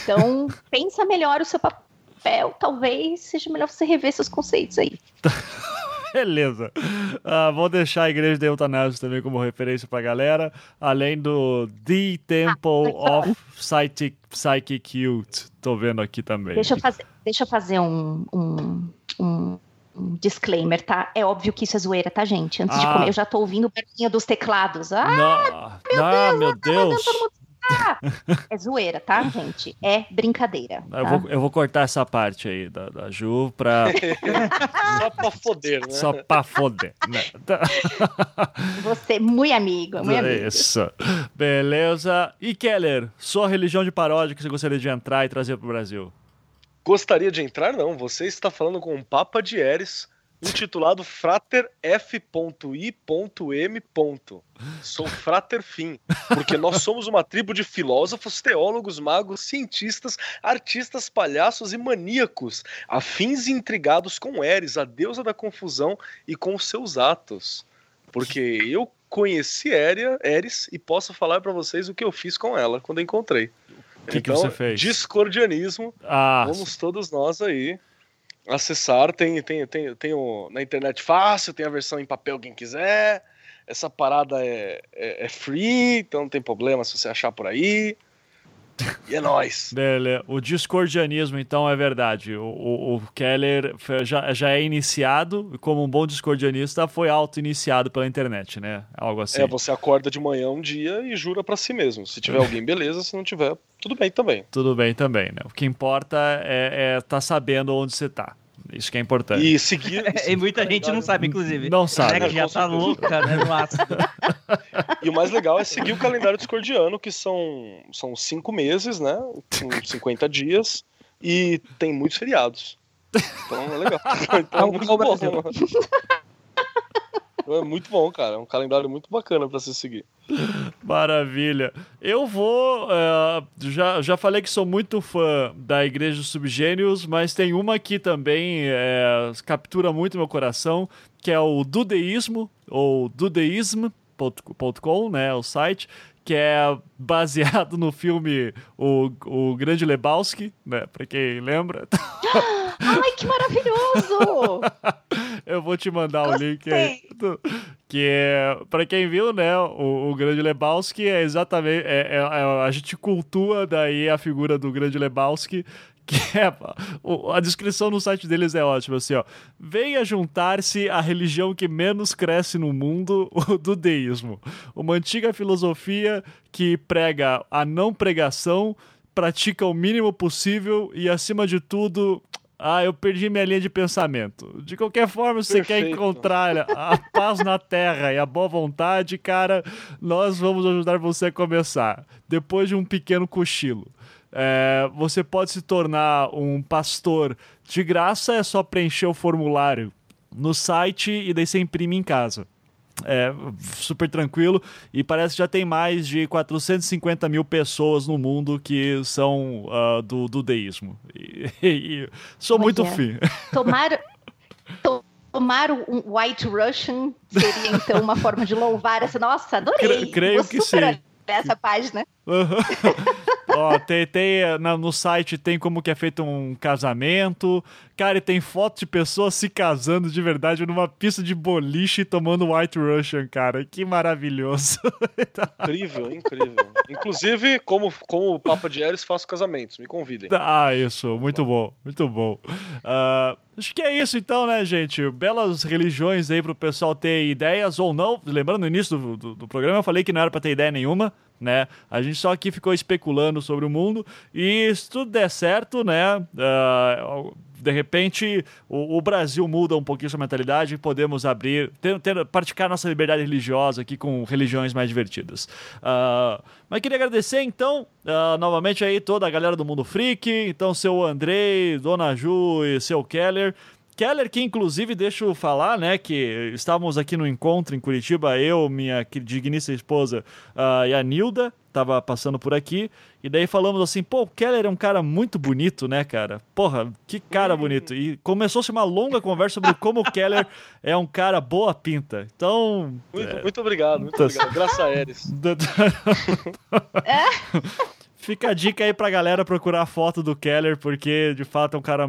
Então, pensa melhor o seu papel. Talvez seja melhor você rever seus conceitos aí. Beleza. Uh, vou deixar a igreja de Eutanásia também como referência pra galera, além do The Temple ah, of Psychic, Psychic Youth. Tô vendo aqui também. Deixa eu fazer, deixa eu fazer um, um, um, um disclaimer, tá? É óbvio que isso é zoeira, tá, gente? Antes ah. de comer, eu já tô ouvindo o barulhinho dos teclados. Ah, meu ah, Deus! Meu Deus. É zoeira, tá, gente? É brincadeira. Tá? Eu, vou, eu, vou, cortar essa parte aí da, da Ju pra. Só pra foder, né? Só pra foder. Né? Você, muito amigo, muito amigo. Isso. Beleza. E Keller, sua religião de paródia que você gostaria de entrar e trazer pro Brasil? Gostaria de entrar, não. Você está falando com o Papa de Eres intitulado Frater F.I.M. Sou Frater Fim, porque nós somos uma tribo de filósofos, teólogos, magos, cientistas, artistas, palhaços e maníacos, afins e intrigados com Eris, a deusa da confusão e com seus atos. Porque eu conheci Eria, Eris e posso falar para vocês o que eu fiz com ela quando encontrei. O que, então, que você fez? Discordianismo. Ah. Vamos todos nós aí acessar. Tem, tem, tem, tem o, na internet fácil, tem a versão em papel quem quiser. Essa parada é, é, é free, então não tem problema se você achar por aí. E é nóis. Beleza. O discordianismo, então, é verdade. O, o, o Keller já, já é iniciado, como um bom discordianista, foi auto-iniciado pela internet, né? Algo assim. É, você acorda de manhã um dia e jura para si mesmo. Se tiver alguém, beleza. Se não tiver, tudo bem também. Tudo bem também, né? O que importa é estar é tá sabendo onde você tá. Isso que é importante. E seguir. e muita gente não sabe, inclusive. Não sabe. É que já tá louca, né, no ácido. E o mais legal é seguir o calendário discordiano, que são, são cinco meses, né? Com 50 dias. E tem muitos feriados. Então é legal. Então, é muito bom. É muito bom, cara. É um calendário muito bacana para se seguir. Maravilha. Eu vou. Uh, já, já falei que sou muito fã da Igreja Subgênios, mas tem uma aqui também é, captura muito meu coração, que é o Dudeísmo, ou dudeism.com, né? O site, que é baseado no filme O, o Grande Lebowski, né? Pra quem lembra. Ai, que maravilhoso! eu vou te mandar o link aí. Que é, pra quem viu, né, o, o Grande Lebowski é exatamente. É, é, é, a gente cultua daí a figura do Grande Lebowski que é, a descrição no site deles é ótima, assim, ó. Venha juntar-se à religião que menos cresce no mundo, o do deísmo. Uma antiga filosofia que prega a não pregação, pratica o mínimo possível e, acima de tudo, ah, eu perdi minha linha de pensamento. De qualquer forma, se você quer encontrar a paz na terra e a boa vontade, cara, nós vamos ajudar você a começar. Depois de um pequeno cochilo. É, você pode se tornar um pastor de graça, é só preencher o formulário no site e daí você imprime em casa. É super tranquilo e parece que já tem mais de 450 mil pessoas no mundo que são uh, do, do deísmo. E, e, sou muito fim. Tomar, tomar um White Russian seria então uma forma de louvar essa. Nossa, adorei! Creio Vou que sim. Essa página. Uhum. Ó, tem, tem no site tem como que é feito um casamento. Cara, e tem foto de pessoas se casando de verdade numa pista de boliche tomando White Russian, cara. Que maravilhoso. Incrível, incrível. Inclusive, como, como o Papa de Eres, faço casamentos. Me convidem. Ah, isso. Muito bom. Muito bom. Uh, acho que é isso então, né, gente? Belas religiões aí pro pessoal ter ideias ou não. Lembrando, no início do, do, do programa eu falei que não era pra ter ideia nenhuma né? A gente só aqui ficou especulando sobre o mundo e se tudo der certo, né? Uh, de repente o, o, Brasil muda um pouquinho sua mentalidade e podemos abrir, ter, ter, praticar nossa liberdade religiosa aqui com religiões mais divertidas. Uh, mas queria agradecer então uh, novamente aí toda a galera do Mundo Freak, então seu Andrei, Dona Ju e seu Keller. Keller, que inclusive, deixa eu falar, né, que estávamos aqui no encontro em Curitiba, eu, minha digníssima esposa uh, e a Nilda, tava passando por aqui, e daí falamos assim, pô, o Keller é um cara muito bonito, né, cara? Porra, que cara bonito. E começou-se uma longa conversa sobre como o Keller é um cara boa pinta. Então... Muito, é... muito obrigado, muito tá... obrigado. Graças a Eres. Fica a dica aí pra galera procurar a foto do Keller, porque de fato é um cara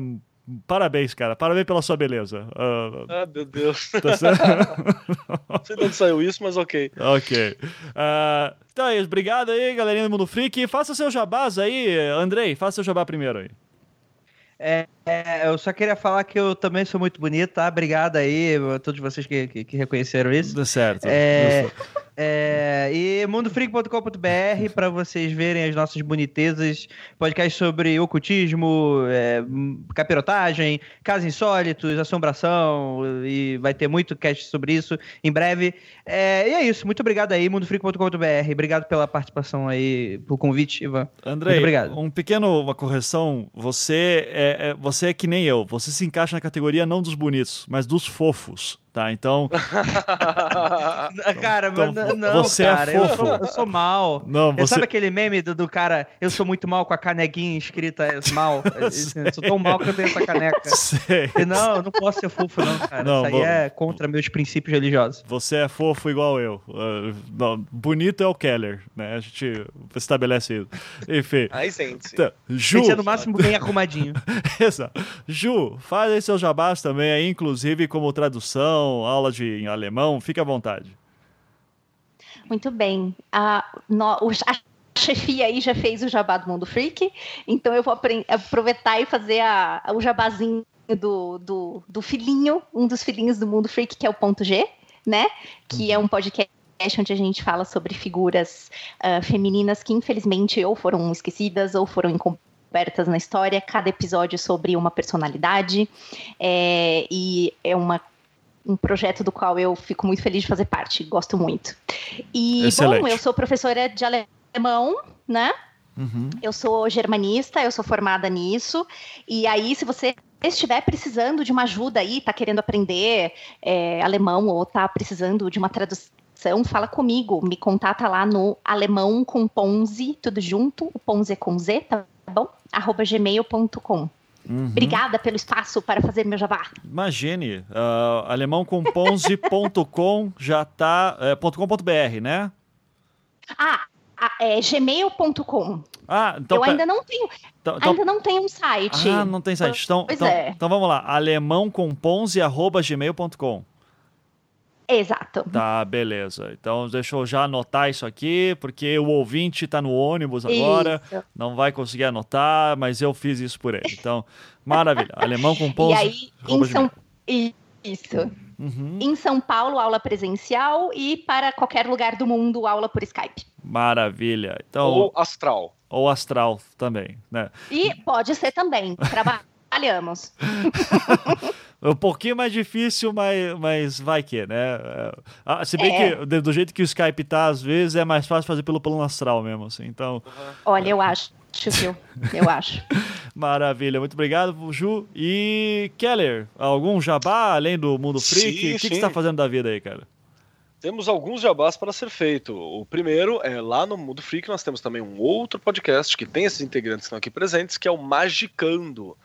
Parabéns, cara. Parabéns pela sua beleza. Uh, ah, meu Deus. Tá certo? Não sei de onde saiu isso, mas ok. Ok. Uh, então é isso. Obrigado aí, galerinha do Mundo Freak. Faça seu jabás aí, Andrei. Faça seu jabá primeiro aí. É, é, eu só queria falar que eu também sou muito bonito, tá? Obrigado aí a todos vocês que, que, que reconheceram isso. Deu certo. É, é, e mundofreak.com.br para vocês verem as nossas bonitezas, podcast sobre ocultismo, é, capirotagem, casos insólitos, assombração, e vai ter muito cast sobre isso em breve. É, e é isso, muito obrigado aí, mundofreak.com.br. Obrigado pela participação aí, pelo convite, Ivan. André, obrigado. um pequeno, uma correção, você é, é, você é que nem eu, você se encaixa na categoria não dos bonitos, mas dos fofos. Tá, então. cara, então, não, você é cara, é fofo. Eu sou, eu sou mal. Não, você... Sabe aquele meme do, do, cara, eu sou muito mal com a canequinha escrita mal? eu sou tão mal que eu tenho essa caneca. Sei. Não, eu não posso ser fofo, não, cara. Não, Isso aí é contra meus princípios religiosos. Você é fofo igual eu. Uh, não, bonito é o Keller, né? A gente estabelece isso. Enfim. Aí sente. Então, Ju. Tem que ser no máximo bem arrumadinho. Exato. Ju, faz aí seus jabás também aí, inclusive como tradução aula de alemão, fique à vontade. Muito bem. A, no, a chefia aí já fez o jabá do Mundo Freak, então eu vou aproveitar e fazer a, o jabazinho do, do, do filhinho, um dos filhinhos do Mundo Freak, que é o Ponto G, né? Que é um podcast onde a gente fala sobre figuras uh, femininas que infelizmente ou foram esquecidas ou foram encobertas na história, cada episódio sobre uma personalidade, é, e é uma um projeto do qual eu fico muito feliz de fazer parte, gosto muito. E, Excelente. bom, eu sou professora de alemão, né? Uhum. Eu sou germanista, eu sou formada nisso. E aí, se você estiver precisando de uma ajuda aí, tá querendo aprender é, alemão ou tá precisando de uma tradução, fala comigo. Me contata lá no alemão com Ponze, tudo junto. O Ponze é com Z, tá bom? arroba gmail.com. Uhum. Obrigada pelo espaço para fazer meu jabá. Imagine, uh, alemãocomponze.com já tá, é, .com.br, né? Ah, é gmail.com. Ah, então. Eu ainda não tenho. Então, então, ainda não tenho um site. Ah, não tem site. Então, pois então, é. então vamos lá. alemãocomponze.gmail.com Exato. Tá, beleza. Então deixa eu já anotar isso aqui, porque o ouvinte está no ônibus agora, isso. não vai conseguir anotar, mas eu fiz isso por ele. Então, maravilha. Alemão com pontos. E aí, em São... Isso. Uhum. Em São Paulo, aula presencial e para qualquer lugar do mundo, aula por Skype. Maravilha. Então, ou astral. Ou astral também, né? E pode ser também. Trabalhamos. um pouquinho mais difícil, mas, mas vai que, né? Ah, se bem é. que do jeito que o Skype tá, às vezes é mais fácil fazer pelo plano astral mesmo, assim. Então. Olha, eu acho, viu? Eu acho. Maravilha, muito obrigado, Ju. E Keller, algum jabá além do mundo freak? Sim, o que, que você está fazendo da vida aí, cara? Temos alguns jabás para ser feito. O primeiro é lá no Mundo Freak nós temos também um outro podcast que tem esses integrantes que estão aqui presentes, que é o Magicando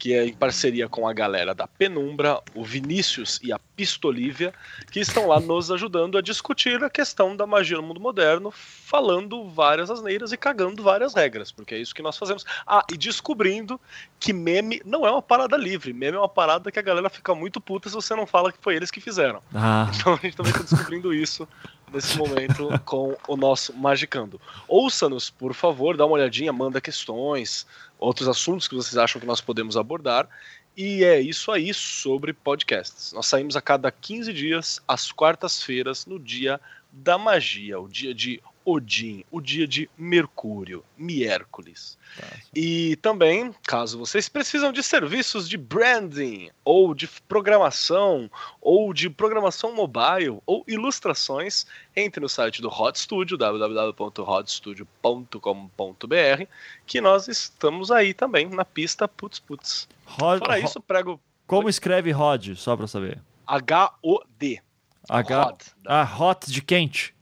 que é em parceria com a galera da Penumbra, o Vinícius e a Pistolívia, que estão lá nos ajudando a discutir a questão da magia no mundo moderno, falando várias asneiras e cagando várias regras, porque é isso que nós fazemos. Ah, e descobrindo que meme não é uma parada livre, meme é uma parada que a galera fica muito puta se você não fala que foi eles que fizeram. Ah. Então a gente também está descobrindo isso nesse momento com o nosso Magicando. Ouça-nos, por favor, dá uma olhadinha, manda questões, outros assuntos que vocês acham que nós podemos abordar. E é isso aí sobre podcasts. Nós saímos a cada 15 dias, às quartas-feiras, no dia da magia, o dia de Odin, o dia de Mercúrio, miércoles. Tá. E também, caso vocês precisam de serviços de branding, ou de programação, ou de programação mobile, ou ilustrações, entre no site do Hot Studio, www.hotstudio.com.br, que nós estamos aí também na pista Putz Putz. Rod, Fora isso, prego. Como escreve Rod, só pra saber? H-O-D. H... Ah, hot de quente.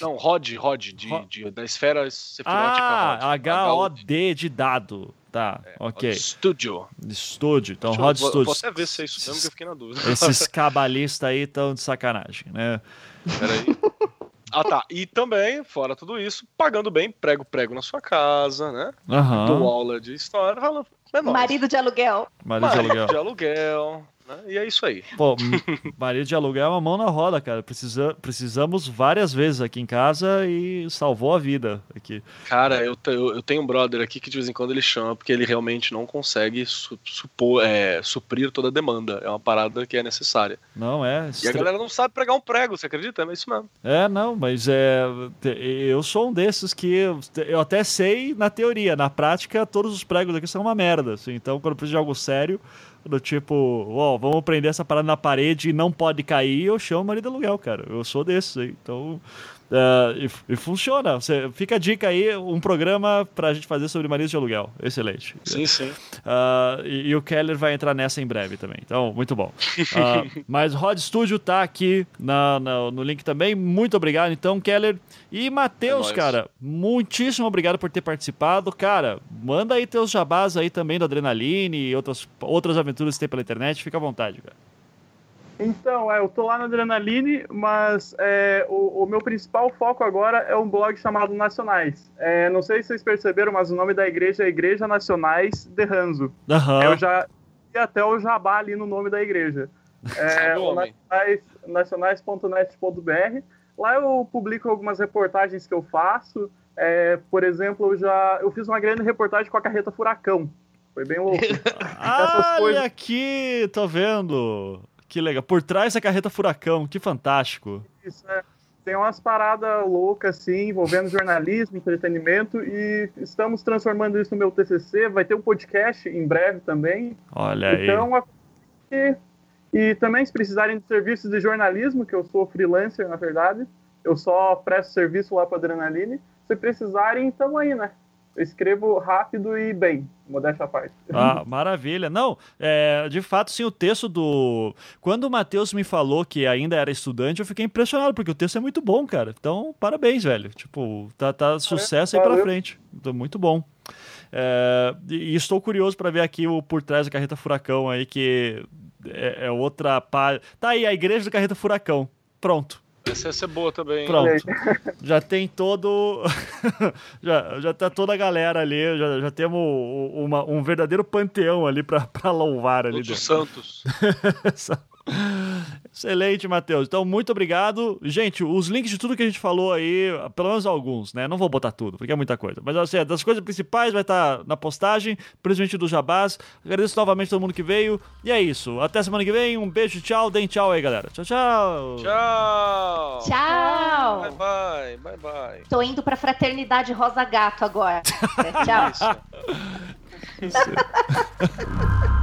Não, Rod, Rod, de, Rod. de da esfera sefirótica ah, H-O-D de dado. Tá, é, ok. Estúdio. Estúdio, então Rod Studio. Você ver se é isso mesmo que eu fiquei na dúvida. Esses cabalistas aí estão de sacanagem, né? Peraí. Ah, tá. E também, fora tudo isso, pagando bem, prego prego na sua casa, né? Uhum. Dou aula de história. Fala, é Marido de aluguel. Marido, Marido de aluguel. De aluguel. Né? E é isso aí. Pô, marido de aluguel é uma mão na roda, cara. Precisa, precisamos várias vezes aqui em casa e salvou a vida aqui. Cara, eu, eu, eu tenho um brother aqui que de vez em quando ele chama porque ele realmente não consegue su, supor, é, suprir toda a demanda. É uma parada que é necessária. Não, é. E a galera não sabe pregar um prego, você acredita? É isso mesmo. É, não, mas é. Eu sou um desses que eu até sei na teoria, na prática, todos os pregos aqui são uma merda. Assim, então, quando preciso de algo sério do tipo, ó, oh, vamos prender essa parada na parede e não pode cair, eu chamo o marido aluguel, cara. Eu sou desses aí. Então, Uh, e, e, funciona. Você, fica a dica aí, um programa pra gente fazer sobre maridos de aluguel. Excelente. Sim, sim. Uh, e, e, o Keller vai entrar nessa em breve também. Então, muito bom. Uh, mas Rod Studio tá aqui na, na, no link também. Muito obrigado, então, Keller. E Matheus, é cara, muitíssimo obrigado por ter participado. Cara, manda aí teus jabás aí também do Adrenaline e outras, outras aventuras que tem pela internet. Fica à vontade, cara. Então, é, eu tô lá na Adrenaline, mas é, o, o, meu principal foco agora é um blog chamado Nacionais. É, não sei se vocês perceberam, mas o nome da igreja é Igreja Nacionais de Ranzo. Uhum. Eu já e até o jabá ali no nome da igreja. É, nacionais, nacionais.net.br. Lá eu publico algumas reportagens que eu faço. É, por exemplo, eu já eu fiz uma grande reportagem com a carreta Furacão. Foi bem louco. Olha coisas... aqui, tô vendo. Que legal. Por trás da carreta furacão, que fantástico. Isso, é. Tem umas paradas loucas, assim, envolvendo jornalismo, entretenimento, e estamos transformando isso no meu TCC. Vai ter um podcast em breve também. Olha aí. Então, e, e também, se precisarem de serviços de jornalismo, que eu sou freelancer, na verdade, eu só presto serviço lá para Adrenaline. Se precisarem, estamos aí, né? Eu escrevo rápido e bem, modéstia à parte. Ah, maravilha. Não, é, de fato, sim, o texto do. Quando o Matheus me falou que ainda era estudante, eu fiquei impressionado, porque o texto é muito bom, cara. Então, parabéns, velho. Tipo, tá, tá sucesso é, aí pra frente. Muito bom. É, e estou curioso para ver aqui o por trás da Carreta Furacão aí, que é, é outra. Pá... Tá aí, a igreja da Carreta Furacão. Pronto. Essa ia ser boa também. Pronto. Já tem todo. já, já tá toda a galera ali. Já, já temos uma, um verdadeiro panteão ali pra, pra louvar ali. Todos os santos. Excelente, Matheus. Então, muito obrigado. Gente, os links de tudo que a gente falou aí, pelo menos alguns, né? Não vou botar tudo, porque é muita coisa. Mas, assim, das coisas principais vai estar na postagem, principalmente do Jabás. Agradeço novamente todo mundo que veio. E é isso. Até semana que vem. Um beijo, tchau. Deem tchau aí, galera. Tchau, tchau. Tchau. Tchau. Bye, bye. Bye, bye. Tô indo pra Fraternidade Rosa Gato agora. tchau.